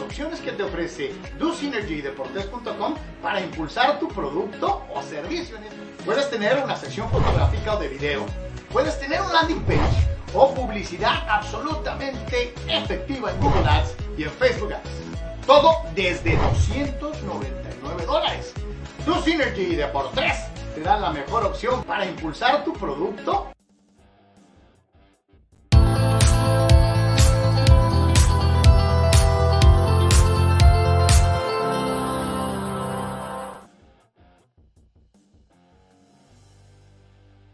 Opciones que te ofrece DoSynergyDeportes.com para impulsar tu producto o servicio. Puedes tener una sección fotográfica o de video, puedes tener un landing page o publicidad absolutamente efectiva en Google Ads y en Facebook Ads. Todo desde 299 dólares. DoSynergy Deportes te da la mejor opción para impulsar tu producto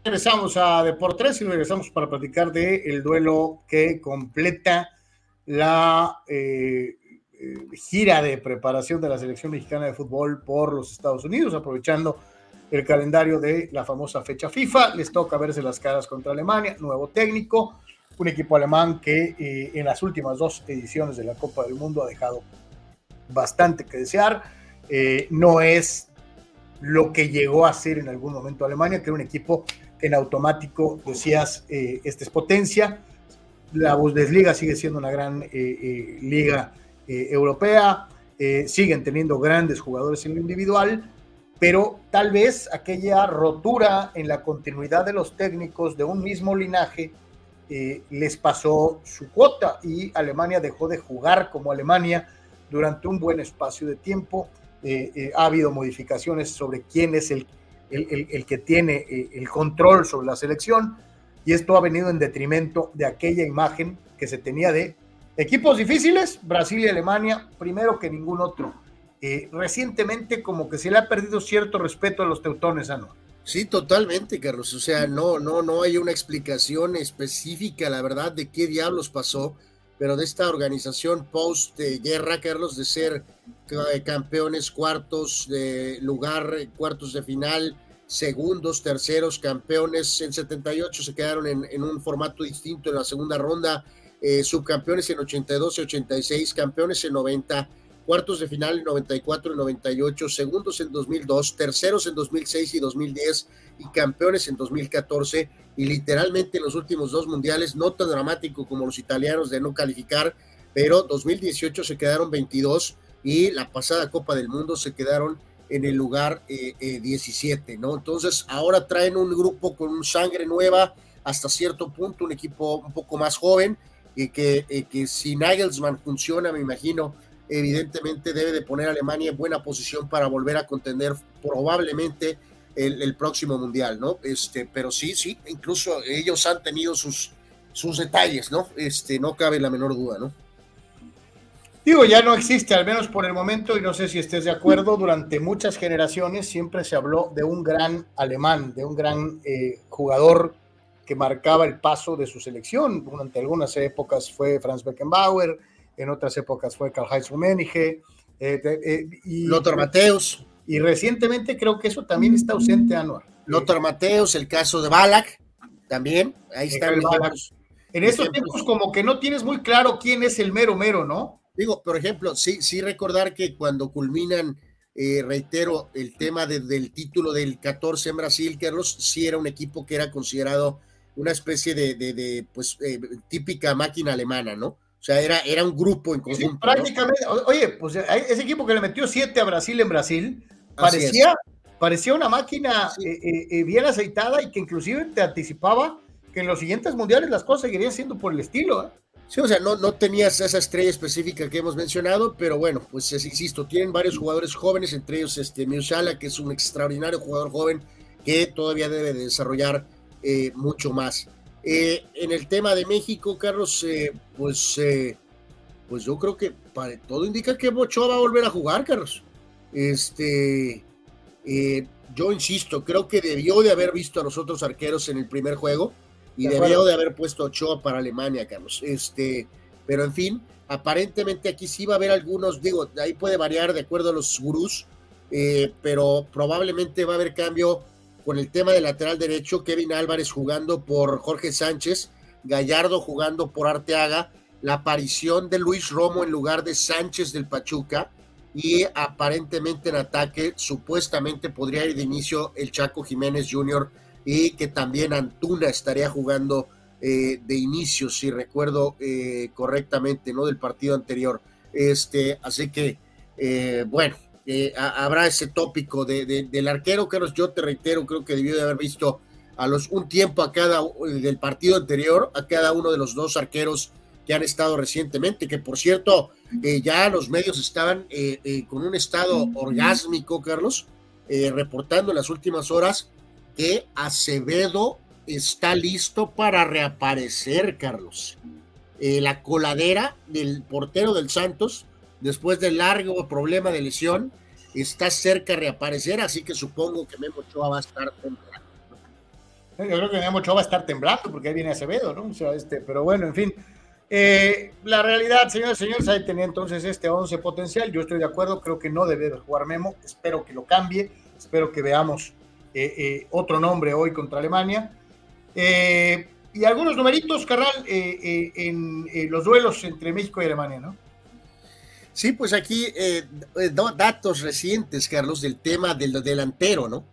Regresamos a Deportes y regresamos para platicar del el duelo que completa la eh, eh, gira de preparación de la selección mexicana de fútbol por los Estados Unidos, aprovechando el calendario de la famosa fecha FIFA. Les toca verse las caras contra Alemania, nuevo técnico, un equipo alemán que eh, en las últimas dos ediciones de la Copa del Mundo ha dejado bastante que desear. no es lo que llegó a ser en algún momento Alemania, que era un equipo en automático decías, eh, esta es potencia. La Bundesliga sigue siendo una gran eh, eh, liga europea, siguen teniendo grandes jugadores en lo individual, pero tal vez aquella rotura en la continuidad de los técnicos de un mismo linaje les pasó su cuota y Alemania dejó de jugar como Alemania durante un buen espacio de tiempo. ha habido modificaciones sobre quién es el el, que tiene eh, el control sobre la selección y esto ha venido en detrimento de aquella imagen que se tenía de equipos difíciles, Brasil y Alemania, primero que ningún otro. Eh, recientemente como que se le ha perdido cierto respeto a los teutones, ¿no? Sí, totalmente, Carlos. O sea, no, no, no hay una explicación específica, la verdad, de qué diablos pasó, pero de esta organización post-guerra, Carlos, de ser eh, campeones, cuartos de lugar, cuartos de final, segundos, terceros, campeones. En 78 se quedaron en, un formato distinto en la segunda ronda, eh, subcampeones en 82 y 86, campeones en 90, cuartos de final en 94 y 98, segundos en 2002, terceros en 2006 y 2010 y campeones en 2014. Y literalmente en los últimos dos mundiales, no tan dramático como los italianos de no calificar, pero 2018 se quedaron 22 y la pasada Copa del Mundo se quedaron en el lugar 17, eh, eh, ¿no? Entonces ahora traen un grupo con sangre nueva hasta cierto punto, un equipo un poco más joven, y que, eh, que si Nagelsmann funciona, me imagino, evidentemente debe de poner a Alemania en buena posición para volver a contender probablemente el, próximo mundial, ¿no? Este, pero sí, sí, incluso ellos han tenido sus, sus detalles, ¿no? Este, no cabe la menor duda, ¿no? Digo, ya no existe, al menos por el momento, y no sé si estés de acuerdo, durante muchas generaciones siempre se habló de un gran alemán, de un gran eh, jugador que marcaba el paso de su selección. Durante algunas épocas fue Franz Beckenbauer, en otras épocas fue Karl-Heinz Rummenigge. Eh, eh, y, Lothar Mateus. Y recientemente creo que eso también está ausente, Anuar. Lothar Mateus, el caso de Balak, también, ahí está. En estos tiempos como que no tienes muy claro quién es el mero mero, ¿no? Digo, por ejemplo, sí, sí recordar que cuando culminan, eh, reitero, el tema del título del 14 en Brasil, Carlos, sí era un equipo que era considerado una especie de, de, pues, eh, típica máquina alemana, ¿no? O sea, era, era un grupo en conjunto. prácticamente, oye, pues ese equipo que le metió siete a Brasil en Brasil, parecía, parecía una máquina eh, bien aceitada y que inclusive te anticipaba que en los siguientes mundiales las cosas seguirían siendo por el estilo, ¿eh? Sí, o sea, no, no tenías esa estrella específica que hemos mencionado, pero bueno, pues insisto, tienen varios jugadores jóvenes, entre ellos este Mirshala, que es un extraordinario jugador joven que todavía debe de desarrollar eh, mucho más. Eh, en el tema de México, Carlos, eh, pues, pues yo creo que para, todo indica que Ochoa va a volver a jugar, Carlos. Este, Eh, yo insisto, creo que debió de haber visto a los otros arqueros en el primer juego y debió de haber puesto Ochoa para Alemania, Carlos. Este, pero en fin, aparentemente aquí sí va a haber algunos, digo, ahí puede variar de acuerdo a los gurús, eh, pero probablemente va a haber cambio con el tema del lateral derecho, Kevin Álvarez jugando por Jorge Sánchez, Gallardo jugando por Arteaga, la aparición de Luis Romo en lugar de Sánchez del Pachuca y aparentemente en ataque supuestamente podría ir de inicio el Chaco Jiménez Jr. y que también Antuna estaría jugando eh, de inicio, si recuerdo eh, correctamente, ¿no? Del partido anterior. Este, así que, eh, bueno, habrá ese tópico de, del arquero, Carlos, yo te reitero, creo que debió de haber visto a los un tiempo a cada del partido anterior, a cada uno de los dos arqueros que han estado recientemente, que por cierto, ya los medios estaban con un estado orgásmico, Carlos, reportando en las últimas horas que Acevedo está listo para reaparecer, Carlos. Eh, la coladera del portero del Santos, después del largo problema de lesión, está cerca de reaparecer, así que supongo que Memo Ochoa va a estar temblando. Yo creo que Memo Ochoa va a estar temblando, porque ahí viene Acevedo, ¿no? O sea, este, pero bueno, en fin. Eh, la realidad, señores y señores, ahí tenía entonces este 11 potencial. Yo estoy de acuerdo, creo que no debe jugar Memo. Espero que lo cambie. Espero que veamos eh, otro nombre hoy contra Alemania. Eh, y algunos numeritos, Carral, eh, eh, en los duelos entre México y Alemania, ¿no? Sí, pues aquí datos recientes, Carlos, del tema del delantero, ¿no?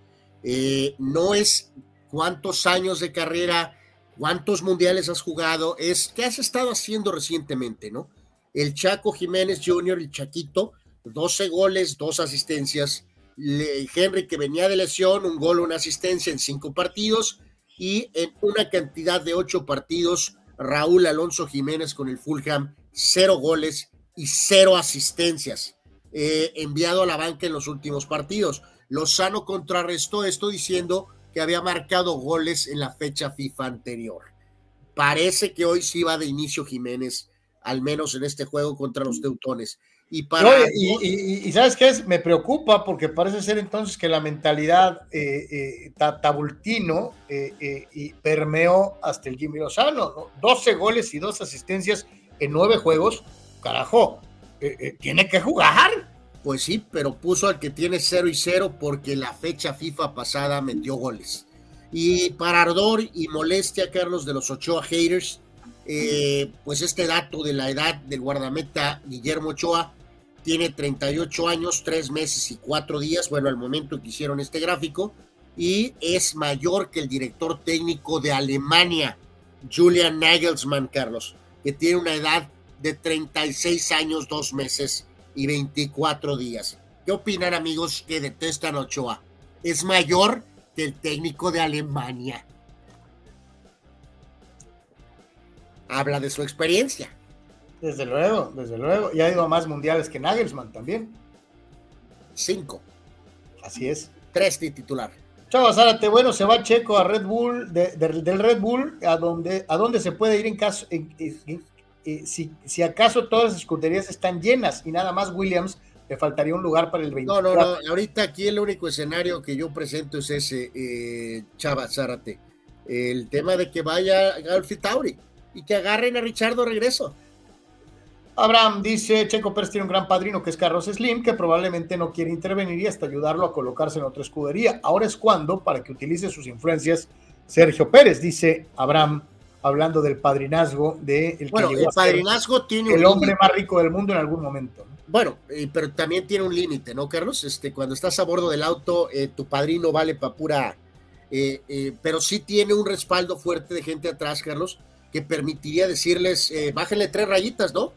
no es cuántos años de carrera, cuántos mundiales has jugado, es qué has estado haciendo recientemente, ¿no? El Chaco Jiménez Jr., el Chaquito, 12 goles, dos asistencias. Henry, que venía de lesión, un gol, una asistencia en cinco partidos y en una cantidad de ocho partidos, Raúl Alonso Jiménez con el Fulham, cero goles y cero asistencias, enviado a la banca en los últimos partidos. Lozano contrarrestó esto diciendo que había marcado goles en la fecha FIFA anterior. Parece que hoy sí va de inicio Jiménez, al menos en este juego contra los Teutones. Y, para... y, ¿sabes qué es? Me preocupa porque parece ser entonces que la mentalidad eh, eh, tabultino eh, permeó hasta el Jimmy Lozano. 12 goles y dos asistencias en nueve juegos. Carajo, tiene que jugar. Pues sí, pero puso al que tiene 0 y 0 porque la fecha FIFA pasada metió goles. Y para ardor y molestia, Carlos, de los Ochoa haters, pues este dato de la edad del guardameta Guillermo Ochoa tiene 38 años, 3 meses y 4 días, bueno, al momento que hicieron este gráfico, y es mayor que el director técnico de Alemania, Julian Nagelsmann, Carlos, que tiene una edad de 36 años, 2 meses y 24 días. ¿Qué opinan amigos que detestan Ochoa? Es mayor que el técnico de Alemania. Habla de su experiencia. Desde luego, desde luego. Y ha ido a más mundiales que Nagelsmann también. Cinco. Así es. Tres de titular. Chava Zárate, bueno, se va Checo a Red Bull, del Red Bull, a donde, a donde se puede ir en caso, si, si, acaso todas las escuderías están llenas y nada más Williams, le faltaría un lugar para el 24. No, no, no, ahorita aquí el único escenario que yo presento es ese, eh, Chava Zárate. El tema de que vaya Alfie Tauri y que agarren a Richardo regreso. Abraham dice, Checo Pérez tiene un gran padrino que es Carlos Slim, que probablemente no quiere intervenir y hasta ayudarlo a colocarse en otra escudería. Ahora es cuando, para que utilice sus influencias, Sergio Pérez, dice Abraham, hablando del padrinazgo de el bueno, el padrinazgo tiene el hombre más rico del mundo en algún momento. Bueno, eh, pero también tiene un límite, ¿no, Carlos? Este, cuando estás a bordo del auto, eh, tu padrino vale para pura, eh, pero sí tiene un respaldo fuerte de gente atrás, Carlos, que permitiría decirles, bájenle tres rayitas, ¿no?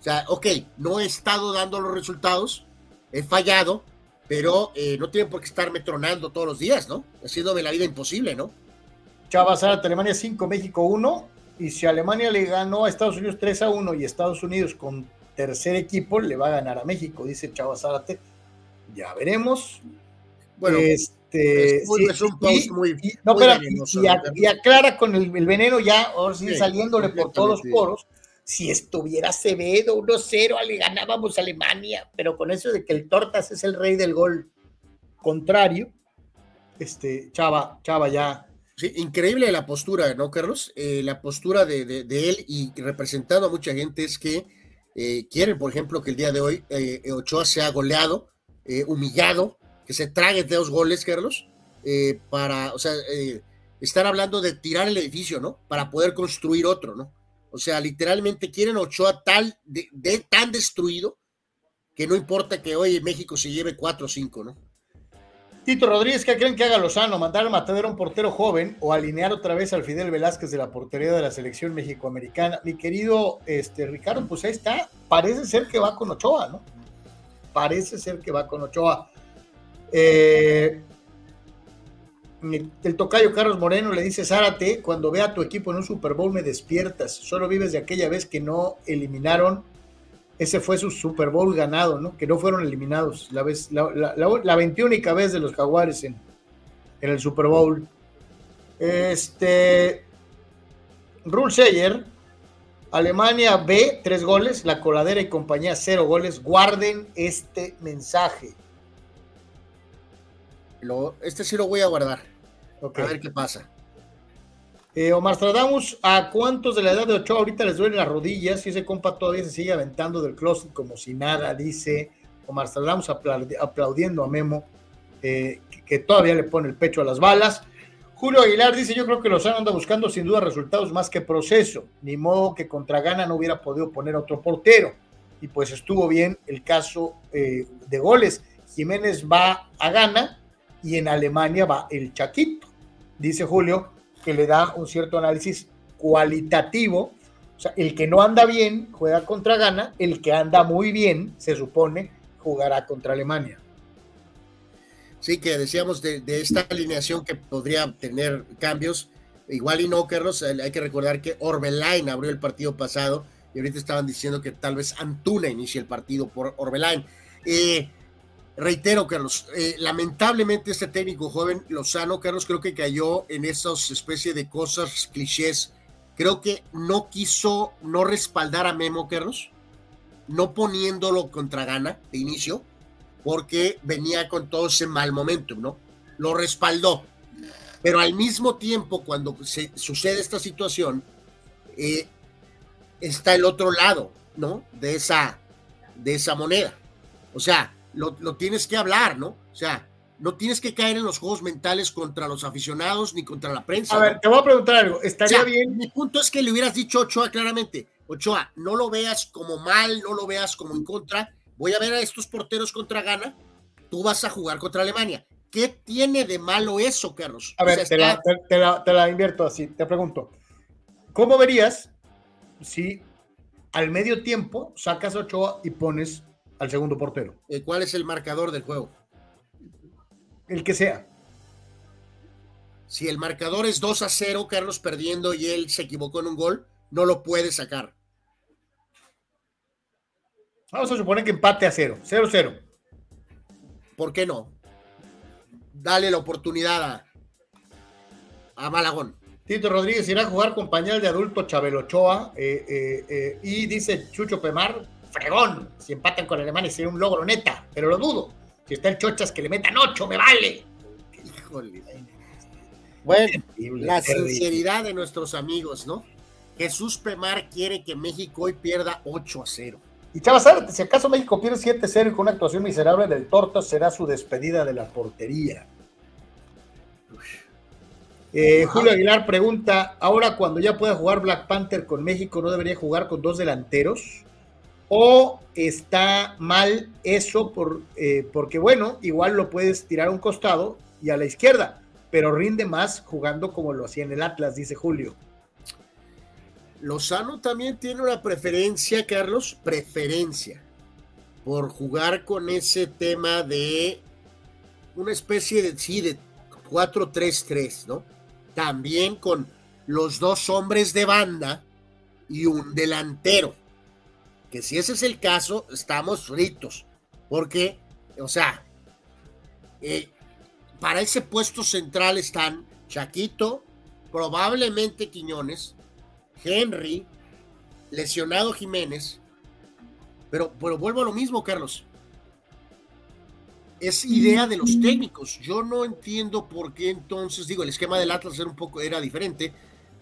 O sea, ok, no he estado dando los resultados, he fallado, pero eh, no tienen por qué estarme tronando todos los días, ¿no? Haciéndome la vida imposible, ¿no? Chavas, Alemania 5, México 1. Y si Alemania le ganó a Estados Unidos 3 a 1 y Estados Unidos con tercer equipo le va a ganar a México, dice Chavas Zárate. Ya veremos. Bueno, este, es, un post muy, no, pero, y, aclara con el, veneno ya, ahora sí, saliéndole por todos los poros si estuviera Acevedo 1-0, le ganábamos a Alemania, pero con eso de que el Tortas es el rey del gol. contrario, este, Chava, Chava ya. Sí, increíble la postura, ¿no, Carlos? Eh, la postura de, él y representando a mucha gente es que eh, quieren, por ejemplo, que el día de hoy eh, Ochoa sea goleado, humillado, que se trague dos goles, Carlos, para, o sea, estar hablando de tirar el edificio, ¿no? Para poder construir otro, ¿no? O sea, literalmente quieren Ochoa tal, de, tan destruido que no importa que hoy México se lleve cuatro o cinco, ¿no? Tito Rodríguez, ¿qué creen que haga Lozano? ¿Mandar a matadero a un portero joven o alinear otra vez al Fidel Velázquez de la portería de la selección mexicoamericana? Mi querido este, Ricardo, pues ahí está. Parece ser que va con Ochoa, ¿no? Parece ser que va con Ochoa. Eh, el tocayo Carlos Moreno le dice, Zárate, cuando vea a tu equipo en un Super Bowl me despiertas. Solo vives de aquella vez que no eliminaron. Ese fue su Super Bowl ganado, ¿no? Que no fueron eliminados. La, vez, la, la, 21 vez de los Jaguares en, en, el Super Bowl. Este. Rule Seyer. Alemania B, tres goles. La coladera y compañía, cero goles. Guarden este mensaje. Lo, este sí lo voy a guardar. A ver qué pasa. Eh, Omar Stradamus, ¿a cuántos de la edad de Ochoa ahorita les duelen las rodillas? Y ese compa todavía se sigue aventando del closet como si nada, dice Omar Stradamus aplaudiendo a Memo, eh, que, todavía le pone el pecho a las balas. Julio Aguilar dice: Yo creo que Lozano anda buscando sin duda resultados más que proceso. Ni modo que contra Gana no hubiera podido poner otro portero. Y pues estuvo bien el caso eh, de goles. Jiménez va a Gana y en Alemania va el Chaquito dice Julio, que le da un cierto análisis cualitativo. O sea, el que no anda bien juega contra Ghana, el que anda muy bien, se supone, jugará contra Alemania. Sí, que decíamos de, esta alineación que podría tener cambios. Igual y no, Carlos, eh, hay que recordar que Orbelain abrió el partido pasado y ahorita estaban diciendo que tal vez Antuna inicie el partido por Orbelain. Eh, reitero, Carlos, eh, lamentablemente este técnico joven, Lozano, Carlos, creo que cayó en esas especie de cosas clichés. Creo que no quiso no respaldar a Memo, Carlos, no poniéndolo contra gana de inicio, porque venía con todo ese mal momento, ¿no? Lo respaldó. Pero al mismo tiempo, cuando se, sucede esta situación, eh, está el otro lado, ¿no? De esa, de esa moneda. O sea, lo, tienes que hablar, ¿no? O sea, no tienes que caer en los juegos mentales contra los aficionados ni contra la prensa. A ver, te voy a preguntar algo. Estaría bien. Mi punto es que le hubieras dicho a Ochoa claramente: Ochoa, no lo veas como mal, no lo veas como en contra. Voy a ver a estos porteros contra Gana. Tú vas a jugar contra Alemania. ¿Qué tiene de malo eso, Carlos? A ver, te, la, invierto así. Te pregunto: ¿cómo verías si al medio tiempo sacas a Ochoa y pones al segundo portero. Eh, ¿Cuál es el marcador del juego? El que sea. Si el marcador es 2 a 0, Carlos perdiendo y él se equivocó en un gol, no lo puede sacar. Vamos a suponer que empate a 0, 0-0. ¿Por qué no? Dale la oportunidad a, a Malagón. Tito Rodríguez irá a jugar con pañal de adulto Chabelochoa eh, eh, y dice Chucho Pemar, fregón. Si empatan con Alemania sería un logro neta, pero lo dudo. Si está el Chochas que le metan ocho, me vale. Híjole. Bueno, la sinceridad de nuestros amigos, ¿no? Jesús Pemar quiere que México hoy pierda 8 a 0. Y Chavas, si acaso México pierde 7 a 0 y con una actuación miserable del Torto, será su despedida de la portería. Eh, Julio Aguilar pregunta: Ahora, cuando ya pueda jugar Black Panther con México, ¿no debería jugar con dos delanteros? O está mal eso por, eh, porque, bueno, igual lo puedes tirar a un costado y a la izquierda, pero rinde más jugando como lo hacía en el Atlas, dice Julio. Lozano también tiene una preferencia, Carlos, preferencia por jugar con ese tema de una especie de, sí, de 4-3-3, ¿no? También con los dos hombres de banda y un delantero que si ese es el caso, estamos fritos. Porque, o sea, eh, para ese puesto central están Chaquito, probablemente Quiñones, Henry, lesionado Jiménez. Pero, pero vuelvo a lo mismo, Carlos. es idea de los técnicos. Yo no entiendo por qué entonces, digo, el esquema del Atlas era un poco, era diferente,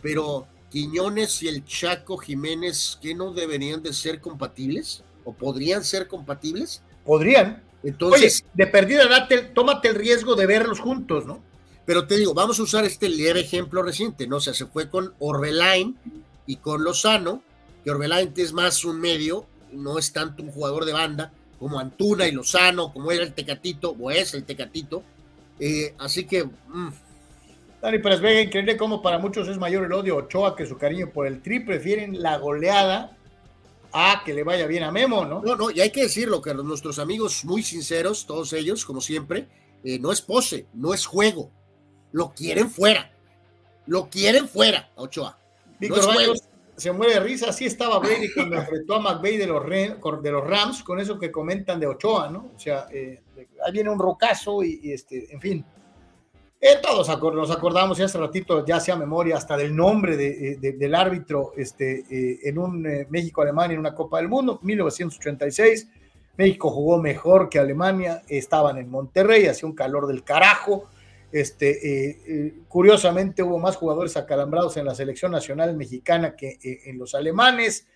pero Quiñones y el Chaco Jiménez, ¿qué no deberían de ser compatibles? ¿O podrían ser compatibles? Podrían. Entonces, de perdida, date, tómate el riesgo de verlos juntos, ¿no? Pero te digo, vamos a usar este leve ejemplo reciente, ¿no? O sea, se fue con Orbelain y con Lozano, que Orbelain es más un medio, no es tanto un jugador de banda, como Antuna y Lozano, como era el Tecatito, o es el Tecatito. Eh, así que. Mmm. Dani Pérez Vega, increíble cómo para muchos es mayor el odio a Ochoa que su cariño por el tri. Prefieren la goleada a que le vaya bien a Memo, ¿no? No, no, y hay que decirlo, que nuestros amigos muy sinceros, todos ellos, como siempre, eh, no es pose, no es juego. Lo quieren fuera. Lo quieren fuera, Ochoa. Víctor no se muere de risa. Así estaba Brady cuando enfrentó a McVeigh de los, de los Rams, con eso que comentan de Ochoa, ¿no? O sea, eh, ahí viene un rocazo y, este, en fin. Eh, todos nos acordamos, hace ratito ya sea memoria hasta del nombre de, eh, del árbitro este, en un México-Alemania en una Copa del Mundo, 1986. México jugó mejor que Alemania, estaban en Monterrey, hacía un calor del carajo este, eh, eh, curiosamente hubo más jugadores acalambrados en la selección nacional mexicana que eh, en los alemanes.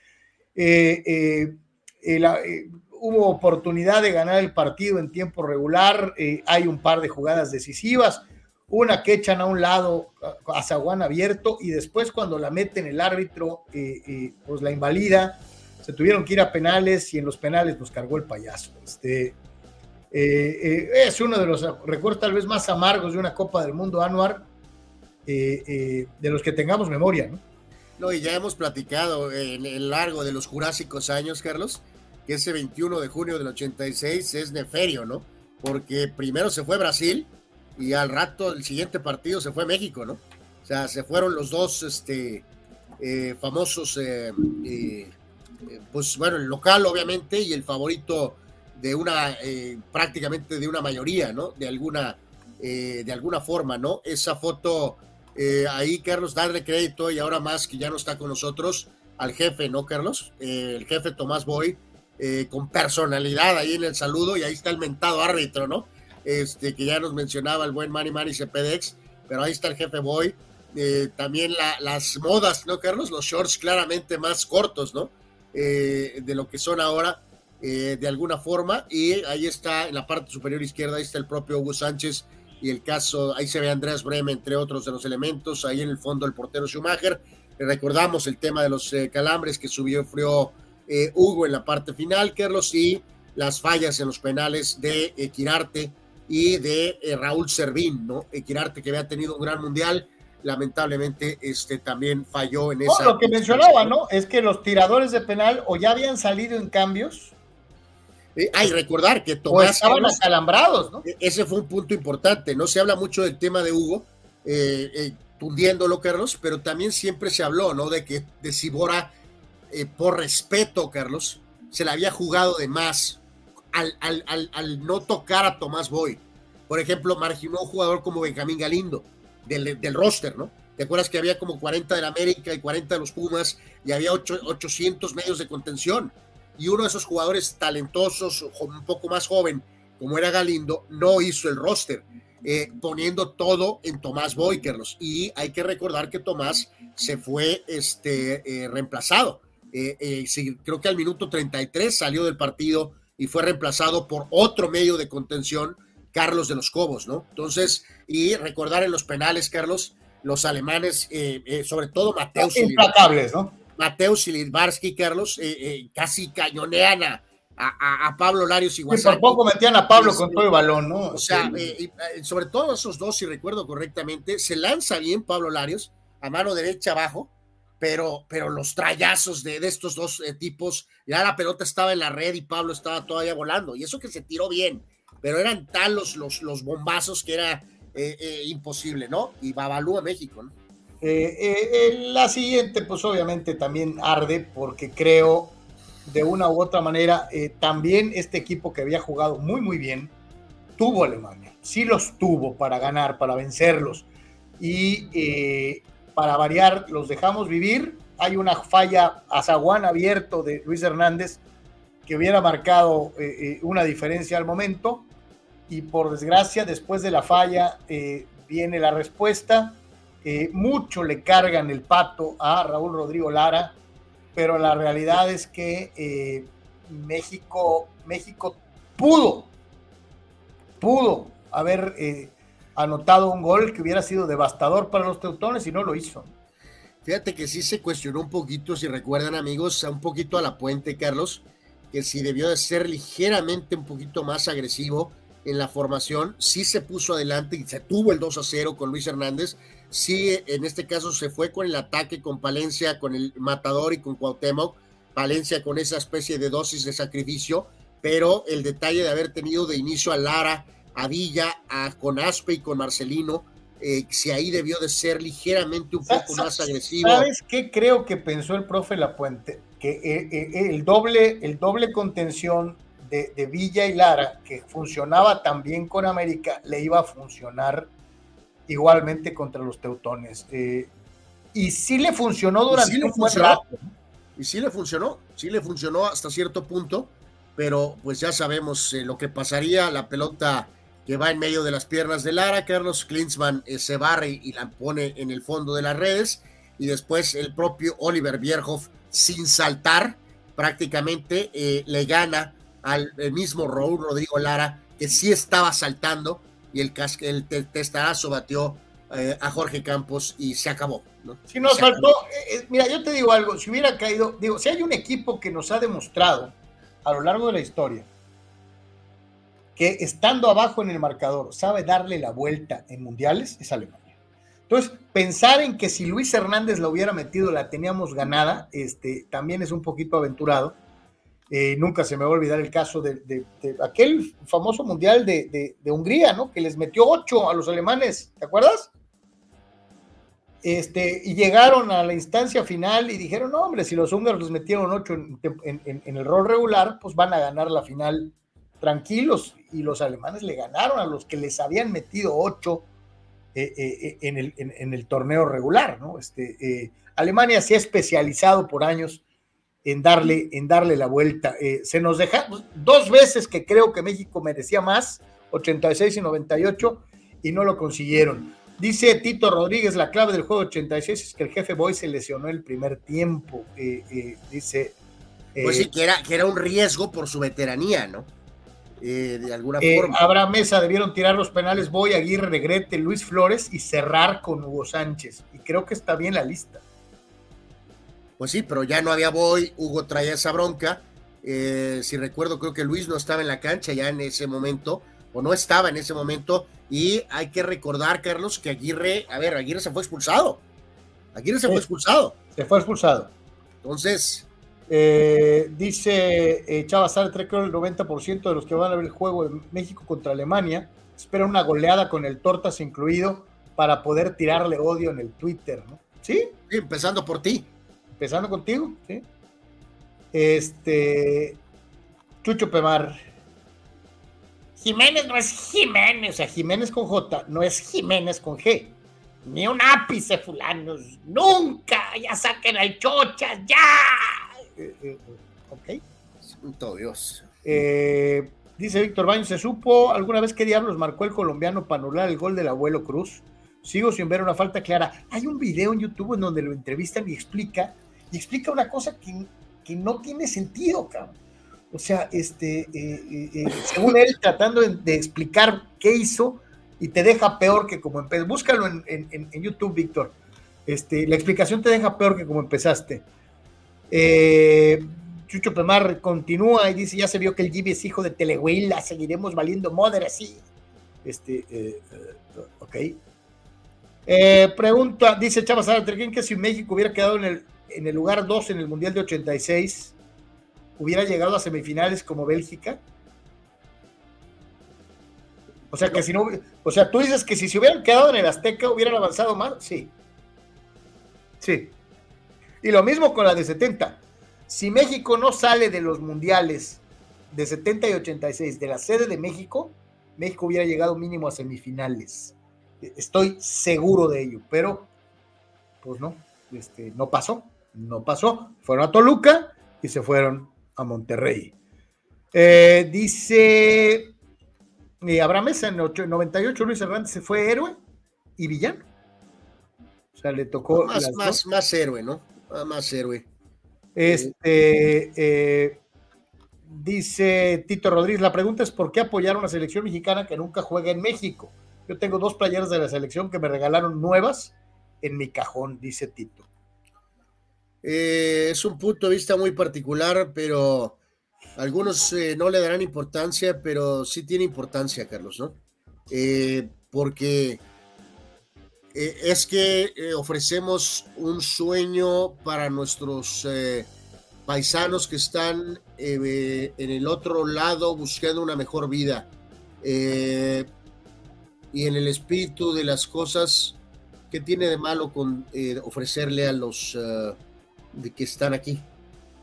hubo oportunidad de ganar el partido en tiempo regular. hay un par de jugadas decisivas. Una que echan a un lado a Zaguán abierto y después cuando la meten el árbitro, pues la invalida. Se tuvieron que ir a penales y en los penales nos cargó el payaso. Este, eh, eh, es uno de los recuerdos tal vez más amargos de una Copa del Mundo Anuar, eh, de los que tengamos memoria, ¿no? No, y ya hemos platicado en el largo de los jurásicos años, Carlos, que ese 21 de junio del 86 es neferio, ¿no? Porque primero se fue Brasil y al rato el siguiente partido se fue México, ¿no? O sea, se fueron los dos este, famosos, pues bueno, el local obviamente y el favorito de una, eh, prácticamente de una mayoría, ¿no? De alguna, eh, de alguna forma, ¿no? Esa foto, eh, ahí Carlos, darle crédito y ahora más que ya no está con nosotros, al jefe, ¿no, Carlos? el jefe Tomás Boy, con personalidad ahí en el saludo y ahí está el mentado árbitro, ¿no? Este, que ya nos mencionaba el buen Manny Manny Cepedex, pero ahí está el jefe Boy. también las modas, ¿no, Carlos? Los shorts claramente más cortos, ¿no? de lo que son ahora eh, de alguna forma. Y ahí está, en la parte superior izquierda, ahí está el propio Hugo Sánchez y el caso, ahí se ve Andrés Breme, entre otros de los elementos, ahí en el fondo el portero Schumacher. recordamos el tema de los eh, calambres que subió frío eh, Hugo en la parte final, Carlos, y las fallas en los penales de Equirarte y de Raúl Servín, ¿no? Equirarte que había tenido un gran mundial, lamentablemente este también falló en esa. lo que mencionaba, ¿no? Es que los tiradores de penal o ya habían salido en cambios eh, hay recordar que Tomás. estaban acalambrados, ¿no? E-, ese fue un punto importante. No se habla mucho del tema de Hugo, eh, eh, tundiéndolo, Carlos, pero también siempre se habló, ¿no? De que de Sibora, por respeto, Carlos, se le había jugado de más al, no tocar a Tomás Boy. Por ejemplo, marginó un jugador como Benjamín Galindo, del, del roster, ¿no? ¿Te acuerdas que había como 40 la América y 40 de los Pumas y había 800 medios de contención? y uno de esos jugadores talentosos, un poco más joven, como era Galindo, no hizo el roster, eh, poniendo todo en Tomás Boykerlos. Y hay que recordar que Tomás se fue este, eh, reemplazado. Eh, creo que al minuto 33 salió del partido y fue reemplazado por otro medio de contención, Carlos de los Cobos, ¿no? Entonces, y recordar en los penales, Carlos, los alemanes, sobre todo Mateo. Implacables, ¿no? Mateo Silirbarsky, Carlos, eh, eh, casi cañonean a, a, Pablo Larios y Guasaki. tampoco metían a Pablo con todo el balón, ¿no? O sea, eh, sobre todo esos dos, si recuerdo correctamente, se lanza bien Pablo Larios, a mano derecha abajo, pero, pero los trayazos de, de estos dos tipos, ya la pelota estaba en la red y Pablo estaba todavía volando, y eso que se tiró bien, pero eran tal los, los, bombazos que era imposible, ¿no? Y Babalú a México, ¿no? Eh, eh, la siguiente, pues obviamente también arde porque creo de una u otra manera, eh, también este equipo que había jugado muy, muy bien, tuvo Alemania. Sí los tuvo para ganar, para vencerlos. Y para variar, los dejamos vivir. Hay una falla a zaguán abierto de Luis Hernández que hubiera marcado una diferencia al momento. y por desgracia, después de la falla, eh, viene la respuesta. Eh, mucho le cargan el pato a Raúl Rodrigo Lara, pero la realidad es que eh, México, México pudo, pudo haber anotado un gol que hubiera sido devastador para los teutones y no lo hizo. Fíjate que sí se cuestionó un poquito, si recuerdan amigos, un poquito a la puente, Carlos, que si debió de ser ligeramente un poquito más agresivo en la formación, sí se puso adelante y se tuvo el 2 a 0 con Luis Hernández, sí en este caso se fue con el ataque con Palencia, con el Matador y con Cuauhtémoc, Palencia con esa especie de dosis de sacrificio, pero el detalle de haber tenido de inicio a Lara, a Villa, a, con Aspe y con Marcelino, eh, si ahí debió de ser ligeramente un poco más agresivo. ¿Sabes qué creo que pensó el profe Lapuente? Que eh, eh, el, doble, el doble contención de, Villa y Lara, que funcionaba también con América, le iba a funcionar igualmente contra los teutones. y sí le funcionó durante un buen rato. Y sí le funcionó, sí le funcionó hasta cierto punto, pero pues ya sabemos lo que pasaría, la pelota que va en medio de las piernas de Lara. Carlos Klinsmann eh, se barre y la pone en el fondo de las redes. Y después el propio Oliver Bierhoff, sin saltar, prácticamente eh, le gana al mismo Raúl Rodrigo Lara, que sí estaba saltando. Y el, el testarazo batió eh, a Jorge Campos y se acabó. Si nos faltó, mira, yo te digo algo, si hubiera caído, digo, si hay un equipo que nos ha demostrado a lo largo de la historia que estando abajo en el marcador sabe darle la vuelta en mundiales es Alemania. Entonces, pensar en que si Luis Hernández la hubiera metido la teníamos ganada, este, también es un poquito aventurado. Eh, nunca se me va a olvidar el caso de, aquel famoso mundial de, Hungría, ¿no? Que les metió ocho a los alemanes, ¿te acuerdas? Este, y llegaron a la instancia final y dijeron, no, hombre, si los húngaros les metieron ocho en el rol regular, pues van a ganar la final tranquilos y los alemanes le ganaron a los que les habían metido ocho eh, eh, eh, en, el, en, el, torneo regular, ¿no? Este, Alemania se ha especializado por años en darle, en darle la vuelta. se nos deja dos veces que creo que México merecía más, 86 y 98, y no lo consiguieron. Dice Tito Rodríguez, la clave del juego 86 es que el jefe Boy se lesionó el primer tiempo. dice. Pues sí, que era, que era un riesgo por su veteranía, ¿no? Eh, de alguna eh, forma. Habrá mesa, debieron tirar los penales Boy, Aguirre, Negrete, Luis Flores y cerrar con Hugo Sánchez. Y creo que está bien la lista. Pues sí, pero ya no había Boy, Hugo traía esa bronca. Eh, si recuerdo, creo que Luis no estaba en la cancha ya en ese momento, o no estaba en ese momento. Y hay que recordar, Carlos, que Aguirre, a ver, Aguirre se fue expulsado. Aguirre se fue expulsado. Se fue expulsado. Entonces, eh, dice eh, Chava Sartre, creo el 90% de los que van a ver el juego de México contra Alemania esperan una goleada con el Tortas incluido para poder tirarle odio en el Twitter, ¿no? ¿Sí? empezando por ti. Empezando contigo, ¿sí? Este. Chucho Pemar. Jiménez no es Jiménez, o sea, Jiménez con J, no es Jiménez con G. Ni un ápice, fulanos. Nunca, ya saquen al chochas, ya. Eh, eh, ok. Santo Dios. Eh, dice Víctor Baños, ¿se supo alguna vez qué diablos marcó el colombiano para anular el gol del abuelo Cruz? Sigo sin ver una falta clara. Hay un video en YouTube en donde lo entrevistan y explica, y explica una cosa que, que no tiene sentido, cabrón. O sea, este, según él, tratando de, explicar qué hizo, y te deja peor que como empezaste. Búscalo en, en, YouTube, Víctor. Este, la explicación te deja peor que como empezaste. Eh, Chucho Pemar continúa y dice, ya se vio que el Gibi es hijo de Telehuila, seguiremos valiendo madre así. Este, eh, eh, ok. pregunta, dice Chava Sara, ¿creen que si México hubiera quedado en el, en el lugar 2 en el Mundial de 86, hubiera llegado a semifinales como Bélgica? O sea, que si no, o sea, tú dices que si se hubieran quedado en el Azteca hubieran avanzado más, sí. Sí. Y lo mismo con la de 70. Si México no sale de los mundiales de 70 y 86 de la sede de México, México hubiera llegado mínimo a semifinales. Estoy seguro de ello, pero pues no, este, no pasó, no pasó. Fueron a Toluca y se fueron a Monterrey. Eh, dice Y Abraham Mesa en 98, Luis Hernández se fue héroe y villano. O sea, le tocó. Más, más, más héroe, ¿no? Ah, más héroe. Este. Eh, dice Tito Rodríguez: la pregunta es: ¿por qué apoyar a una selección mexicana que nunca juega en México? Yo tengo dos playeras de la selección que me regalaron nuevas en mi cajón, dice Tito. Eh, es un punto de vista muy particular, pero algunos eh, no le darán importancia, pero sí tiene importancia, Carlos, ¿no? Eh, es que ofrecemos un sueño para nuestros paisanos que están en el otro lado buscando una mejor vida. y en el espíritu de las cosas, ¿qué tiene de malo con ofrecerle a los de que están aquí.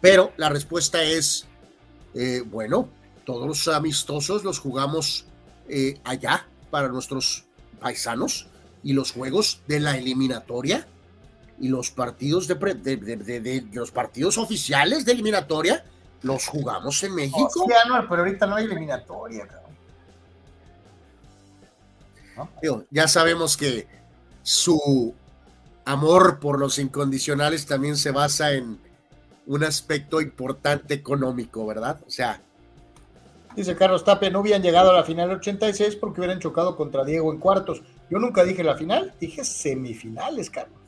Pero la respuesta es, eh, bueno, todos los amistosos los jugamos eh, allá para nuestros paisanos y los juegos de la eliminatoria y los partidos de, de, los partidos oficiales de eliminatoria los jugamos en México. pero ahorita no hay eliminatoria. ya sabemos que su amor por los incondicionales también se basa en un aspecto importante económico, ¿verdad? O sea. Dice Carlos Tapia, no hubieran llegado a la final 86 porque hubieran chocado contra Diego en cuartos. Yo nunca dije la final, dije semifinales, Carlos.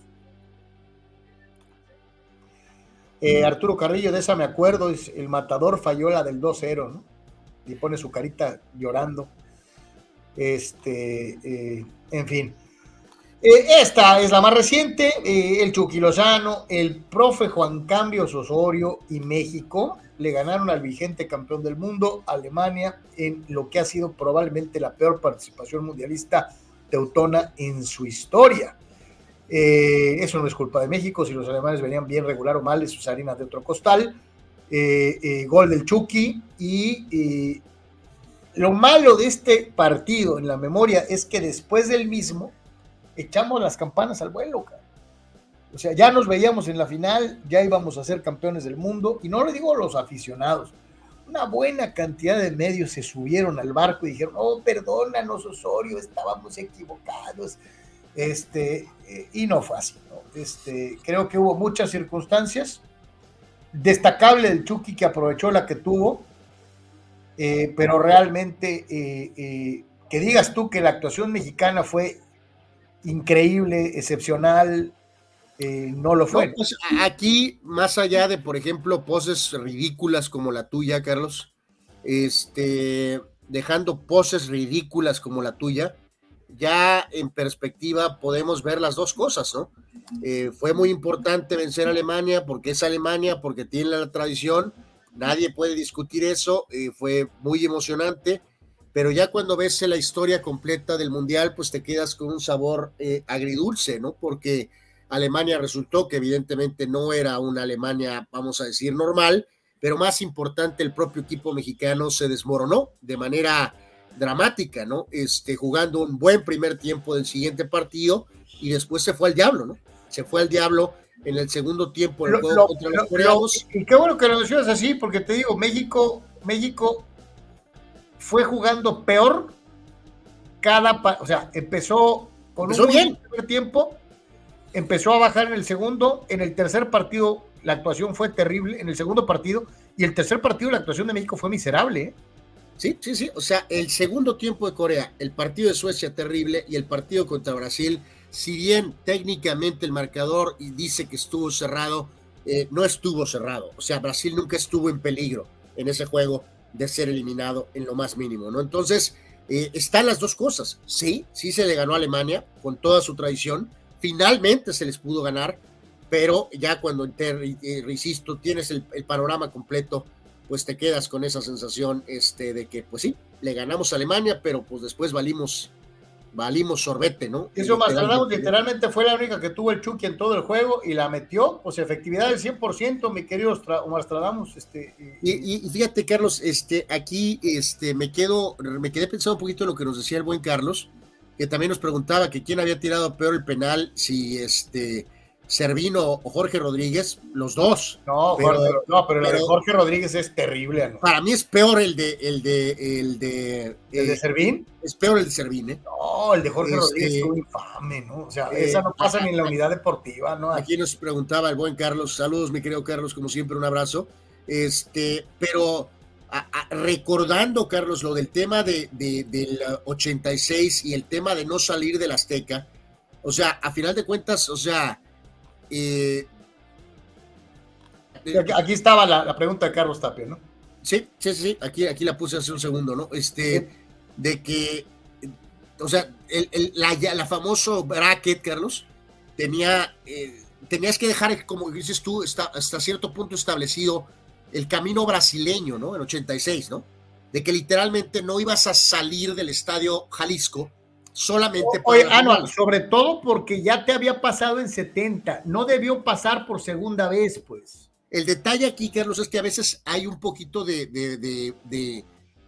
Eh, Arturo Carrillo, de esa me acuerdo, es el matador falló la del 2-0, ¿no? Y pone su carita llorando. Este, eh, en fin. Eh, esta es la más reciente, el Chucky Lozano, el profe Juan Cambios Osorio y México le ganaron al vigente campeón del mundo, Alemania, en lo que ha sido probablemente la peor participación mundialista teutona en su historia. Eh, eso no es culpa de México, si los alemanes venían bien regular o mal, es sus harinas de otro costal. gol del Chucky y lo malo de este partido en la memoria es que después del mismo, echamos las campanas al vuelo, O sea, ya nos veíamos en la final, ya íbamos a ser campeones del mundo, y no le digo a los aficionados, una buena cantidad de medios se subieron al barco y dijeron, oh, perdónanos, Osorio, estábamos equivocados. Este, eh, y no fue así, Este, creo que hubo muchas circunstancias. Destacable el Chucky que aprovechó la que tuvo, eh, pero realmente eh, que digas tú que la actuación mexicana fue increíble, excepcional, no lo fue. Pues, aquí, más allá de, por ejemplo, poses ridículas como la tuya, Carlos, este, dejando poses ridículas como la tuya, ya en perspectiva podemos ver las dos cosas, ¿no? Eh, fue muy importante vencer a Alemania porque es Alemania, porque tiene la tradición, nadie puede discutir eso, eh, fue muy emocionante pero ya cuando ves la historia completa del Mundial, pues te quedas con un sabor eh, agridulce, ¿no? Porque Alemania resultó que evidentemente no era una Alemania, vamos a decir, normal, pero más importante, el propio equipo mexicano se desmoronó de manera dramática, ¿no? Este, jugando un buen primer tiempo del siguiente partido y después se fue al diablo, ¿no? Se fue al diablo en el segundo tiempo el juego contra los coreanos. y qué bueno que lo decías así, porque te digo, México, México fue jugando peor cada, o sea, empezó con un bien. primer tiempo, empezó a bajar en el segundo, en el tercer partido la actuación fue terrible, en el segundo partido, y el tercer partido la actuación de México fue miserable. ¿eh? Sí, sí, sí, o sea, el segundo tiempo de Corea, el partido de Suecia terrible y el partido contra Brasil, si bien técnicamente el marcador dice que estuvo cerrado, eh, no estuvo cerrado, o sea, Brasil nunca estuvo en peligro en ese juego de ser eliminado en lo más mínimo, ¿no? Entonces, eh, están las dos cosas. Sí, sí se le ganó a Alemania con toda su tradición. Finalmente se les pudo ganar, pero ya cuando, eh, insisto, tienes el, el, panorama completo, pues te quedas con esa sensación este, de que, pues sí, le ganamos a Alemania, pero pues después valimos valimos sorbete, ¿no? Eso Mastradamus literalmente fue la única que tuvo el Chucky en todo el juego y la metió, pues efectividad del 100%, mi querido Mastradamus. Este, y, fíjate, Carlos, este, aquí este, me, quedo, me quedé pensando un poquito en lo que nos decía el buen Carlos, que también nos preguntaba que quién había tirado peor el penal, si este Servino o Jorge Rodríguez, los dos. No, pero, Jorge, no, pero, de Jorge Rodríguez es terrible. Para mí es peor el de el de el de, ¿El de Servín. Es peor el de Servín, ¿eh? No, el de Jorge este, Rodríguez es infame, ¿no? O sea, eh, esa no pasa ni en la unidad deportiva, ¿no? Aquí nos preguntaba el buen Carlos, saludos, mi querido Carlos, como siempre, un abrazo. Este, pero recordando, Carlos, lo del tema de, del 86 y el tema de no salir del Azteca, o sea, a final de cuentas, o sea, eh, aquí estaba la, pregunta de Carlos Tapia, ¿no? Sí, sí, sí, aquí, aquí la puse hace un segundo, ¿no? Este, de que, o sea, el, la, la, famoso bracket, Carlos, tenía, eh, tenías que dejar, como dices tú, está, hasta cierto punto establecido el camino brasileño, ¿no? En 86, ¿no? De que literalmente no ibas a salir del estadio Jalisco solamente Oye, ah, no, sobre todo porque ya te había pasado en 70, no debió pasar por segunda vez, pues. El detalle aquí, Carlos, es que a veces hay un poquito de, de,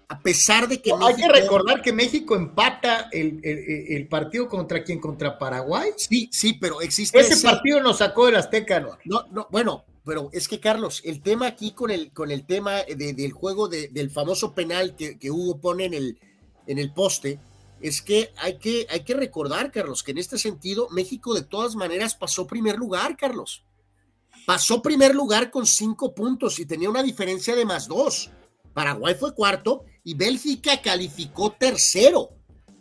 a pesar de que... hay que recordar que México empata el, el, partido contra quién, contra Paraguay. Sí, sí, pero existe... Ese, partido nos sacó del Azteca, ¿no? No, no, bueno, pero es que Carlos, el tema aquí con el, con el tema del juego del famoso penal que, que Hugo pone en el, en el poste, es que hay, que hay que recordar, Carlos, que en este sentido México de todas maneras pasó primer lugar, Carlos. Pasó primer lugar con cinco puntos y tenía una diferencia de más dos. Paraguay fue cuarto y Bélgica calificó tercero.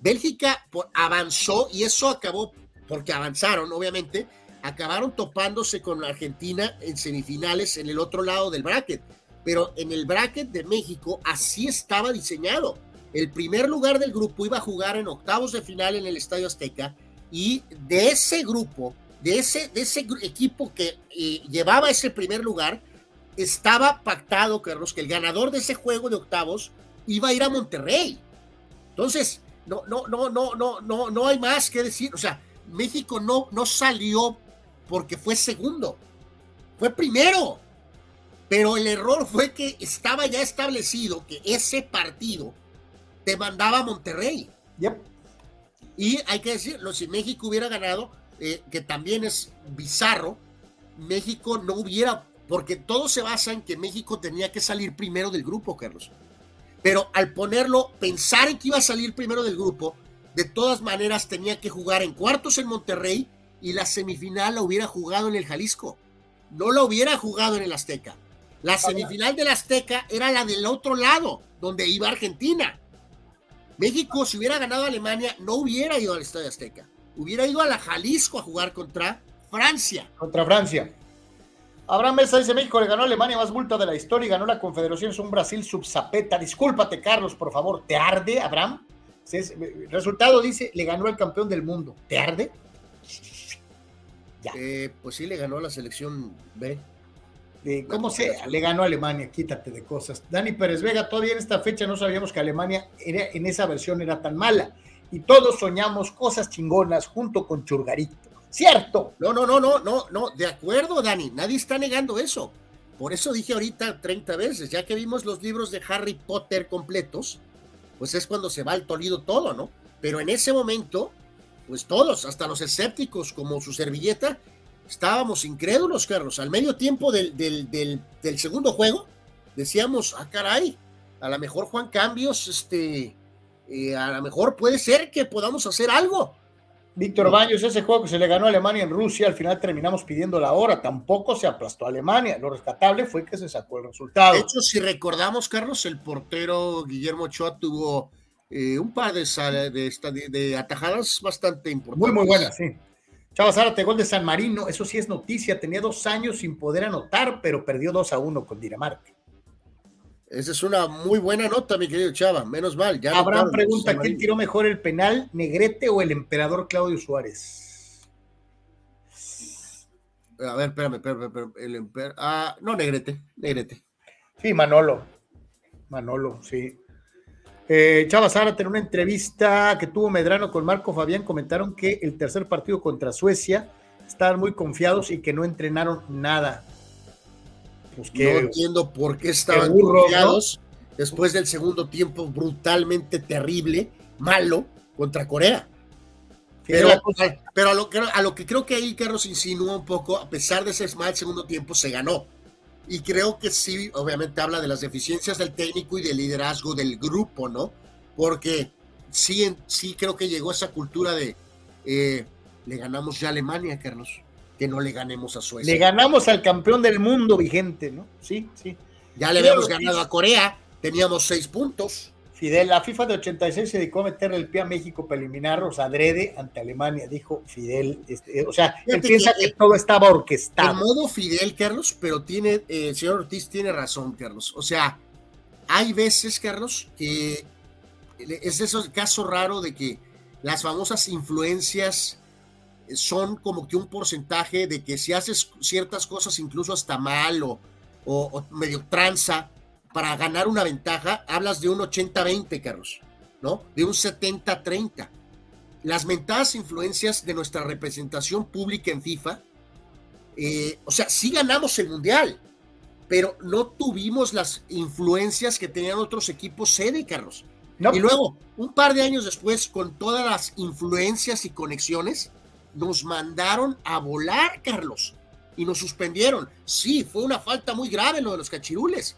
Bélgica avanzó y eso acabó, porque avanzaron, obviamente, acabaron topándose con Argentina en semifinales en el otro lado del bracket. Pero en el bracket de México así estaba diseñado el primer lugar del grupo iba a jugar en octavos de final en el Estadio Azteca y de ese grupo, de ese, de ese equipo que eh, llevaba ese primer lugar, estaba pactado, Carlos, que el ganador de ese juego de octavos iba a ir a Monterrey. Entonces, no, no, no, no, no, no, no hay más que decir. O sea, México no, no salió porque fue segundo, fue primero. Pero el error fue que estaba ya establecido que ese partido te mandaba a Monterrey. Y hay que decirlo, si México hubiera ganado, eh, que también es bizarro, México no hubiera, porque todo se basa en que México tenía que salir primero del grupo, Carlos. Pero al ponerlo, pensar en que iba a salir primero del grupo, de todas maneras tenía que jugar en cuartos en Monterrey y la semifinal la hubiera jugado en el Jalisco. No la hubiera jugado en el Azteca. La semifinal del Azteca era la del otro lado, donde iba Argentina. México, si hubiera ganado a Alemania, no hubiera ido al Estadio Azteca. Hubiera ido a la Jalisco a jugar contra Francia. Contra Francia. Abraham Mesa dice: México le ganó a Alemania más multa de la historia y ganó la Confederación. Es un Brasil subzapeta. Discúlpate, Carlos, por favor. ¿Te arde, Abraham? El resultado dice: le ganó al campeón del mundo. ¿Te arde? Ya. Eh, pues sí, le ganó a la selección B cómo sea, le ganó a Alemania, quítate de cosas. Dani Pérez Vega, todavía en esta fecha no sabíamos que Alemania era, en esa versión era tan mala. Y todos soñamos cosas chingonas junto con Churgarito. ¿Cierto? No, no, no, no, no, no, de acuerdo, Dani, nadie está negando eso. Por eso dije ahorita 30 veces, ya que vimos los libros de Harry Potter completos, pues es cuando se va al tolido todo, ¿no? Pero en ese momento, pues todos, hasta los escépticos como su servilleta, estábamos incrédulos, Carlos. Al medio tiempo del, del, segundo juego, decíamos, ah, caray, a lo mejor Juan Cambios, este, eh, a lo mejor puede ser que podamos hacer algo. Víctor Baños, ese juego que se le ganó a Alemania en Rusia, al final terminamos pidiendo la hora, tampoco se aplastó a Alemania. Lo rescatable fue que se sacó el resultado. De hecho, si recordamos, Carlos, el portero Guillermo Ochoa tuvo eh, un par de, de, de, atajadas bastante importantes. Muy, muy buenas, sí. Chava Zárate, gol de San Marino, eso sí es noticia, tenía dos años sin poder anotar, pero perdió 2 a 1 con Dinamarca. Esa es una muy buena nota, mi querido Chava, menos mal. Ya Abraham pregunta, ¿quién tiró mejor el penal, Negrete o el emperador Claudio Suárez? A ver, espérame, espérame, espérame el emper... Ah, no, Negrete, Negrete. Sí, Manolo, Manolo, sí. Eh, Chava Zárate, en una entrevista que tuvo Medrano con Marco Fabián, comentaron que el tercer partido contra Suecia estaban muy confiados y que no entrenaron nada. Pues no entiendo por qué estaban confiados después del segundo tiempo brutalmente terrible, malo, contra Corea. Pero, pero a, lo, a, lo, que creo que ahí Carlos insinúa un poco, a pesar de ese mal segundo tiempo, se ganó. Y creo que sí, obviamente habla de las deficiencias del técnico y del liderazgo del grupo, ¿no? Porque sí, sí creo que llegó esa cultura de eh, le ganamos ya a Alemania, Carlos, que no le ganemos a Suecia. Le ganamos al campeón del mundo vigente, ¿no? Sí, sí. Ya le habíamos ganado a Corea, teníamos seis puntos. Fidel, la FIFA de 86 se dedicó a meterle el pie a México para eliminarlos adrede ante Alemania, dijo Fidel. Este, o sea, él piensa que, todo estaba orquestado. En modo Fidel, Carlos, pero tiene, eh, el señor Ortiz tiene razón, Carlos. O sea, hay veces, Carlos, que es ese caso raro de que las famosas influencias son como que un porcentaje de que si haces ciertas cosas incluso hasta mal o, o, medio tranza para ganar una ventaja, hablas de un 80-20, Carlos, ¿no? De un 70-30. Las mentadas influencias de nuestra representación pública en FIFA, eh, o sea, sí ganamos el Mundial, pero no tuvimos las influencias que tenían otros equipos sede, Carlos. Y luego, un par de años después, con todas las influencias y conexiones, nos mandaron a volar, Carlos, y nos suspendieron. Sí, fue una falta muy grave lo de los cachirules,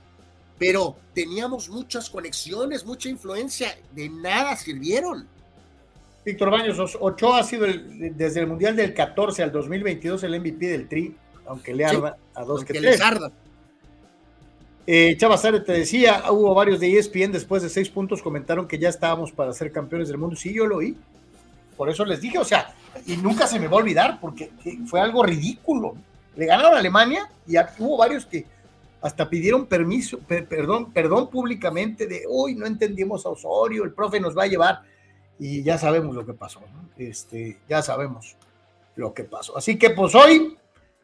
pero teníamos muchas conexiones, mucha influencia, de nada sirvieron. Víctor Baños, Ochoa ha sido desde el Mundial del 14 al 2022 el MVP del Tri, aunque le arda a dos que tres. arda. Eh, Chava te decía, hubo varios de ESPN después de seis puntos comentaron que ya estábamos para ser campeones del mundo. Sí, yo lo oí. Por eso les dije, o sea, y nunca se me va a olvidar porque fue algo ridículo. Le ganaron a Alemania y hubo varios que hasta pidieron permiso, perdón, perdón públicamente de, hoy no entendimos a Osorio, el profe nos va a llevar y ya sabemos lo que pasó, este, ya sabemos lo que pasó. Así que pues hoy,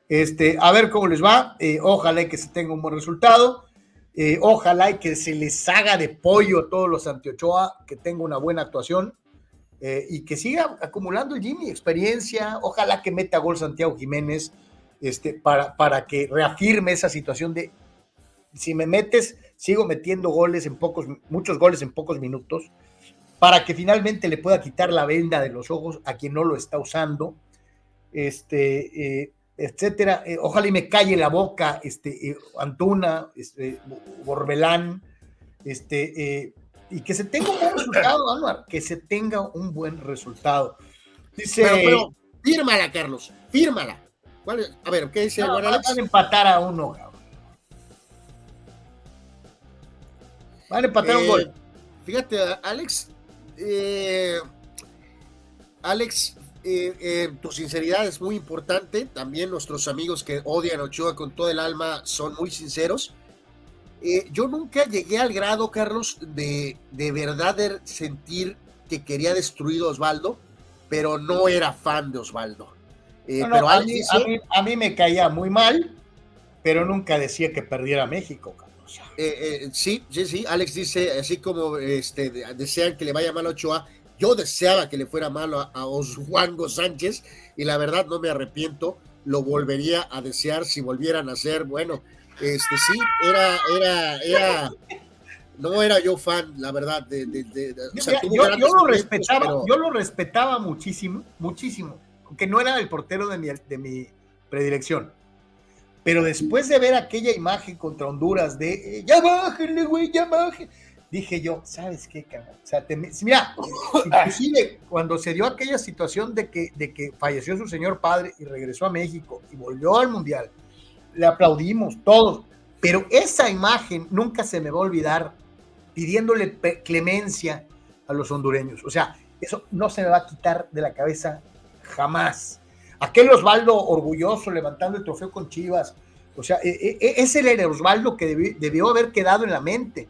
este, a ver cómo les va, eh, ojalá que se tenga un buen resultado. Eh, ojalá que se les haga de pollo a todos los Antiochoa, que tenga una buena actuación eh, y que siga acumulando el Jimmy experiencia. Ojalá que meta gol Santiago Jiménez este, para, para que reafirme esa situación de si me metes, sigo metiendo goles en pocos, muchos goles en pocos minutos, para que finalmente le pueda quitar la venda de los ojos a quien no lo está usando. Este, eh, etcétera. Eh, ojalá y me calle la boca, este, eh, Antuna, este, Borbelán, este, y que se tenga un buen resultado, Anuar, que se tenga un buen resultado. Dice. Pero, fírmala, Carlos, fírmala. A ver, ¿qué dice? No, a empatar a uno, Van a empatar un gol. Fíjate, Alex. Alex, eh, eh, tu sinceridad es muy importante. También nuestros amigos que odian a Ochoa con todo el alma son muy sinceros. Eh, yo nunca llegué al grado, Carlos, de, de verdad sentir que quería destruir a Osvaldo, pero no era fan de Osvaldo. pero a, mí, me caía muy mal, pero nunca decía que perdiera México, Carlos. Sí, sí, sí. Alex dice, así como este, desean que le vaya mal a Ochoa, yo deseaba que le fuera malo a, Oswango Sánchez y la verdad no me arrepiento, lo volvería a desear si volvieran a ser, bueno, este sí, era, era, era, no era yo fan, la verdad, de, yo, lo respetaba, yo lo respetaba muchísimo, muchísimo, aunque no era el portero de mi, de mi predilección. Pero después de ver aquella imagen contra Honduras de eh, ya bájenle, güey, ya bájenle dije yo, ¿sabes qué, cabrón? O sea, mira, inclusive cuando se dio aquella situación de que, de que falleció su señor padre y regresó a México y volvió al Mundial, le aplaudimos todos, pero esa imagen nunca se me va a olvidar pidiéndole clemencia a los hondureños. O sea, eso no se me va a quitar de la cabeza jamás. Aquel Osvaldo orgulloso levantando el trofeo con Chivas, o sea, e, e, e, ese era el Osvaldo que debió haber quedado en la mente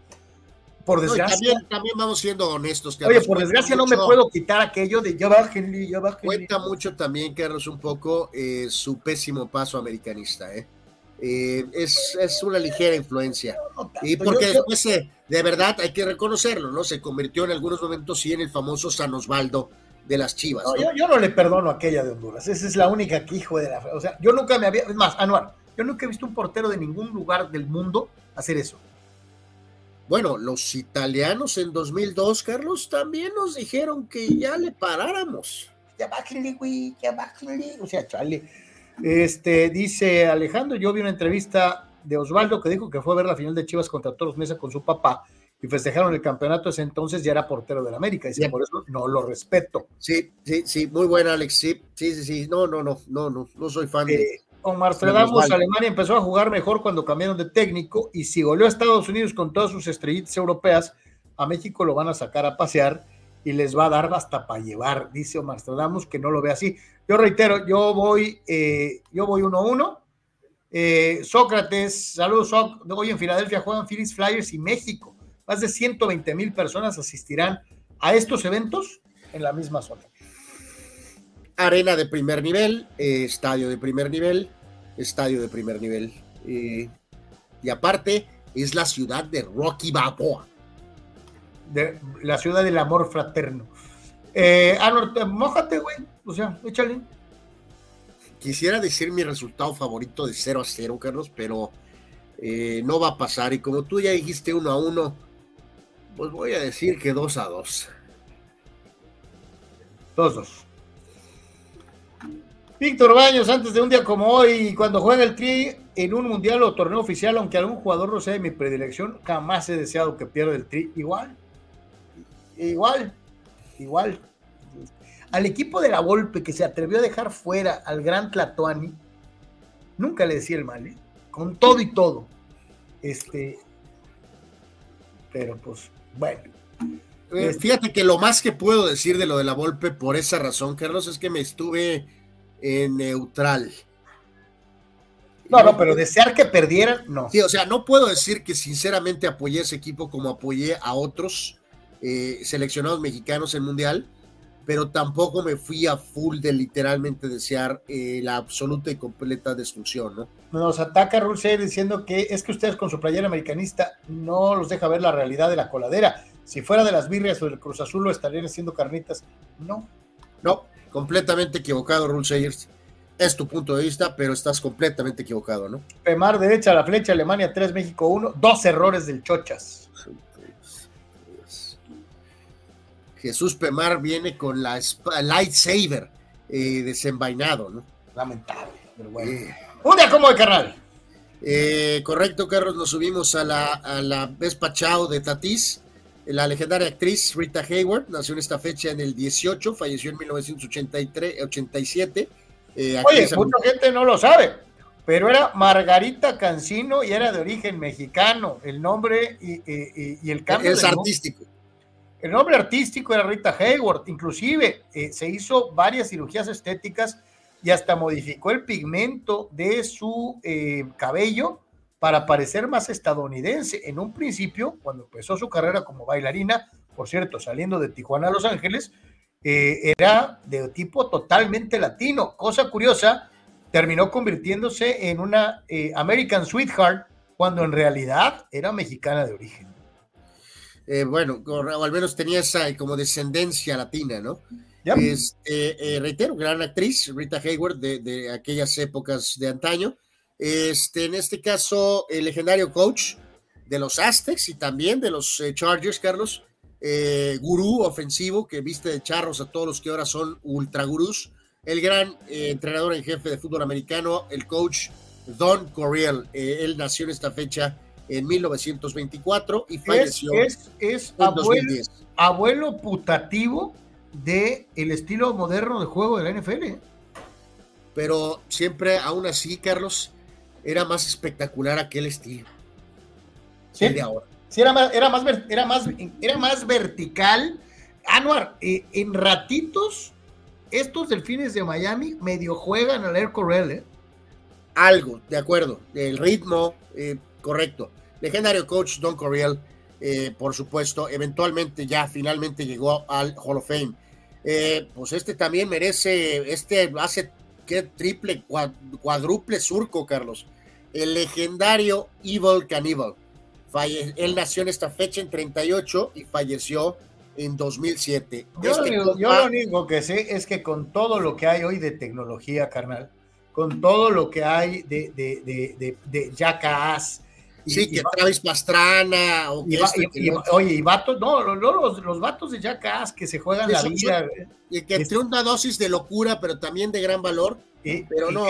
por desgracia. también, vamos siendo honestos. Oye, por desgracia no me puedo quitar aquello de ya bájenle, ya bájenle. Cuenta mucho también, Carlos, un poco eh, su pésimo paso americanista, ¿eh? eh es, es, una ligera influencia. y porque después, de verdad, hay que reconocerlo, ¿no? Se convirtió en algunos momentos, sí, en el famoso San Osvaldo de las Chivas. Yo, yo, no le perdono aquella de Honduras. Esa es la única que hijo de la. O sea, yo nunca me había. Es más, Anuar, yo nunca he visto un portero de ningún lugar del mundo hacer eso. Bueno, los italianos en 2002, Carlos, también nos dijeron que ya le paráramos. ya bájenle, güey, ya bájenle. O sea, chale. Este, dice Alejandro, yo vi una entrevista de Osvaldo que dijo que fue a ver la final de Chivas contra Toros Mesa con su papá y festejaron el campeonato, ese entonces ya era portero del América, dice, por eso no lo respeto. Sí, sí, sí, muy buena, Alex, sí, sí, sí, no, no, no, no, no, no soy fan de... Eh, Omar Stradamos, Alemania empezó a jugar mejor cuando cambiaron de técnico y si goleó a Estados Unidos con todas sus estrellitas europeas, a México lo van a sacar a pasear y les va a dar hasta para llevar, dice Omar Stradamos, que no lo ve así. Yo reitero, yo voy, eh, yo voy 1-1. Eh, Sócrates, saludos, hoy en Filadelfia juegan Phillies Flyers y México. Más de 120 mil personas asistirán a estos eventos en la misma zona. Arena de primer nivel, eh, estadio de primer nivel, estadio de primer nivel. y aparte, es la ciudad de Rocky Balboa de la ciudad del amor fraterno. Eh, Arnold, mojate, güey. O sea, échale. Quisiera decir mi resultado favorito de 0 a 0, Carlos, pero eh, no va a pasar. Y como tú ya dijiste 1 a 1, pues voy a decir que 2 a 2. 2 2. Víctor Baños, antes de un día como hoy, cuando juega el Tri en un mundial o torneo oficial, aunque algún jugador no sea de mi predilección, jamás he deseado que pierda el Tri. Igual, Igual, igual. Al equipo de la Volpe que se atrevió a dejar fuera al gran Tlatuani, nunca le decía el mal, ¿eh? con todo y todo. Este, pero pues, bueno. Eh, este fíjate que lo más que puedo decir de lo de la Volpe por esa razón, Carlos, es que me estuve en neutral. No, no, pero desear que perdieran, no. Sí, o sea, no puedo decir que sinceramente apoyé a ese equipo como apoyé a otros eh, seleccionados mexicanos en Mundial, pero tampoco me fui a full de literalmente desear eh, la absoluta y completa destrucción, ¿no? Nos ataca Rulseir diciendo que es que ustedes con su playera americanista no los deja ver la realidad de la coladera. Si fuera de las birrias o del Cruz Azul lo estarían haciendo carnitas. No. No, completamente equivocado, Rulseir. Es tu punto de vista, pero estás completamente equivocado, ¿no? Pemar derecha a la flecha, Alemania 3, México 1. Dos errores del Chochas. Jesús Pemar viene con la lightsaber eh, desenvainado, ¿no? Lamentable, pero bueno. Eh, Un día como de carnal. Eh, correcto, Carlos, nos subimos a la, a la Vespa Chao de Tatís. La legendaria actriz Rita Hayward nació en esta fecha en el 18, falleció en 1987. Eh, Oye, mucha gente no lo sabe, pero era Margarita Cancino y era de origen mexicano. El nombre y, el cambio. Es artístico. El nombre artístico era Rita Hayward, inclusive eh, se hizo varias cirugías estéticas y hasta modificó el pigmento de su eh, cabello para parecer más estadounidense. En un principio, cuando empezó su carrera como bailarina, por cierto, saliendo de Tijuana a Los Ángeles, eh, era de tipo totalmente latino. Cosa curiosa, terminó convirtiéndose en una American Sweetheart cuando en realidad era mexicana de origen. Eh, bueno, o al menos tenía esa como descendencia latina, ¿no? Este, eh, reitero, gran actriz, Rita Hayward, de, aquellas épocas de antaño. Este, en este caso, el legendario coach de los Aztecs y también de los eh, Chargers, Carlos, gurú ofensivo que viste de charros a todos los que ahora son ultra gurús, el gran entrenador en jefe de fútbol americano, el coach Don Corriel. él nació en esta fecha en 1924 y falleció es, es, abuelo, putativo de el estilo moderno de juego de la NFL. ¿eh? Pero siempre, aún así, Carlos, era más espectacular aquel estilo. Sí, de ahora. Sí, era más, era más, era más, era más vertical. Anuar, eh, en ratitos, estos delfines de Miami medio juegan al Air Corral, ¿eh? Algo, de acuerdo. El ritmo, eh, correcto legendario coach Don Corriel, eh, por supuesto, eventualmente ya finalmente llegó al Hall of Fame. Eh, pues este también merece, este hace que triple, cuádruple surco, Carlos. El legendario Evil Cannibal. Falle él nació en esta fecha en 38 y falleció en 2007. Yo, este lo, yo lo único que sé es que con todo lo que hay hoy de tecnología, carnal, con todo lo que hay de, de, de, de, de Jackass, Sí, que Travis Pastrana o este, Oye, y vatos, no, los, los, vatos de Jackass que se juegan la vida. y que entre una dosis de locura, pero también de gran valor. pero no,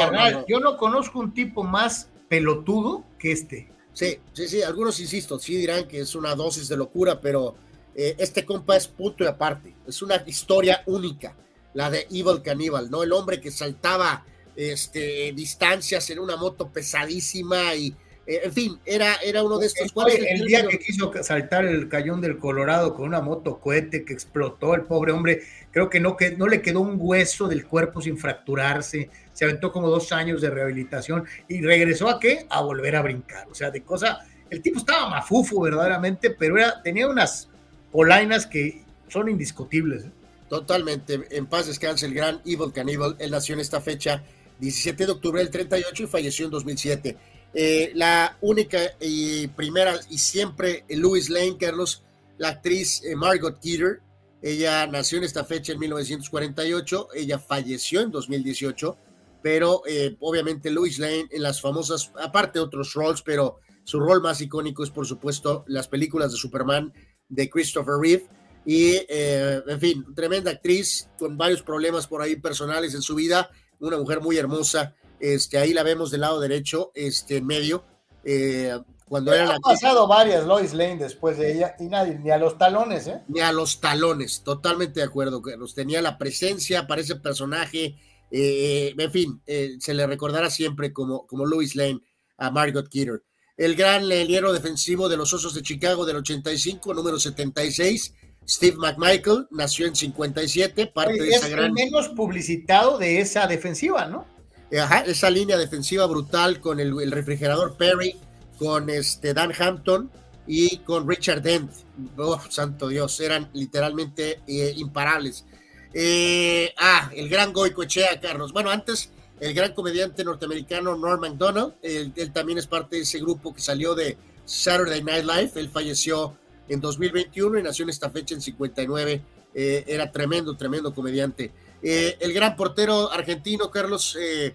Yo no conozco un tipo más pelotudo que este. Sí, sí, sí, algunos, insisto, sí dirán que es una dosis de locura, pero eh, este compa es punto y aparte. Es una historia única, la de Evil Cannibal, ¿no? El hombre que saltaba este, distancias en una moto pesadísima y eh, en fin, era, era uno de estos cuales. El, día que quiso saltar el cañón del Colorado con una moto cohete que explotó, el pobre hombre, creo que no, que no le quedó un hueso del cuerpo sin fracturarse, se aventó como dos años de rehabilitación y regresó a qué? A volver a brincar. O sea, de cosa. El tipo estaba mafufo verdaderamente, pero era, tenía unas polainas que son indiscutibles. ¿eh? Totalmente. En paz descanse el gran Evil Cannibal. Él nació en esta fecha, 17 de octubre del 38 y falleció en 2007. Eh, la única y primera y siempre Louis Lane, Carlos, la actriz eh, Margot Kidder. Ella nació en esta fecha en 1948, ella falleció en 2018, pero eh, obviamente Louis Lane en las famosas, aparte de otros roles, pero su rol más icónico es por supuesto las películas de Superman de Christopher Reeve. Y, en fin, tremenda actriz con varios problemas por ahí personales en su vida, una mujer muy hermosa este, ahí la vemos del lado derecho, este, en medio. Eh, cuando era ha pasado varias Lois Lane después de ella y nadie, ni a los talones, ¿eh? Ni a los talones, totalmente de acuerdo. los Tenía la presencia para ese personaje. Eh, en fin, eh, se le recordará siempre como, como Lois Lane a Margot Kidder. El gran liniero defensivo de los Osos de Chicago del 85, número 76, Steve McMichael, nació en 57, parte de esa gran. el menos publicitado de esa defensiva, ¿no? Esa línea defensiva brutal con el, refrigerador Perry, con este Dan Hampton y con Richard Dent. Oh, santo Dios, eran literalmente eh, imparables. Eh, ah, el gran Goico Echea, Carlos. Bueno, antes el gran comediante norteamericano Norm MacDonald, él, también es parte de ese grupo que salió de Saturday Night Live. Él falleció en 2021 y nació en esta fecha en 59. Eh, era tremendo, tremendo comediante. Eh, el gran portero argentino, Carlos, eh,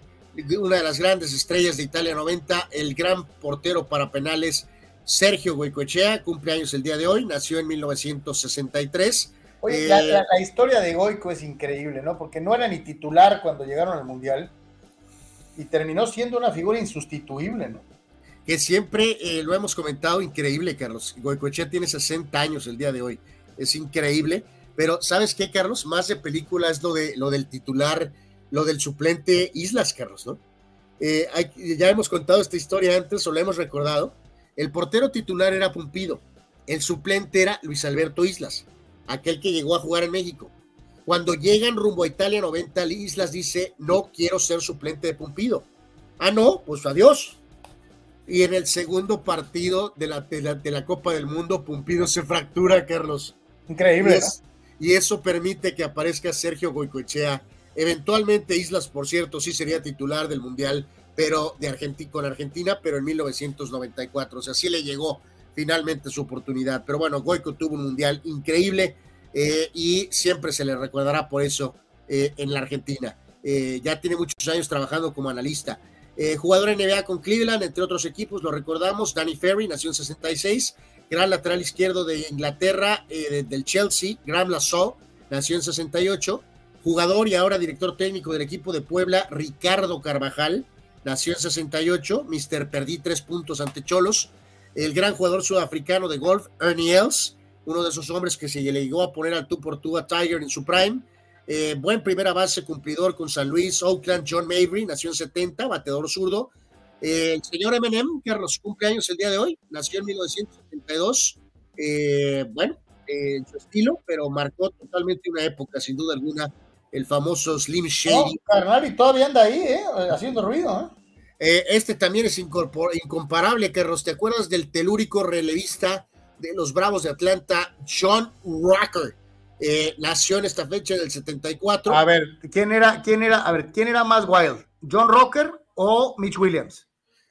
una de las grandes estrellas de Italia 90, el gran portero para penales, Sergio Goicoechea, cumpleaños el día de hoy, nació en 1963. Oye, la, eh, historia de Goico es increíble, ¿no? Porque no era ni titular cuando llegaron al Mundial y terminó siendo una figura insustituible, ¿no? Que siempre lo hemos comentado, increíble, Carlos. Goicoechea tiene 60 años el día de hoy, es increíble pero, ¿sabes qué, Carlos? Más de película es lo, de, lo del titular, lo del suplente Islas, Carlos, ¿no? Eh, ya hemos contado esta historia antes o la hemos recordado. El portero titular era Pumpido, el suplente era Luis Alberto Islas, aquel que llegó a jugar en México. Cuando llegan rumbo a Italia 90, Islas dice, no quiero ser suplente de Pumpido. Ah, no, pues adiós. Y en el segundo partido de la, de la, Copa del Mundo, Pumpido se fractura, Carlos. Increíble y eso permite que aparezca Sergio Goicoechea. Eventualmente Islas, por cierto, sí sería titular del Mundial, pero de Argentina con Argentina, pero en 1994. O sea, sí le llegó finalmente su oportunidad. Pero bueno, Goico tuvo un Mundial increíble eh, y siempre se le recordará por eso eh, en la Argentina. Eh, ya tiene muchos años trabajando como analista. jugador NBA con Cleveland, entre otros equipos, lo recordamos. Danny Ferry nació en 66 gran lateral izquierdo de Inglaterra, eh, del Chelsea, Graham Lasso, nació en 68, jugador y ahora director técnico del equipo de Puebla, Ricardo Carvajal, nació en 68, Mister Perdí tres puntos ante Cholos, el gran jugador sudafricano de golf, Ernie Els, uno de esos hombres que se le llegó a poner al tú por tú a Tiger en su prime, eh, buen primera base cumplidor con San Luis, Oakland, John Mabry, nació en 70, bateador zurdo, el señor Eminem, Carlos, cumpleaños el día de hoy, nació en 1972. Eh, bueno, en su estilo, pero marcó totalmente una época, sin duda alguna, el famoso Slim Shady. carnal, y todavía anda ahí, ¿eh? haciendo ruido. ¿eh? ¿eh? este también es incomparable, Carlos. ¿Te acuerdas del telúrico relevista de los Bravos de Atlanta, John Rocker? Eh, nació en esta fecha del 74. A ver, ¿quién era, quién era, a ver, quién era más wild? ¿John Rocker o Mitch Williams?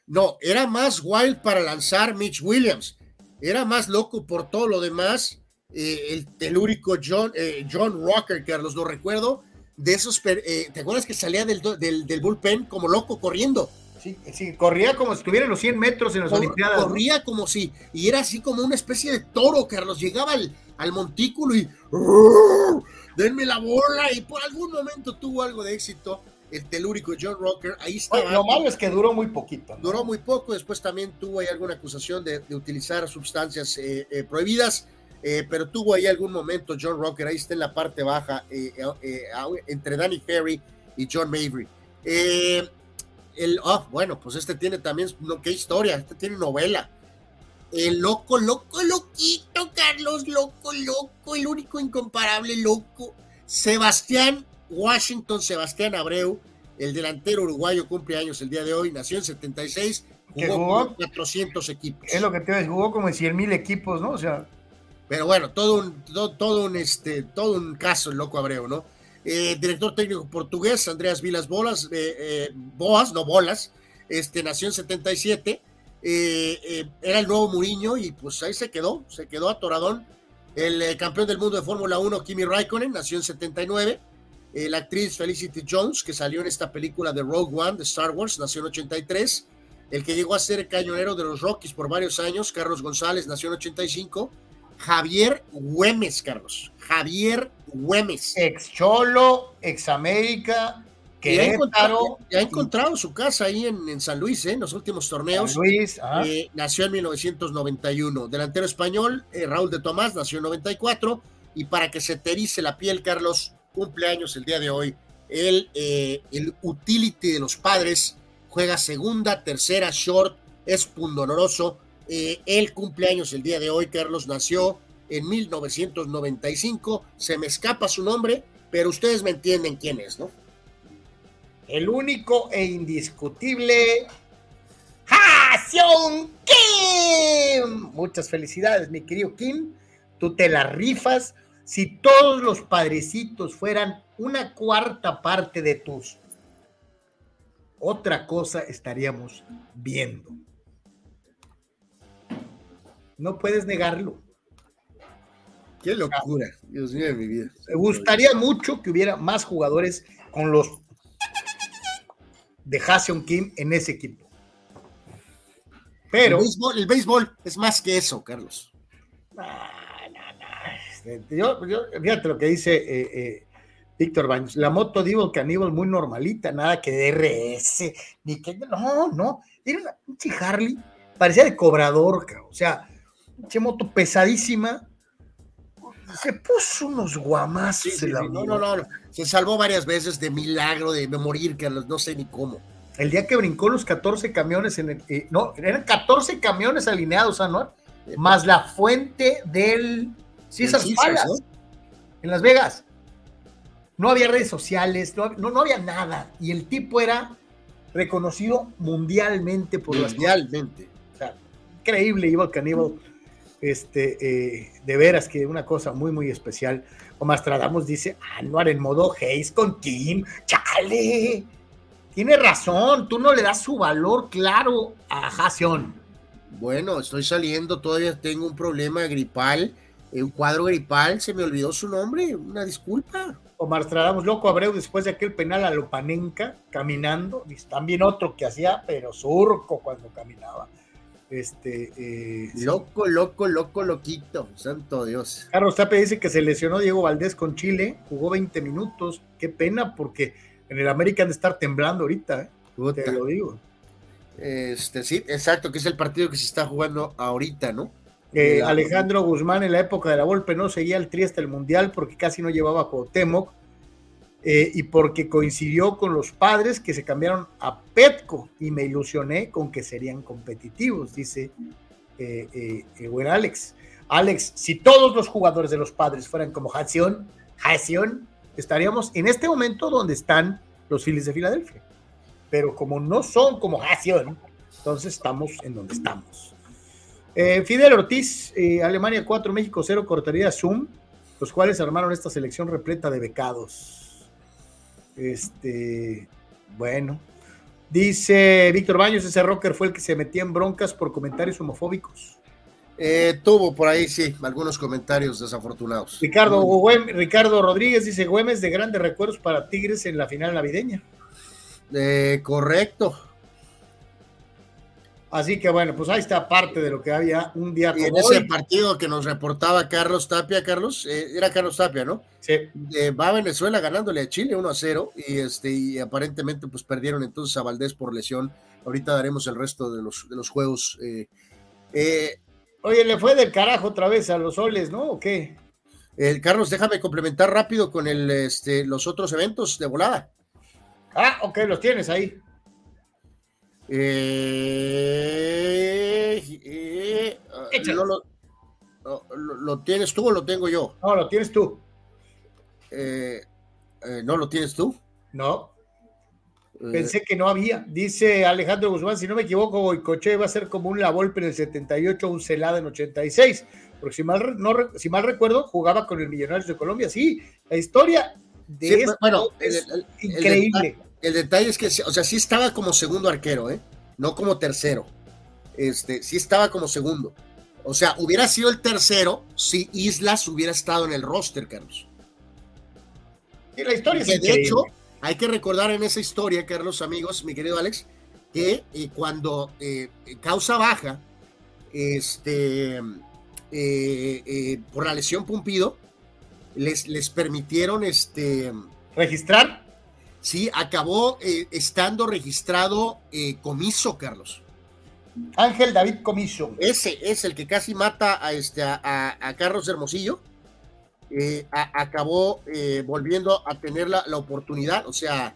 No, era más wild para lanzar Mitch Williams. Era más loco por todo lo demás. Eh, el telúrico John, eh, John Rocker, Carlos, lo recuerdo. De esos, eh, ¿te acuerdas que salía del, del, bullpen como loco corriendo? Sí, sí, corría como si estuviera en los 100 metros en las Olimpiadas. Corría como si, y era así como una especie de toro, Carlos. Llegaba al, montículo y. Denme la bola, y por algún momento tuvo algo de éxito el telúrico John Rocker. Ahí está. lo malo es que duró muy poquito. Duró muy poco, después también tuvo ahí alguna acusación de, utilizar sustancias eh, eh, prohibidas. Eh, pero tuvo ahí algún momento John Rocker, ahí está en la parte baja, entre Danny Ferry y John Mavry. el, oh, bueno, pues este tiene también, qué historia, este tiene novela. El loco, loco, loquito, Carlos, loco, loco, el único incomparable loco. Sebastián Washington Sebastián Abreu, el delantero uruguayo cumple años el día de hoy, nació en 76, jugó, jugó 400 equipos. Es lo que te ves, jugó como en 100 mil equipos, ¿no? O sea. Pero bueno, todo un, todo, un, este, todo un caso el loco Abreu, ¿no? Eh, director técnico portugués, Andreas Vilas Bolas, eh, eh, Boas, no Bolas, este, nació en 77, era el nuevo Muriño y pues ahí se quedó, se quedó atoradón. El campeón del mundo de Fórmula 1, Kimi Raikkonen, nació en 79 eh, la actriz Felicity Jones, que salió en esta película de Rogue One de Star Wars, nació en 83. El que llegó a ser cañonero de los Rockies por varios años, Carlos González, nació en 85. Javier Güemes, Carlos. Javier Güemes. Ex Cholo, ex América, que ha encontrado, ha encontrado su casa ahí en, San Luis, ¿eh? en los últimos torneos. San Luis, eh, nació en 1991. Delantero español, Raúl de Tomás, nació en 94. Y para que se te la piel, Carlos, cumpleaños el día de hoy. El, eh, el utility de los padres juega segunda, tercera, short, es pundonoroso. Eh, el cumpleaños el día de hoy, Carlos nació en 1995. Se me escapa su nombre, pero ustedes me entienden quién es, ¿no? El único e indiscutible Haseon Kim. Muchas felicidades, mi querido Kim. Tú te la rifas si todos los padrecitos fueran una cuarta parte de tus, otra cosa estaríamos viendo. No puedes negarlo. Qué locura, Dios mío de mi vida. Me gustaría mucho que hubiera más jugadores con los de Hassion Kim en ese equipo. Pero. El béisbol, es más que eso, Carlos. Ah, este, yo, fíjate lo que dice eh, eh, Víctor Baños, la moto Divo Caníbal muy normalita, nada que DRS, ni que, no, no, era una pinche Harley, parecía de cobrador, o sea, pinche moto pesadísima, se puso unos guamazos la no, no, no, se salvó varias veces de milagro, de, morir, que no sé ni cómo. El día que brincó los 14 camiones en el, eh, no, eran 14 camiones alineados, ¿no? Más la fuente del Sí, esas palas. En Las Vegas. No había redes sociales, no, no, había nada. Y el tipo era reconocido mundialmente por mundialmente. O sea, increíble, Evil Cannibal. Este, eh, de veras que una cosa muy, muy especial. O Mastradamos dice, Anuar en modo Hayes con Kim, chale. Tiene razón, tú no le das su valor claro a Jason. Bueno, estoy saliendo, todavía tengo un problema gripal un cuadro gripal, se me olvidó su nombre, una disculpa. Omar Stradamos, loco Abreu, después de aquel penal a Lopanenca, caminando, también otro que hacía, pero surco cuando caminaba. Este, eh, loco, loco, loco, loquito, santo Dios. Carlos Tape dice que se lesionó Diego Valdés con Chile, jugó 20 minutos, qué pena, porque en el América han de estar temblando ahorita, ¿eh? te lo digo. Este, sí, exacto, que es el partido que se está jugando ahorita, ¿no? Alejandro Guzmán en la época de la Volpe no seguía el tri hasta el Mundial porque casi no llevaba a Cuauhtémoc eh, y porque coincidió con los padres que se cambiaron a Petco y me ilusioné con que serían competitivos, dice eh, eh, el buen Alex. Alex, si todos los jugadores de los padres fueran como Hación, Hación, estaríamos en este momento donde están los Phillies de Filadelfia. Pero como no son como Hación, entonces estamos en donde estamos. Eh, Fidel Ortiz, eh, Alemania 4, México 0, cortaría Zoom, los cuales armaron esta selección repleta de becados. Este, bueno. Dice Víctor Baños, ese rocker fue el que se metía en broncas por comentarios homofóbicos. Eh, tuvo por ahí, sí, algunos comentarios desafortunados. Ricardo, Ricardo Rodríguez dice, Güemes de grandes recuerdos para Tigres en la final navideña. correcto, Así que bueno, pues ahí está parte de lo que había un día como en ese partido que nos reportaba Carlos Tapia, Carlos, eh, era Carlos Tapia, ¿no? Sí. va a Venezuela ganándole a Chile 1 a 0 y este y aparentemente pues perdieron entonces a Valdés por lesión. Ahorita daremos el resto de los, de los juegos. Eh, eh, Oye, le fue del carajo otra vez a los soles, ¿no? ¿O qué? Carlos, déjame complementar rápido con el, este, los otros eventos de volada. Ah, ok, los tienes ahí. Eh, eh, lo, tienes tú o lo tengo yo? No, lo tienes tú. Eh, ¿No lo tienes tú? No. Pensé que no había. Dice Alejandro Guzmán, si no me equivoco, Boicoche va a ser como un La Volpe en el 78, un Celada en 86. Porque si mal, no, si mal recuerdo, jugaba con el Millonarios de Colombia. Sí, la historia de bueno, es increíble. El detalle es que, o sea, sí estaba como segundo arquero, ¿eh? No como tercero. Este, sí estaba como segundo. O sea, hubiera sido el tercero si Islas hubiera estado en el roster, Carlos. Y la historia es De hecho, hay que recordar en esa historia, Carlos, amigos, mi querido Alex, que eh, cuando eh, causa baja, este, eh, por la lesión Pumpido, les, les permitieron este, registrar Sí, acabó eh, estando registrado eh, Comiso, Carlos. Ángel David Comiso. Ese es el que casi mata a, este, a, Carlos Hermosillo. Eh, acabó volviendo a tener la, oportunidad, o sea,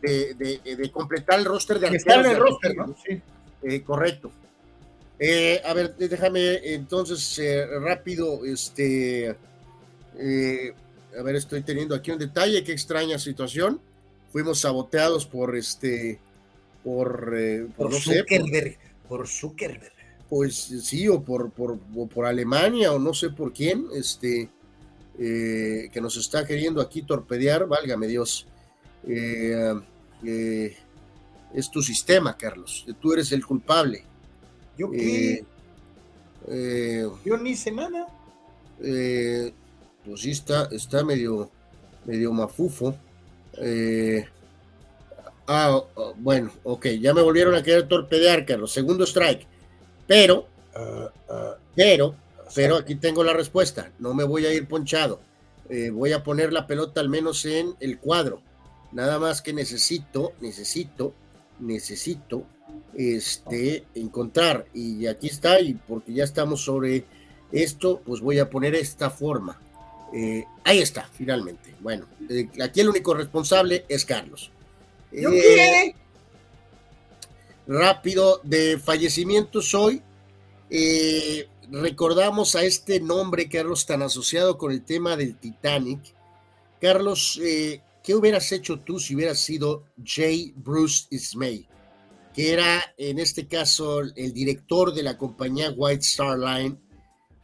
de, completar el roster de Estar en el roster, ¿no? Sí. correcto. a ver, déjame entonces rápido, este, a ver, estoy teniendo aquí un detalle, qué extraña situación fuimos saboteados por este, por, eh, por, Zuckerberg, por Zuckerberg. Pues sí, o por, por, por Alemania, o no sé por quién, este, eh, que nos está queriendo aquí torpedear, válgame Dios. Eh, es tu sistema, Carlos. Tú eres el culpable. ¿Yo qué? Yo ni hice nada. pues sí, está, está medio, medio mafufo. Eh, ah, bueno, ok, ya me volvieron a querer torpedear, Carlos. Segundo strike. Pero, ah, pero, pero aquí tengo la respuesta. No me voy a ir ponchado. Eh, voy a poner la pelota al menos en el cuadro. Nada más que necesito, necesito, necesito este, encontrar. Y aquí está, y porque ya estamos sobre esto, pues voy a poner esta forma. Eh, ahí está, finalmente. Bueno, eh, aquí el único responsable es Carlos. Eh, rápido, de fallecimientos hoy, recordamos a este nombre, Carlos, tan asociado con el tema del Titanic. Carlos, ¿qué hubieras hecho tú si hubieras sido J. Bruce Ismay? que era en este caso el director de la compañía White Star Line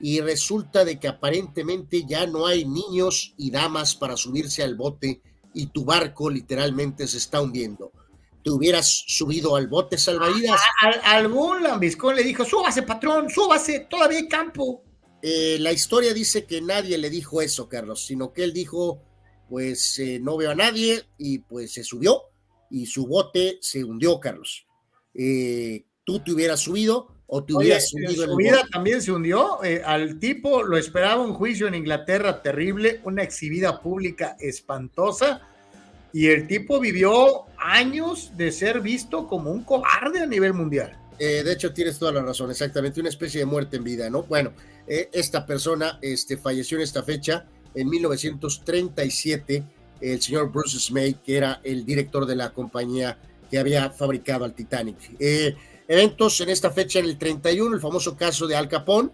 y resulta de que aparentemente ya no hay niños y damas para subirse al bote y tu barco literalmente se está hundiendo. ¿Te hubieras subido al bote salvavidas? algún lambiscón le dijo, súbase patrón, súbase, todavía hay campo. Eh, la historia dice que nadie le dijo eso, Carlos, sino que él dijo, pues eh, no veo a nadie y pues se subió y su bote se hundió, Carlos. Eh, tú te hubieras subido, o te Su vida también se hundió. Eh, al tipo lo esperaba un juicio en Inglaterra terrible, una exhibida pública espantosa. Y el tipo vivió años de ser visto como un cobarde a nivel mundial. Eh, de hecho, tienes toda la razón, exactamente, una especie de muerte en vida, ¿no? Bueno, eh, esta persona este, falleció en esta fecha, en 1937, el señor Bruce Smith, que era el director de la compañía que había fabricado al Titanic. Eventos en esta fecha, en el 31, el famoso caso de Al Capón,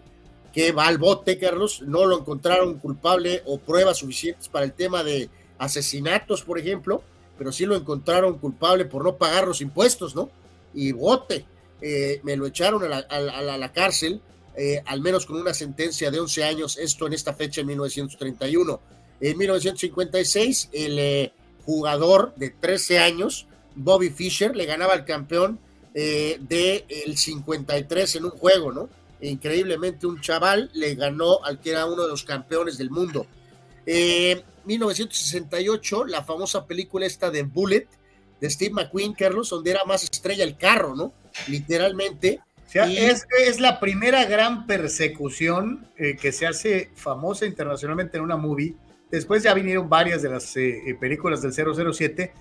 que va al bote, Carlos, no lo encontraron culpable o pruebas suficientes para el tema de asesinatos, por ejemplo, pero sí lo encontraron culpable por no pagar los impuestos, ¿no? Y bote, eh, me lo echaron a la, cárcel, eh, al menos con una sentencia de 11 años, esto en esta fecha en 1931. En 1956, el eh, jugador de 13 años, Bobby Fischer, le ganaba al campeón eh, del 53 en un juego, ¿no? Increíblemente un chaval le ganó al que era uno de los campeones del mundo. Eh, 1968, la famosa película esta de Bullet, de Steve McQueen, Carlos, donde era más estrella el carro, ¿no? Literalmente, O sea, es, es, la primera gran persecución eh, que se hace famosa internacionalmente en una movie. Después ya vinieron varias de las eh, películas del 007,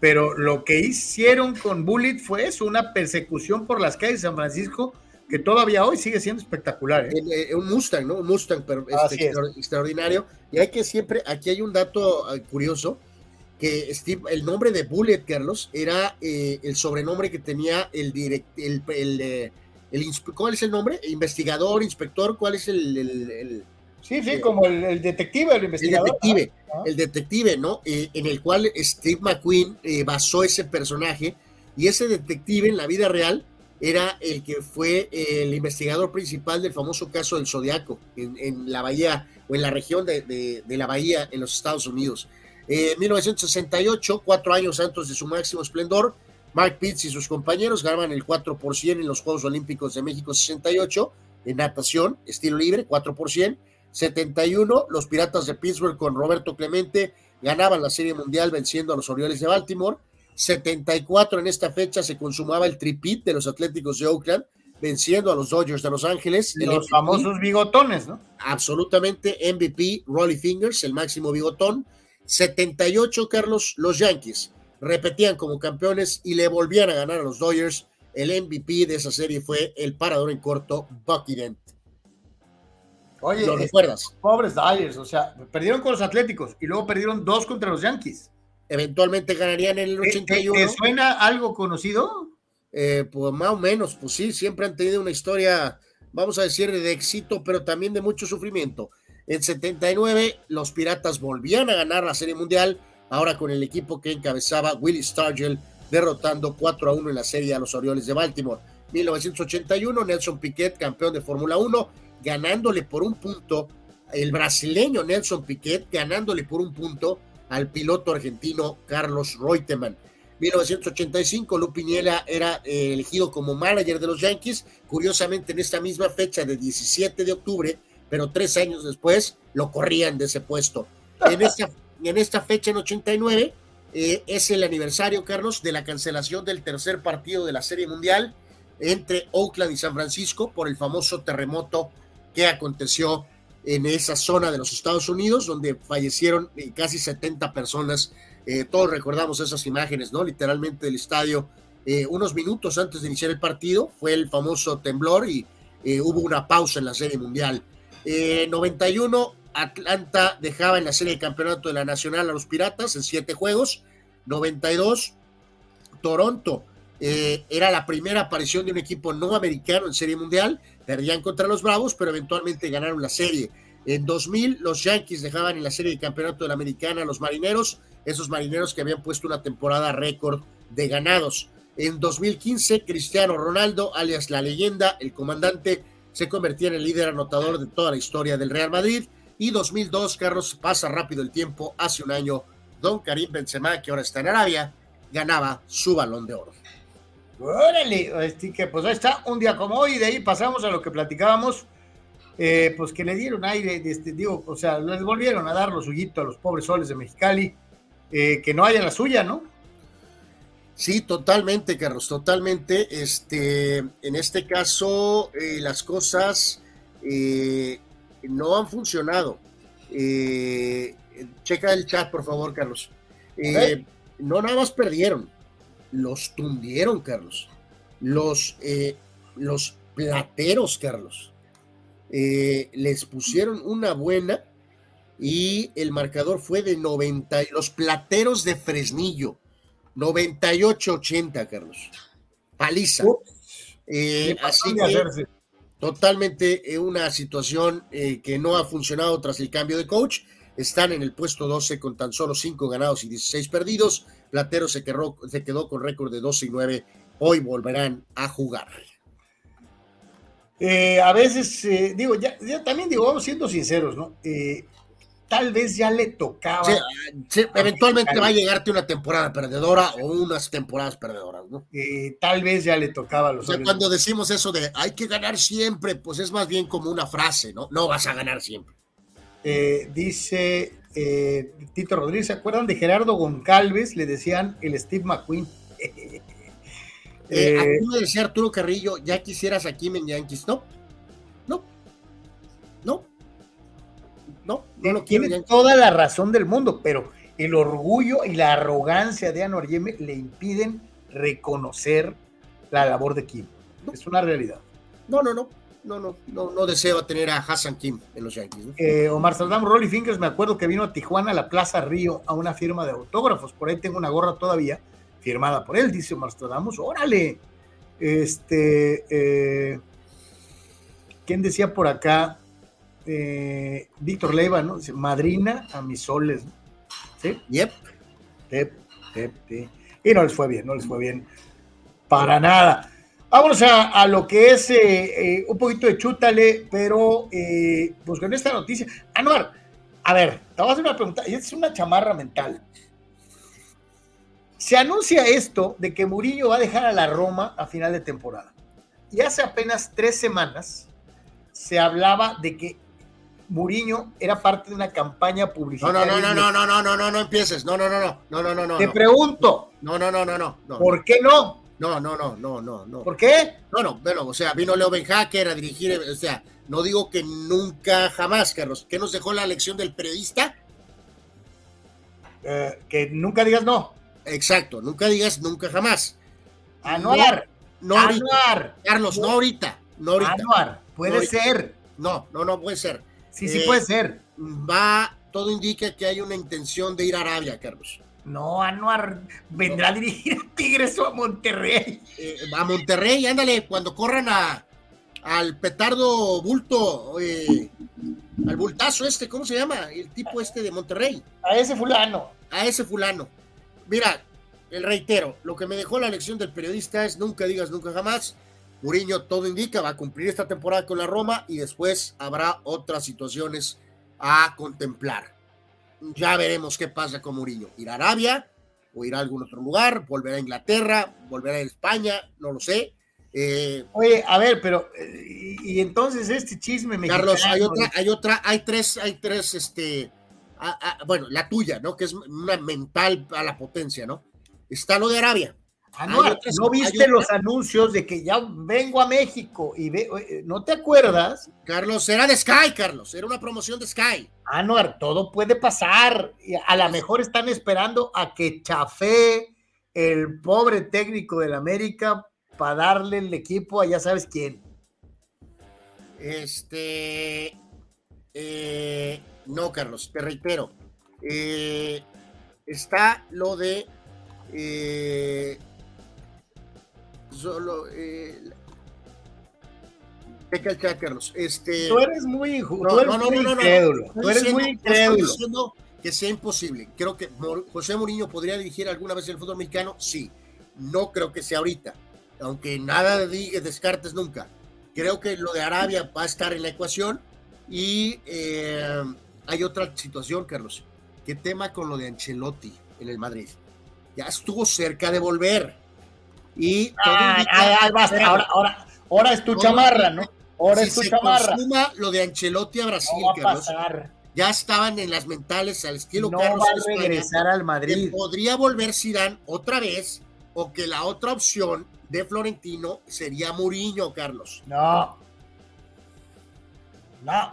pero lo que hicieron con Bullet fue eso, una persecución por las calles de San Francisco que todavía hoy sigue siendo espectacular. ¿eh? un Mustang, ¿no? Un Mustang pero este, extraordinario. Y hay que siempre, aquí hay un dato curioso, que Steve, el nombre de Bullet, Carlos, era eh, el sobrenombre que tenía el direct, el, el, ¿cuál es el nombre? Investigador, inspector, ¿cuál es el, Sí, sí, como el, detective, el investigador. El detective, el detective, ¿no? Eh, en el cual Steve McQueen eh, basó ese personaje y ese detective en la vida real era el que fue el investigador principal del famoso caso del Zodiaco en, la bahía o en la región de, de la bahía en los Estados Unidos. En eh, 1968, cuatro años antes de su máximo esplendor, Mark Pitts y sus compañeros ganaban el 4 en los Juegos Olímpicos de México 68 en natación, estilo libre, 4 71, los Piratas de Pittsburgh con Roberto Clemente ganaban la Serie Mundial venciendo a los Orioles de Baltimore. 74 en esta fecha se consumaba el tripit de los Atléticos de Oakland, venciendo a los Dodgers de Los Ángeles. Los famosos bigotones, ¿no? Absolutamente, MVP, Rolly Fingers, el máximo bigotón. 78, Carlos, los Yankees repetían como campeones y le volvían a ganar a los Dodgers. El MVP de esa serie fue el parador en corto, Bucky Dent. Oye, ¿lo recuerdas? Pobres Dodgers, o sea, perdieron con los Atléticos y luego perdieron dos contra los Yankees. Eventualmente ganarían en el 81. ¿Te, suena algo conocido? Eh, pues más o menos, pues sí, siempre han tenido una historia, vamos a decir, de éxito, pero también de mucho sufrimiento. En 79, los Piratas volvían a ganar la Serie Mundial, ahora con el equipo que encabezaba Willie Stargell, derrotando 4 a 1 en la serie a los Orioles de Baltimore. 1981, Nelson Piquet, campeón de Fórmula 1, ganándole por un punto, el brasileño Nelson Piquet, ganándole por un punto al piloto argentino Carlos Reutemann. 1985, Lupiniela era eh, elegido como manager de los Yankees. Curiosamente, en esta misma fecha de 17 de octubre, pero tres años después lo corrían de ese puesto. En esta, en esta fecha, en 89, eh, es el aniversario, Carlos, de la cancelación del tercer partido de la Serie Mundial entre Oakland y San Francisco por el famoso terremoto que aconteció en esa zona de los Estados Unidos, donde fallecieron eh, casi 70 personas. Eh, todos recordamos esas imágenes, ¿no? Literalmente del estadio. unos minutos antes de iniciar el partido fue el famoso temblor y hubo una pausa en la Serie Mundial. 91, eh, Atlanta dejaba en la serie de campeonato de la Nacional a los Piratas en siete juegos. 92, Toronto eh, era la primera aparición de un equipo no americano en Serie Mundial. Perdían contra los Bravos, pero eventualmente ganaron la serie. En 2000, los Yankees dejaban en la serie de campeonato de la Americana a los Marineros, esos Marineros que habían puesto una temporada récord de ganados. En 2015, Cristiano Ronaldo, alias la leyenda, el comandante, se convertía en el líder anotador de toda la historia del Real Madrid. Y 2002, Carlos, pasa rápido el tiempo, hace un año, Don Karim Benzema, que ahora está en Arabia, ganaba su balón de oro. Órale, este, que pues ahí está, un día como hoy, de ahí pasamos a lo que platicábamos, eh, pues que le dieron aire, este, digo, o sea, les volvieron a dar los suyito a los pobres soles de Mexicali, eh, que no haya la suya, ¿no? Sí, totalmente, Carlos, totalmente. Este, en este caso, eh, las cosas eh, no han funcionado. Eh, checa el chat, por favor, Carlos. No nada más perdieron, los tundieron, Carlos. Los, los plateros, Carlos. les pusieron una buena y el marcador fue de 90. Los plateros de Fresnillo 98-80, Carlos. Paliza. Eh, así que totalmente eh, una situación eh, que no ha funcionado tras el cambio de coach. Están en el puesto 12 con tan solo 5 ganados y 16 perdidos. Platero se quedó, se quedó con récord de 12 y 9. Hoy volverán a jugar. a veces, digo, ya, también digo, vamos siendo sinceros, ¿no? tal vez ya le tocaba. eventualmente va a llegarte una temporada perdedora o unas temporadas perdedoras, ¿no? Eh, tal vez ya le tocaba a los. O sea, cuando decimos eso de hay que ganar siempre, pues es más bien como una frase, ¿no? No vas a ganar siempre. Eh, dice eh, Tito Rodríguez, ¿se acuerdan de Gerardo Goncalves? Le decían el Steve McQueen. Eh, eh, aquí me decía Arturo Carrillo, ya quisieras aquí en Yankees, ¿no? No. No. No, no lo Tiene toda la razón del mundo, pero el orgullo y la arrogancia de Anor Yeme le impiden reconocer la labor de Kim. Es una realidad. No, no, no. No, no, no, no deseo tener a Hassan Kim en los Yankees. Eh, Omar Saldam, Rolly Fingers, me acuerdo que vino a Tijuana, a la Plaza Río, a una firma de autógrafos. Por ahí tengo una gorra todavía firmada por él, dice Omar Stradamus. Órale. Este, eh, ¿quién decía por acá? Eh, Víctor Leiva, ¿no? Dice, madrina a mis soles. ¿Sí? Yep. Yep, yep, Y no les fue bien, no les fue bien para nada. Vámonos a, lo que es eh, un poquito de chútale, pero pues con esta noticia. Anuar, a ver, te voy a hacer una pregunta. Es una chamarra mental. Se anuncia esto de que Murillo va a dejar a la Roma a final de temporada. Y hace apenas tres semanas se hablaba de que Murillo era parte de una campaña publicitaria. No, no, no, no, no, no, no, no, no empieces. No, no, no, no, no, no, no, no. Te pregunto. No, no, no, no, no. ¿Por qué no? No, no, no, no, no, no. ¿Por qué? No, no, bueno, o sea, vino Leo Benhacker a dirigir, o sea, no digo que nunca, jamás, Carlos. ¿Qué nos dejó la lección del periodista? que nunca digas no. Exacto, nunca digas nunca jamás. Anuar. No, Anuar. Carlos, no, ahorita. No ahorita. Anuar, puede ser. No, no, no puede ser. Sí, sí puede ser. Va, todo indica que hay una intención de ir a Arabia, Carlos. No, Anuar vendrá a dirigir a Tigres o a Monterrey. Eh, a Monterrey, ándale, cuando corran a, al petardo bulto, eh, al bultazo este, ¿cómo se llama? El tipo este de Monterrey. A ese fulano. A ese fulano. Mira, el reitero, lo que me dejó la lección del periodista es nunca digas nunca jamás. Muriño todo indica, va a cumplir esta temporada con la Roma y después habrá otras situaciones a contemplar. Ya veremos qué pasa con Muriño. ¿Irá a Arabia o irá a algún otro lugar? ¿Volverá a Inglaterra? ¿Volverá a España? No lo sé. Eh, Oye, a ver, pero y, entonces este chisme me Carlos, hay otra, hay otra, hay tres, hay tres, este, bueno, la tuya, ¿no? Que es una mental a la potencia, ¿no? Está lo de Arabia. Ah, no, ¿no viste los anuncios de que ya vengo a México y ve, eh, ¿no te acuerdas? Carlos, era de Sky, Carlos, era una promoción de Sky. Anuar, ah, todo puede pasar. A lo mejor están esperando a que chafe el pobre técnico del América para darle el equipo a ya sabes quién. Este. Eh, no, Carlos, te reitero. Eh, está lo de. Eh, solo. Eh, Carlos. Este, tú eres muy, no, eres no, no, muy incrédulo. Tú eres muy incrédulo. que sea imposible. Creo que José Mourinho podría dirigir alguna vez el fútbol mexicano. Sí. No creo que sea ahorita. Aunque nada de descartes nunca. Creo que lo de Arabia va a estar en la ecuación. Y eh, hay otra situación, Carlos. ¿Qué tema con lo de Ancelotti en el Madrid? Ya estuvo cerca de volver. Y ah, Ahora, ahora, ahora es tu chamarra, ¿no? Ahora es tu se chamarra. lo de Ancelotti a Brasil, Carlos. Ya estaban en las mentales al estilo no Carlos. Va a regresar al Madrid. podría volver Zidane otra vez, o que la otra opción de Florentino sería Mourinho, Carlos. No. No.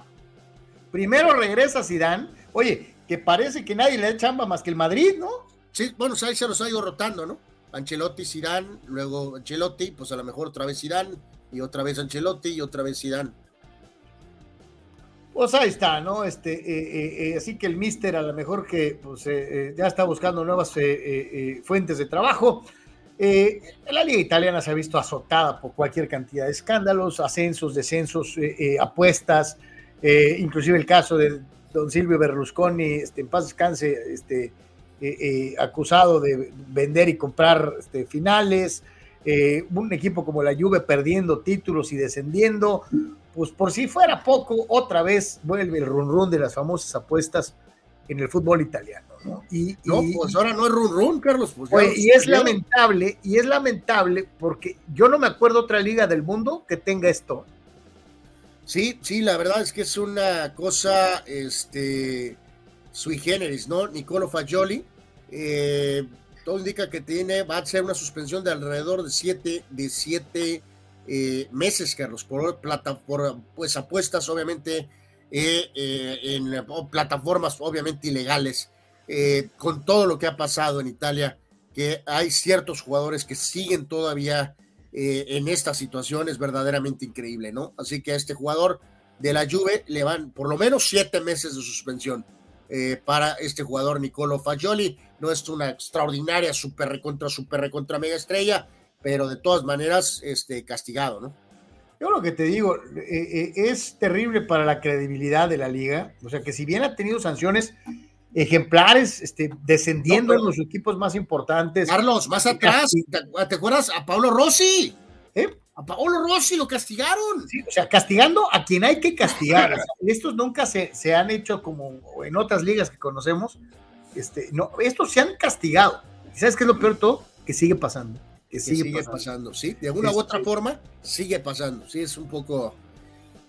Primero regresa Zidane. Oye, que parece que nadie le da chamba más que el Madrid, ¿no? Sí, bueno, ahí se los ha ido rotando, ¿no? Ancelotti, Zidane, luego Ancelotti, pues a lo mejor otra vez Zidane, y otra vez Ancelotti, y otra vez Zidane. Pues ahí está, ¿no? Este, eh, eh, eh, así que el Mister a lo mejor que pues, ya está buscando nuevas fuentes de trabajo. la liga italiana se ha visto azotada por cualquier cantidad de escándalos, ascensos, descensos, apuestas, inclusive el caso de don Silvio Berlusconi, este, en paz descanse, este, eh, eh, acusado de vender y comprar este, finales, un equipo como la Juve perdiendo títulos y descendiendo, pues por si fuera poco, otra vez vuelve el run run de las famosas apuestas en el fútbol italiano. ¿no? Y, no, pues ahora no es run run, Carlos. Pues y es lamentable, y es lamentable porque yo no me acuerdo otra liga del mundo que tenga esto. Sí, sí, la verdad es que es una cosa este, sui generis, ¿no? Nicolo Fagioli. Eh, todo indica que tiene, va a ser una suspensión de alrededor de siete, de siete eh, meses, Carlos, por, plata, por pues, apuestas, obviamente, eh, eh, en plataformas, obviamente, ilegales, con todo lo que ha pasado en Italia, que hay ciertos jugadores que siguen todavía en esta situación, es verdaderamente increíble, ¿no? Así que a este jugador de la Juve le van por lo menos siete meses de suspensión. Para este jugador Nicolo Fagioli. No es una extraordinaria super recontra, super recontra mega estrella, pero de todas maneras este, castigado, ¿no? Yo lo que te digo, eh, eh, es terrible para la credibilidad de la liga, o sea que si bien ha tenido sanciones ejemplares, este, descendiendo en los equipos más importantes. Carlos, más atrás, ¿te, acuerdas a Pablo Rossi? ¿Eh? A Pablo Rossi lo castigaron. Sí, o sea, castigando a quien hay que castigar. estos nunca se, se, han hecho como en otras ligas que conocemos. Este, no, estos se han castigado. ¿Sabes qué es lo peor de todo? Que sigue pasando sigue, pasando. ¿sí? De alguna u otra forma, sigue pasando, sí, es un poco,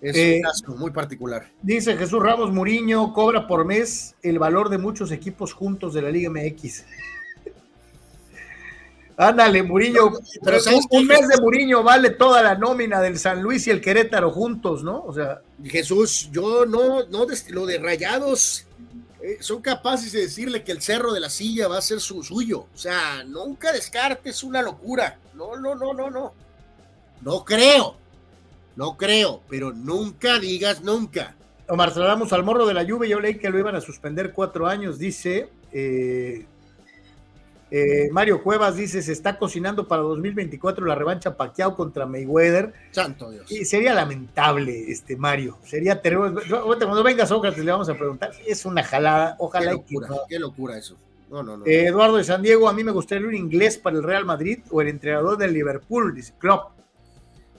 es un eh, caso muy particular. Dice Jesús Ramos Muriño, cobra por mes el valor de muchos equipos juntos de la Liga MX. Ándale, Muriño. Pero, un, mes de Muriño vale toda la nómina del San Luis y el Querétaro juntos, ¿no? O sea. Jesús, yo no, no, lo de rayados eh, son capaces de decirle que el cerro de la silla va a ser su suyo. O sea, nunca descartes una locura. No, no, no, no, no. No creo. No creo, pero nunca digas nunca. Omar Salamos al morro de la lluvia, yo leí que lo iban a suspender cuatro años, dice eh, eh, Mario Cuevas dice, se está cocinando para 2024 la revancha Pacquiao contra Mayweather. Santo Dios. Y sería lamentable, este Mario. Sería terrible. Cuando venga Sócrates le vamos a preguntar. Es una jalada. Ojalá. Qué locura, qué locura eso. No, no, no. Eh, Eduardo de San Diego, a mí me gustaría un inglés para el Real Madrid o el entrenador del Liverpool, dice Klopp.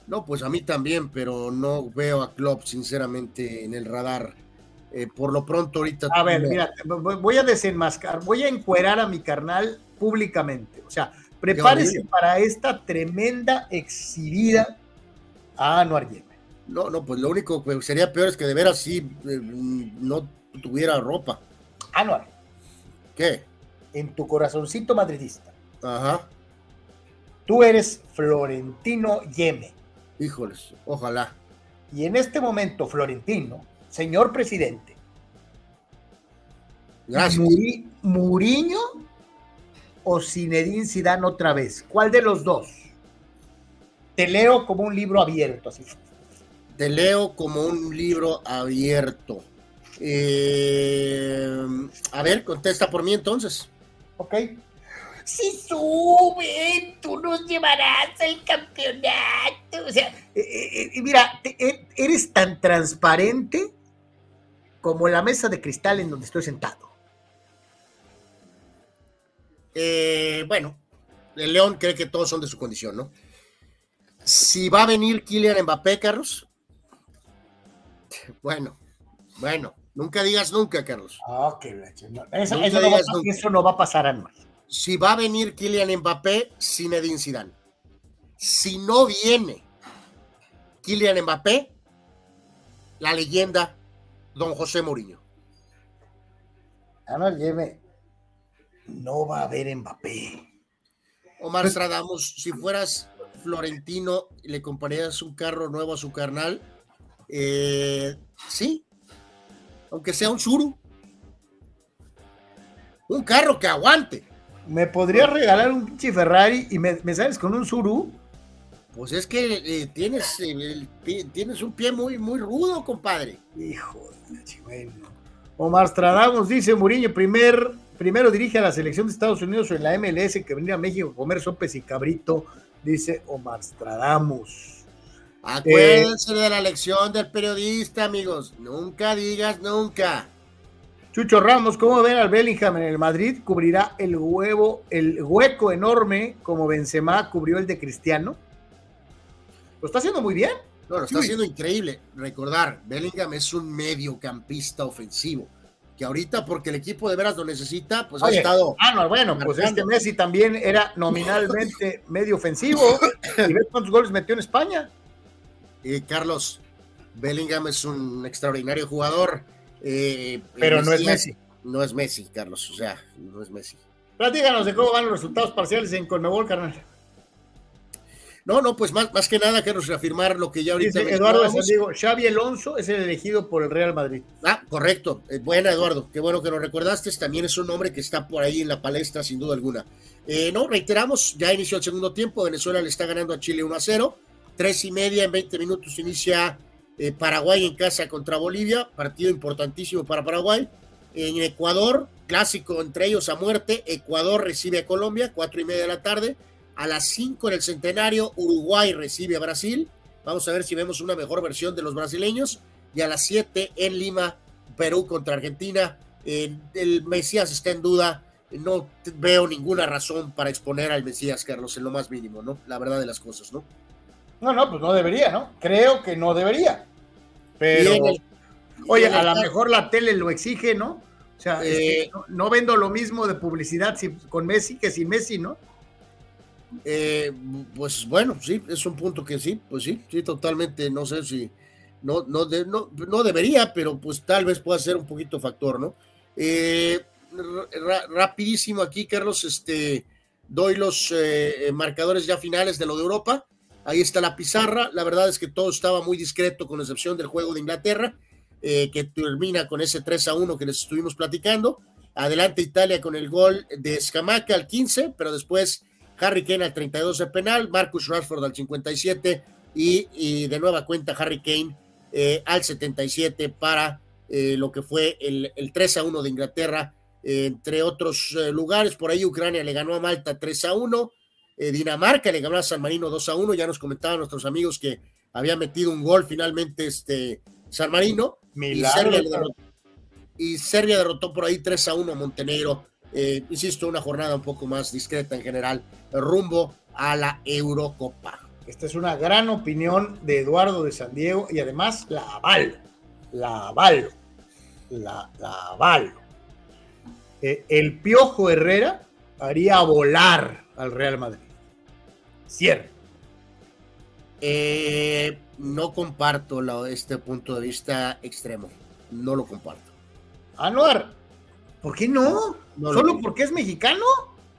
No, pues a mí también, pero no veo a Klopp, sinceramente, en el radar. Eh, por lo pronto ahorita... A ver, mira, voy a desenmascar, voy a encuerar a mi carnal públicamente. O sea, prepárese para esta tremenda exhibida a Anuar Yemen. No, no, pues lo único que sería peor es que de veras sí eh, no tuviera ropa. Anuar. ¿Qué? En tu corazoncito madridista. Ajá. Tú eres Florentino Yeme. Híjoles, ojalá. Y en este momento, Florentino, señor presidente. Gracias. Muriño o Zinedine Zidane otra vez? ¿Cuál de los dos? Te leo como un libro abierto, así. Te leo como un libro abierto. Eh, a ver, contesta por mí entonces. Ok. Si suben, tú nos llevarás al campeonato. O sea, eh, eh, mira, eres tan transparente como la mesa de cristal en donde estoy sentado. Eh, bueno, el León cree que todos son de su condición, ¿no? Si va a venir Kylian Mbappé, Carlos. Bueno, bueno, nunca digas nunca, Carlos. Ok, eso, no va, a pasar a más. Si va a venir Kylian Mbappé, Zinedine Zidane. Si no viene Kylian Mbappé, la leyenda Don José Mourinho. Además, lleve no va a haber Mbappé. Omar Stradamos, si fueras Florentino y le comprarías un carro nuevo a su carnal, eh, sí, aunque sea un Suru. Un carro que aguante. ¿Me podría regalar un pinche Ferrari y me, sales con un Suru? Pues es que eh, tienes, tienes un pie muy, muy rudo, compadre. Hijo de Omar Stradamos dice Muriño, primer Primero dirige a la selección de Estados Unidos o en la MLS que venía a México a comer sopes y cabrito, dice Omar Stradamus. Acuérdense de la lección del periodista, amigos. Nunca digas nunca. Chucho Ramos, ¿cómo ven al Bellingham en el Madrid? ¿Cubrirá el huevo, el hueco enorme como Benzema cubrió el de Cristiano? Lo está haciendo muy bien. No, lo está haciendo increíble. Recordar, Bellingham es un mediocampista ofensivo que ahorita porque el equipo de veras lo necesita, pues ha estado. Ah, no, bueno, pues este Messi también era nominalmente medio ofensivo. ¿Y ves cuántos goles metió en España? Y Carlos, Bellingham es un extraordinario jugador. Eh, Pero no es Messi. No es Messi, Carlos, o sea, no es Messi. Platíganos de cómo van los resultados parciales en Conmebol, carnal. No, no, pues más, más que nada quiero reafirmar lo que ya ahorita. Dice Eduardo de San Diego, Xavi Alonso es el elegido por el Real Madrid. Ah, correcto. Eh, buena, Eduardo. Qué bueno que lo recordaste. También es un nombre que está por ahí en la palestra, sin duda alguna. Eh, no, reiteramos, ya inició el segundo tiempo. Venezuela le está ganando a Chile 1 a 0. Tres y media en 20 minutos inicia eh, Paraguay en casa contra Bolivia. Partido importantísimo para Paraguay. En Ecuador, clásico entre ellos a muerte. Ecuador recibe a Colombia, cuatro y media de la tarde. A las 5 en el centenario, Uruguay recibe a Brasil. Vamos a ver si vemos una mejor versión de los brasileños. Y a las 7 en Lima, Perú contra Argentina. el Mesías está en duda. No veo ninguna razón para exponer al Mesías, Carlos, en lo más mínimo, ¿no? La verdad de las cosas, ¿no? No, no, pues no debería, ¿no? Creo que no debería. Pero, oye, a lo mejor la tele lo exige, ¿no? O sea, eh, no, vendo lo mismo de publicidad con Messi que sin Messi, ¿no? Eh, pues bueno, sí, es un punto que sí, pues sí, sí, totalmente, no sé si, no, no, no, debería, pero pues tal vez pueda ser un poquito factor, ¿no? Eh, rapidísimo aquí, Carlos, este, doy los eh, marcadores ya finales de lo de Europa, ahí está la pizarra, la verdad es que todo estaba muy discreto con excepción del juego de Inglaterra, que termina con ese 3 a 1 que les estuvimos platicando, adelante Italia con el gol de Escamaca al 15, pero después Harry Kane al 32 de penal, Marcus Rashford al 57 y, de nueva cuenta Harry Kane eh, al 77 para eh, lo que fue el, 3 a 1 de Inglaterra, eh, entre otros lugares. Por ahí Ucrania le ganó a Malta 3 a 1, Dinamarca le ganó a San Marino 2 a 1. Ya nos comentaban nuestros amigos que había metido un gol finalmente este San Marino. Y Serbia, derrotó, y Serbia derrotó por ahí 3 a 1 a Montenegro eh, insisto, una jornada un poco más discreta en general, rumbo a la Eurocopa. Esta es una gran opinión de Eduardo de San Diego y además la avalo, la avalo, la, avalo. Eh, el Piojo Herrera haría volar al Real Madrid. Cierto. Eh, no comparto este punto de vista extremo. No lo comparto. Anuar, ¿por qué no? ¿Solo porque es mexicano?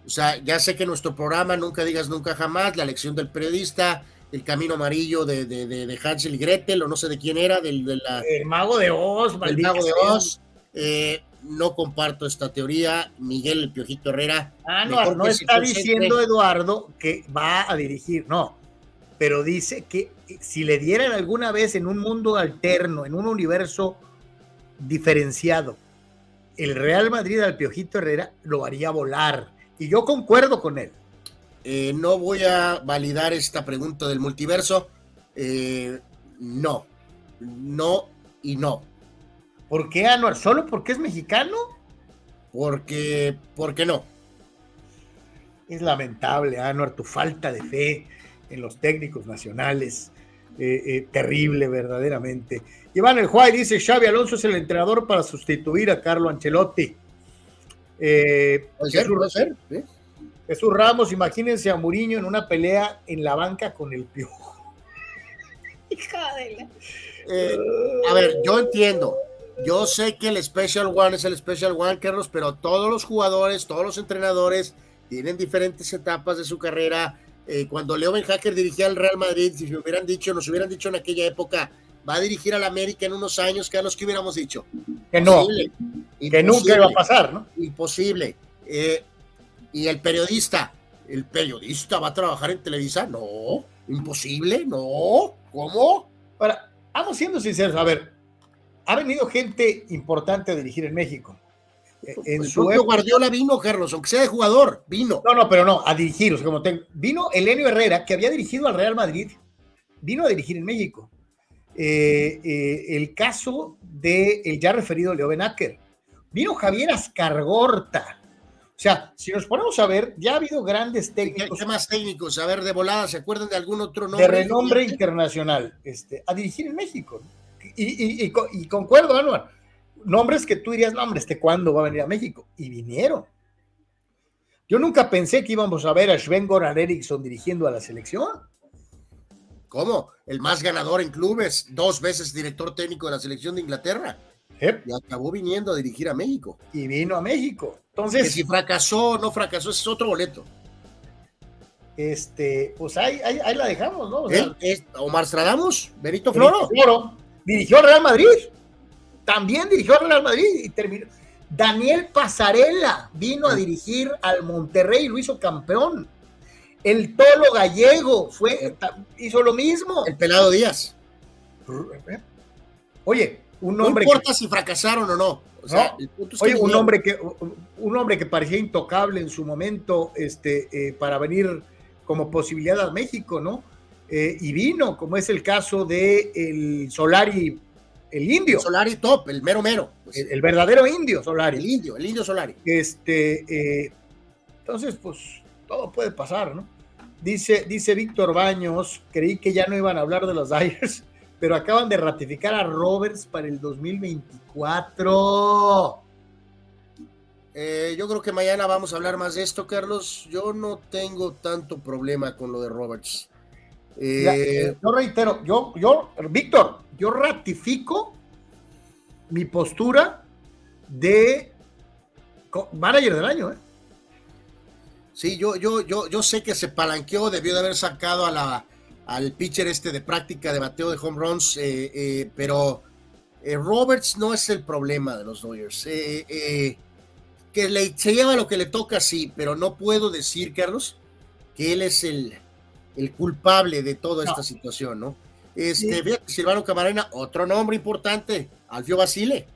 O sea, ya sé que nuestro programa, nunca digas nunca jamás, la elección del periodista, el camino amarillo de, de, de, Hansel y Gretel, o no sé de quién era, del de la, el mago de Oz, el mago de Oz. Eh, no comparto esta teoría. Miguel el Piojito Herrera. Ah, no, no está diciendo Eduardo que va a dirigir, no. Pero dice que si le dieran alguna vez en un mundo alterno, en un universo diferenciado, el Real Madrid al Piojito Herrera lo haría volar. Y yo concuerdo con él. Eh, no voy a validar esta pregunta del multiverso. Eh, no, no y no. ¿Por qué Anuar? ¿Solo porque es mexicano? Porque, porque no. Es lamentable, Anuar, tu falta de fe en los técnicos nacionales. Eh, terrible, verdaderamente. Iván El Juárez dice, Xavi Alonso es el entrenador para sustituir a Carlo Ancelotti. Eh, Jesús, Ramos, imagínense a Muriño en una pelea en la banca con el piojo. Eh, a ver, yo entiendo. Yo sé que el Special One es el Special One, Carlos, pero todos los jugadores, todos los entrenadores tienen diferentes etapas de su carrera. Eh, cuando Leo Ben Hacker dirigía al Real Madrid, si me hubieran dicho, nos hubieran dicho en aquella época, va a dirigir al América en unos años, que a los que hubiéramos dicho. Que no, que nunca iba a pasar, ¿no? Imposible. Eh, y el periodista, ¿el periodista va a trabajar en Televisa? No, imposible, no, ¿cómo? Ahora, vamos siendo sinceros, a ver, ha venido gente importante a dirigir en México. Eh, en su Guardiola vino, Carlos, aunque sea de jugador, vino. No, no, pero no, a dirigir, o sea, como vino Elenio Herrera, que había dirigido al Real Madrid, vino a dirigir en México. Eh, eh, el caso de el ya referido Leo Benacker. Vino Javier Ascargorta. O sea, si nos ponemos a ver, ya ha habido grandes técnicos. ¿Qué más técnicos? A ver, de volada, ¿se acuerdan de algún otro nombre? De renombre internacional, este, a dirigir en México. Y, y, concuerdo, Anuar. Nombres que tú dirías, no, hombre, ¿este cuándo va a venir a México? Y vinieron. Yo nunca pensé que íbamos a ver a Sven Goran Eriksson dirigiendo a la selección. ¿Cómo? El más ganador en clubes, dos veces director técnico de la selección de Inglaterra. Y acabó viniendo a dirigir a México. Y vino a México. Entonces. Que si fracasó o no fracasó, ese es otro boleto. Este, pues ahí, ahí, la dejamos, ¿no? Omar Stradamos, Benito Floro. Floro. Dirigió al Real Madrid. También dirigió al Real Madrid y terminó. Daniel Pasarela vino a dirigir al Monterrey y lo hizo campeón. El Tolo Gallego fue, hizo lo mismo. El Pelado Díaz. Oye, un hombre. No importa si fracasaron o no. oye, un hombre que un hombre que parecía intocable en su momento, este, eh, para venir como posibilidad a México, ¿no? Eh, y vino, como es el caso de el Solari el indio. Solari top, el mero mero. El, verdadero indio Solari. El indio, el indio Solari. Este, eh, entonces, pues todo puede pasar, ¿no? Dice, dice Víctor Baños, creí que ya no iban a hablar de los Dyers, pero acaban de ratificar a Roberts para el 2024. Eh, yo creo que mañana vamos a hablar más de esto, Carlos. Yo no tengo tanto problema con lo de Roberts. Eh, yo reitero, yo, yo, Víctor, yo ratifico mi postura de manager del año. ¿eh? Sí, yo, yo, yo, yo sé que se palanqueó, debió de haber sacado a la, al pitcher este de práctica de bateo de home runs, eh, eh, pero Roberts no es el problema de los Dodgers. que le, se lleva lo que le toca, sí, pero no puedo decir, Carlos, que él es el, el culpable de toda esta situación, ¿no? Este, Silvano Camarena, otro nombre importante, Alfio Basile.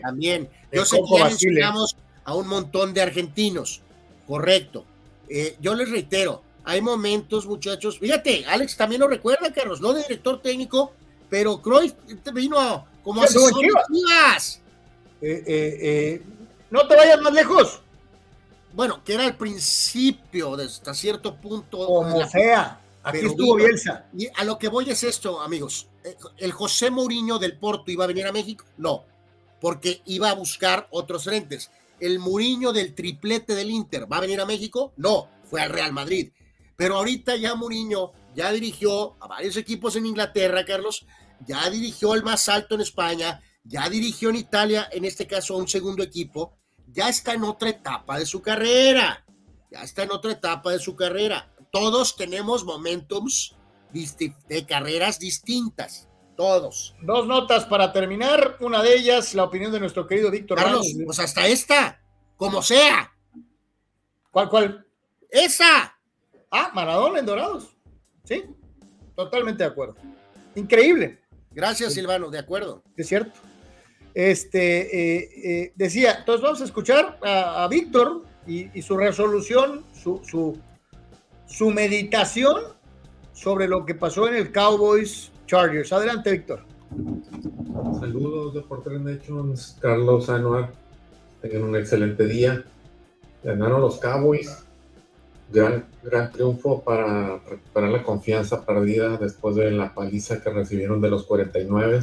También. Yo sé que ya mencionamos a un montón de argentinos, correcto. Eh, yo les reitero, hay momentos, muchachos. Fíjate, Alex también lo recuerda, Carlos, no de director técnico, pero Cruyff vino como asesor eh, eh, no te vayas más lejos. Bueno, que era el principio, de hasta cierto punto. Como sea. Aquí estuvo Bielsa. Y a lo que voy es esto, amigos. ¿El José Mourinho del Porto iba a venir a México? No, porque iba a buscar otros frentes. ¿El Mourinho del triplete del Inter va a venir a México? No, fue al Real Madrid. Pero ahorita ya Mourinho ya dirigió a varios equipos en Inglaterra, Carlos, ya dirigió el más alto en España, ya dirigió en Italia, en este caso a un segundo equipo, ya está en otra etapa de su carrera, ya está en otra etapa de su carrera todos tenemos momentums de carreras distintas. Todos. Dos notas para terminar. Una de ellas, la opinión de nuestro querido Víctor Carlos, pues hasta esta, como sea. ¿Cuál, cuál? Esa. Ah, Maradona en Dorados. Sí, totalmente de acuerdo. Increíble. Gracias, Silvano, de acuerdo. Es cierto. Este, eh, eh, decía, entonces vamos a escuchar a, Víctor y, su resolución, su, su meditación sobre lo que pasó en el Cowboys Chargers. Adelante, Víctor. Saludos de Portland Nations, Carlos Anuar. Tengan un excelente día. Ganaron los Cowboys. Gran, gran triunfo para recuperar la confianza perdida después de la paliza que recibieron de los 49.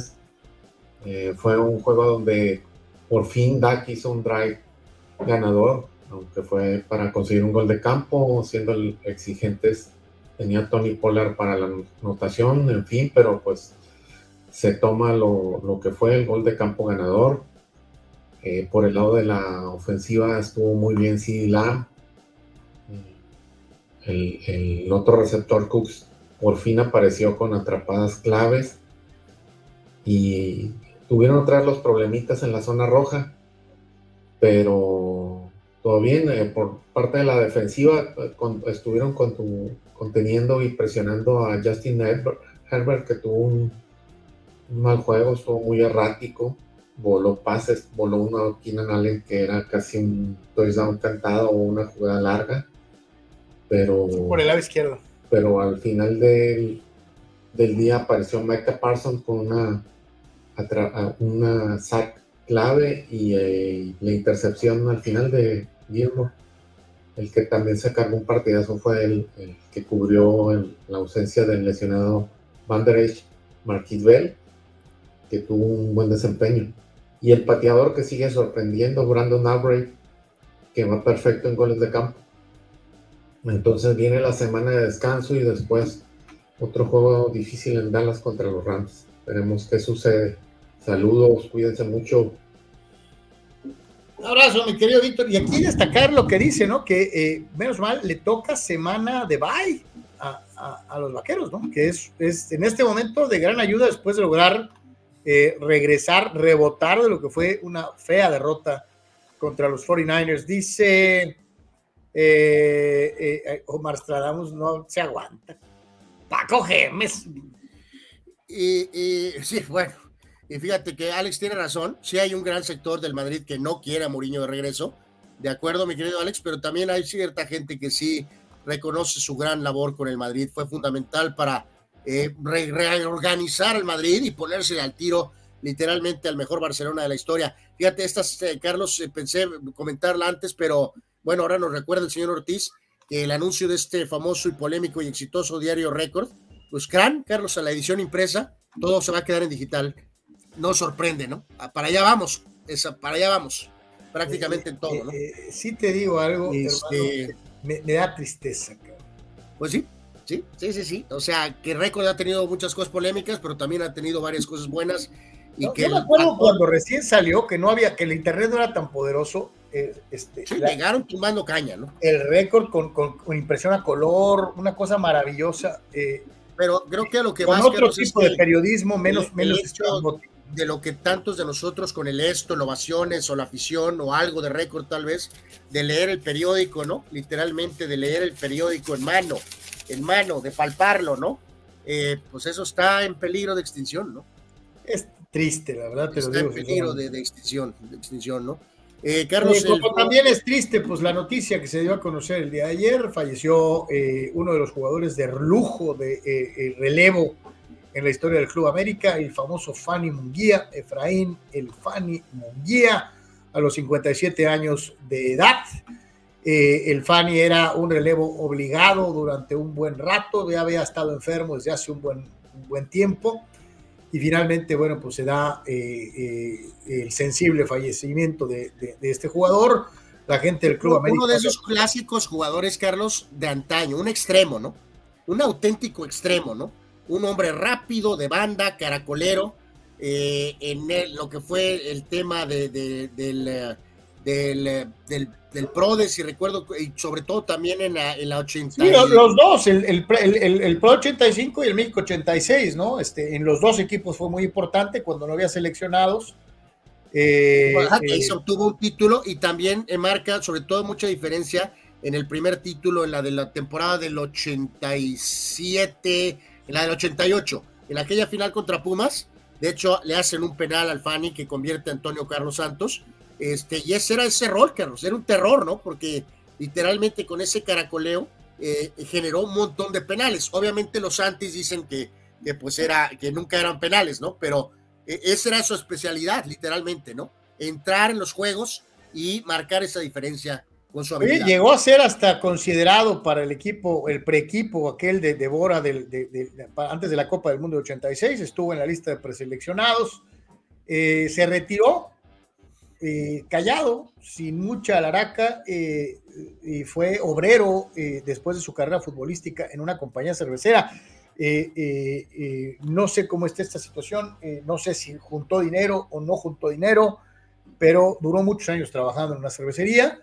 Eh, fue un juego donde por fin Dak hizo un drive ganador aunque fue para conseguir un gol de campo, siendo exigentes. Tenía Tony Pollard para la anotación, en fin, pero pues se toma lo, que fue el gol de campo ganador. Eh, por el lado de la ofensiva estuvo muy bien CD El, otro receptor Cooks por fin apareció con atrapadas claves y tuvieron otra los problemitas en la zona roja, pero todo bien. Eh, por parte de la defensiva, estuvieron conteniendo y presionando a Justin Herbert, que tuvo un, mal juego, estuvo muy errático. Voló pases, voló uno a Keenan Allen que era casi un touchdown cantado o una jugada larga. Pero. Por el lado izquierdo. Pero al final del, del día apareció Micah Parsons con una, una sack clave y eh, la intercepción al final de Guillermo. El que también se cargó un partidazo fue el, que cubrió la ausencia del lesionado Van Der Marquis Bell, que tuvo un buen desempeño. Y el pateador que sigue sorprendiendo, Brandon Albright, que va perfecto en goles de campo. Entonces viene la semana de descanso y después otro juego difícil en Dallas contra los Rams. Veremos qué sucede. Saludos, cuídense mucho. Un abrazo, mi querido Víctor. Y aquí destacar lo que dice, ¿no? Que eh, menos mal le toca semana de bye a, los vaqueros, ¿no? Que es, es, en este momento de gran ayuda después de lograr eh, regresar, rebotar de lo que fue una fea derrota contra los 49ers. Dice eh, eh, Omar Stradamus, no se aguanta. Paco Gemes. Y, sí, bueno, y fíjate que Alex tiene razón, sí hay un gran sector del Madrid que no quiere a Mourinho de regreso, de acuerdo, mi querido Alex, pero también hay cierta gente que sí reconoce su gran labor con el Madrid, fue fundamental para eh, reorganizar el Madrid y ponerse al tiro literalmente al mejor Barcelona de la historia. Fíjate, estas, eh, Carlos, eh, pensé comentarla antes, pero bueno, ahora nos recuerda el señor Ortiz que el anuncio de este famoso y polémico y exitoso diario Récord, pues gran, Carlos, a la edición impresa, todo se va a quedar en digital. No sorprende, ¿no? Ah, para allá vamos, esa, para allá vamos, prácticamente en todo, ¿no? sí te digo algo, este, me, me, da tristeza. Pues sí, Sí, sí, sí, sí. O sea, que Record ha tenido muchas cosas polémicas, pero también ha tenido varias cosas buenas. Y que yo me acuerdo cuando recién salió que no había, que el internet no era tan poderoso. Eh, este, sí, llegaron tumbando caña, ¿no? El récord con, con, impresión a color, una cosa maravillosa. Eh, pero creo que a lo que con otro tipo de periodismo, menos, menos de lo que tantos de nosotros con el esto, ovaciones o la afición o algo de récord tal vez, de leer el periódico, ¿no? Literalmente de leer el periódico en mano en mano, de palparlo, ¿no? Eh, pues eso está en peligro de extinción, ¿no? Es triste, la verdad. está en peligro de, extinción, de extinción, ¿no? Eh, Carlos. también es triste, pues la noticia que se dio a conocer el día de ayer, falleció eh, uno de los jugadores de lujo de relevo en la historia del Club América, el famoso Fanny Munguía, Efraín el Fanny Munguía, a los 57 años de edad. Eh, el Fanny era un relevo obligado durante un buen rato, ya había estado enfermo desde hace un buen, buen tiempo y finalmente, bueno, pues se da eh, eh, el sensible fallecimiento de, este jugador. La gente del Club América. Uno de esos clásicos jugadores, Carlos, de antaño, un extremo, ¿no? Un auténtico extremo, ¿no? Un hombre rápido, de banda, caracolero, en lo que fue el tema de, del, del, del del PRODES y recuerdo, y sobre todo también en la, en la 80. Sí, los, dos, el, el, el, el, PRO 85 y el México 86, ¿no? Este, en los dos equipos fue muy importante cuando no había seleccionados. Eh, ahí se obtuvo un título y también marca, sobre todo, mucha diferencia en el primer título, en la de la temporada del 87, en la del 88, en aquella final contra Pumas. De hecho, le hacen un penal al Fani que convierte a Antonio Carlos Santos este, y ese era ese rol, Carlos, era un terror, ¿no? Porque literalmente con ese caracoleo eh, generó un montón de penales. Obviamente los antis dicen que, que, pues era, que nunca eran penales, ¿no? Pero eh, esa era su especialidad, literalmente, ¿no? Entrar en los juegos y marcar esa diferencia con su habilidad. llegó a ser hasta considerado para el equipo, el preequipo aquel de, de Bora antes de la Copa del Mundo de 86, estuvo en la lista de preseleccionados, eh, se retiró eh, callado, sin mucha laraca, eh, y fue obrero eh, después de su carrera futbolística en una compañía cervecera. no sé cómo está esta situación, no sé si juntó dinero o no juntó dinero, pero duró muchos años trabajando en una cervecería.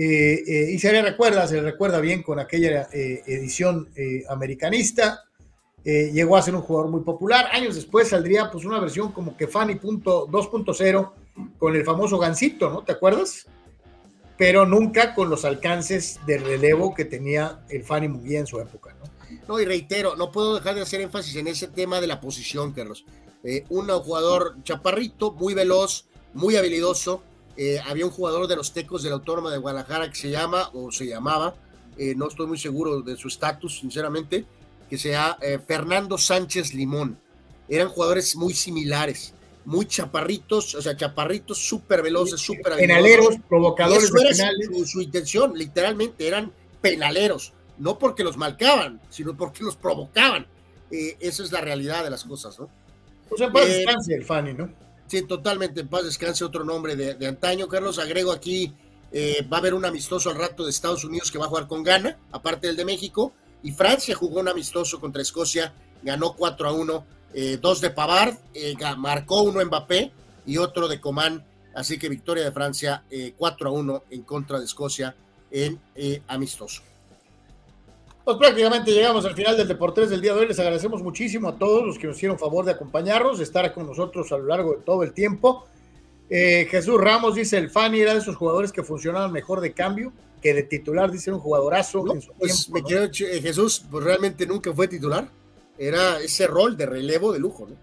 Y se le recuerda, se le recuerda bien con aquella edición americanista, llegó a ser un jugador muy popular. Años después saldría pues una versión como que Fanny 2.0 con el famoso Gancito, ¿no? ¿Te acuerdas? Pero nunca con los alcances de relevo que tenía el Fanny Munguía en su época, ¿no? No, y reitero, no puedo dejar de hacer énfasis en ese tema de la posición, Carlos. Eh, un jugador chaparrito, muy veloz, muy habilidoso. Eh, había un jugador de los Tecos de la Autónoma de Guadalajara que se llama, o se llamaba, eh, no estoy muy seguro de su estatus, sinceramente, que sea Fernando Sánchez Limón. Eran jugadores muy similares muy chaparritos, o sea, chaparritos súper veloces, súper Penaleros, provocadores de penales. Su, intención, literalmente, eran penaleros, no porque los marcaban, sino porque los provocaban. Eh, esa es la realidad de las cosas, ¿no? En paz eh, descanse el Fanny, ¿no? Sí, totalmente, en paz descanse otro nombre de, antaño. Carlos, agrego aquí, eh, va a haber un amistoso al rato de Estados Unidos que va a jugar con Ghana, aparte del de México, y Francia jugó un amistoso contra Escocia, ganó 4 a 1 eh, dos de Pavard, eh, marcó uno Mbappé y otro de Coman. Así que victoria de Francia 4 a 1 en contra de Escocia en amistoso. Pues prácticamente llegamos al final del Deportes del día de hoy. Les agradecemos muchísimo a todos los que nos hicieron favor de acompañarnos, de estar con nosotros a lo largo de todo el tiempo. Jesús Ramos dice: el Fanny era de esos jugadores que funcionaban mejor de cambio que de titular, dice un jugadorazo. pues me quiero, Jesús, pues realmente nunca fue titular era ese rol de relevo de lujo, ¿no?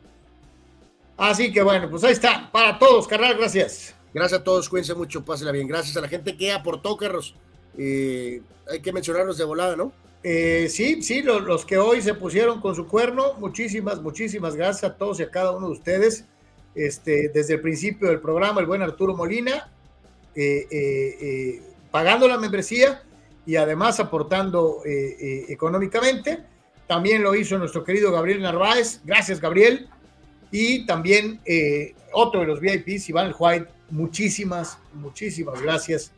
Así que bueno, pues ahí está. Para todos, carnal, gracias. Gracias a todos, cuídense mucho, pásenla bien. Gracias a la gente que aportó, Carlos. Eh, hay que mencionarlos de volada, ¿no? Eh, sí, sí, los, que hoy se pusieron con su cuerno, muchísimas, muchísimas gracias a todos y a cada uno de ustedes. Este, desde el principio del programa, el buen Arturo Molina, eh, pagando la membresía y además aportando económicamente. También lo hizo nuestro querido Gabriel Narváez. Gracias, Gabriel. Y también eh, otro de los VIPs, Iván White. Muchísimas, muchísimas gracias,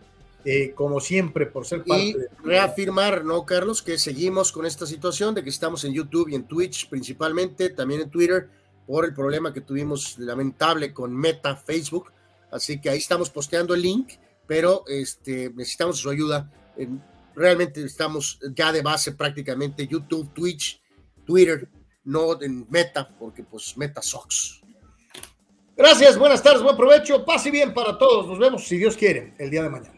eh, como siempre, por ser parte y reafirmar, ¿no, Carlos? Que seguimos con esta situación de que estamos en YouTube y en Twitch principalmente, también en Twitter, por el problema que tuvimos lamentable con Meta Facebook. Así que ahí estamos posteando el link, pero este, necesitamos su ayuda. En, realmente estamos ya de base prácticamente YouTube, Twitch, Twitter, no en Meta, porque pues Meta Sox. Gracias, buenas tardes, buen provecho, pase bien para todos. Nos vemos, si Dios quiere, el día de mañana.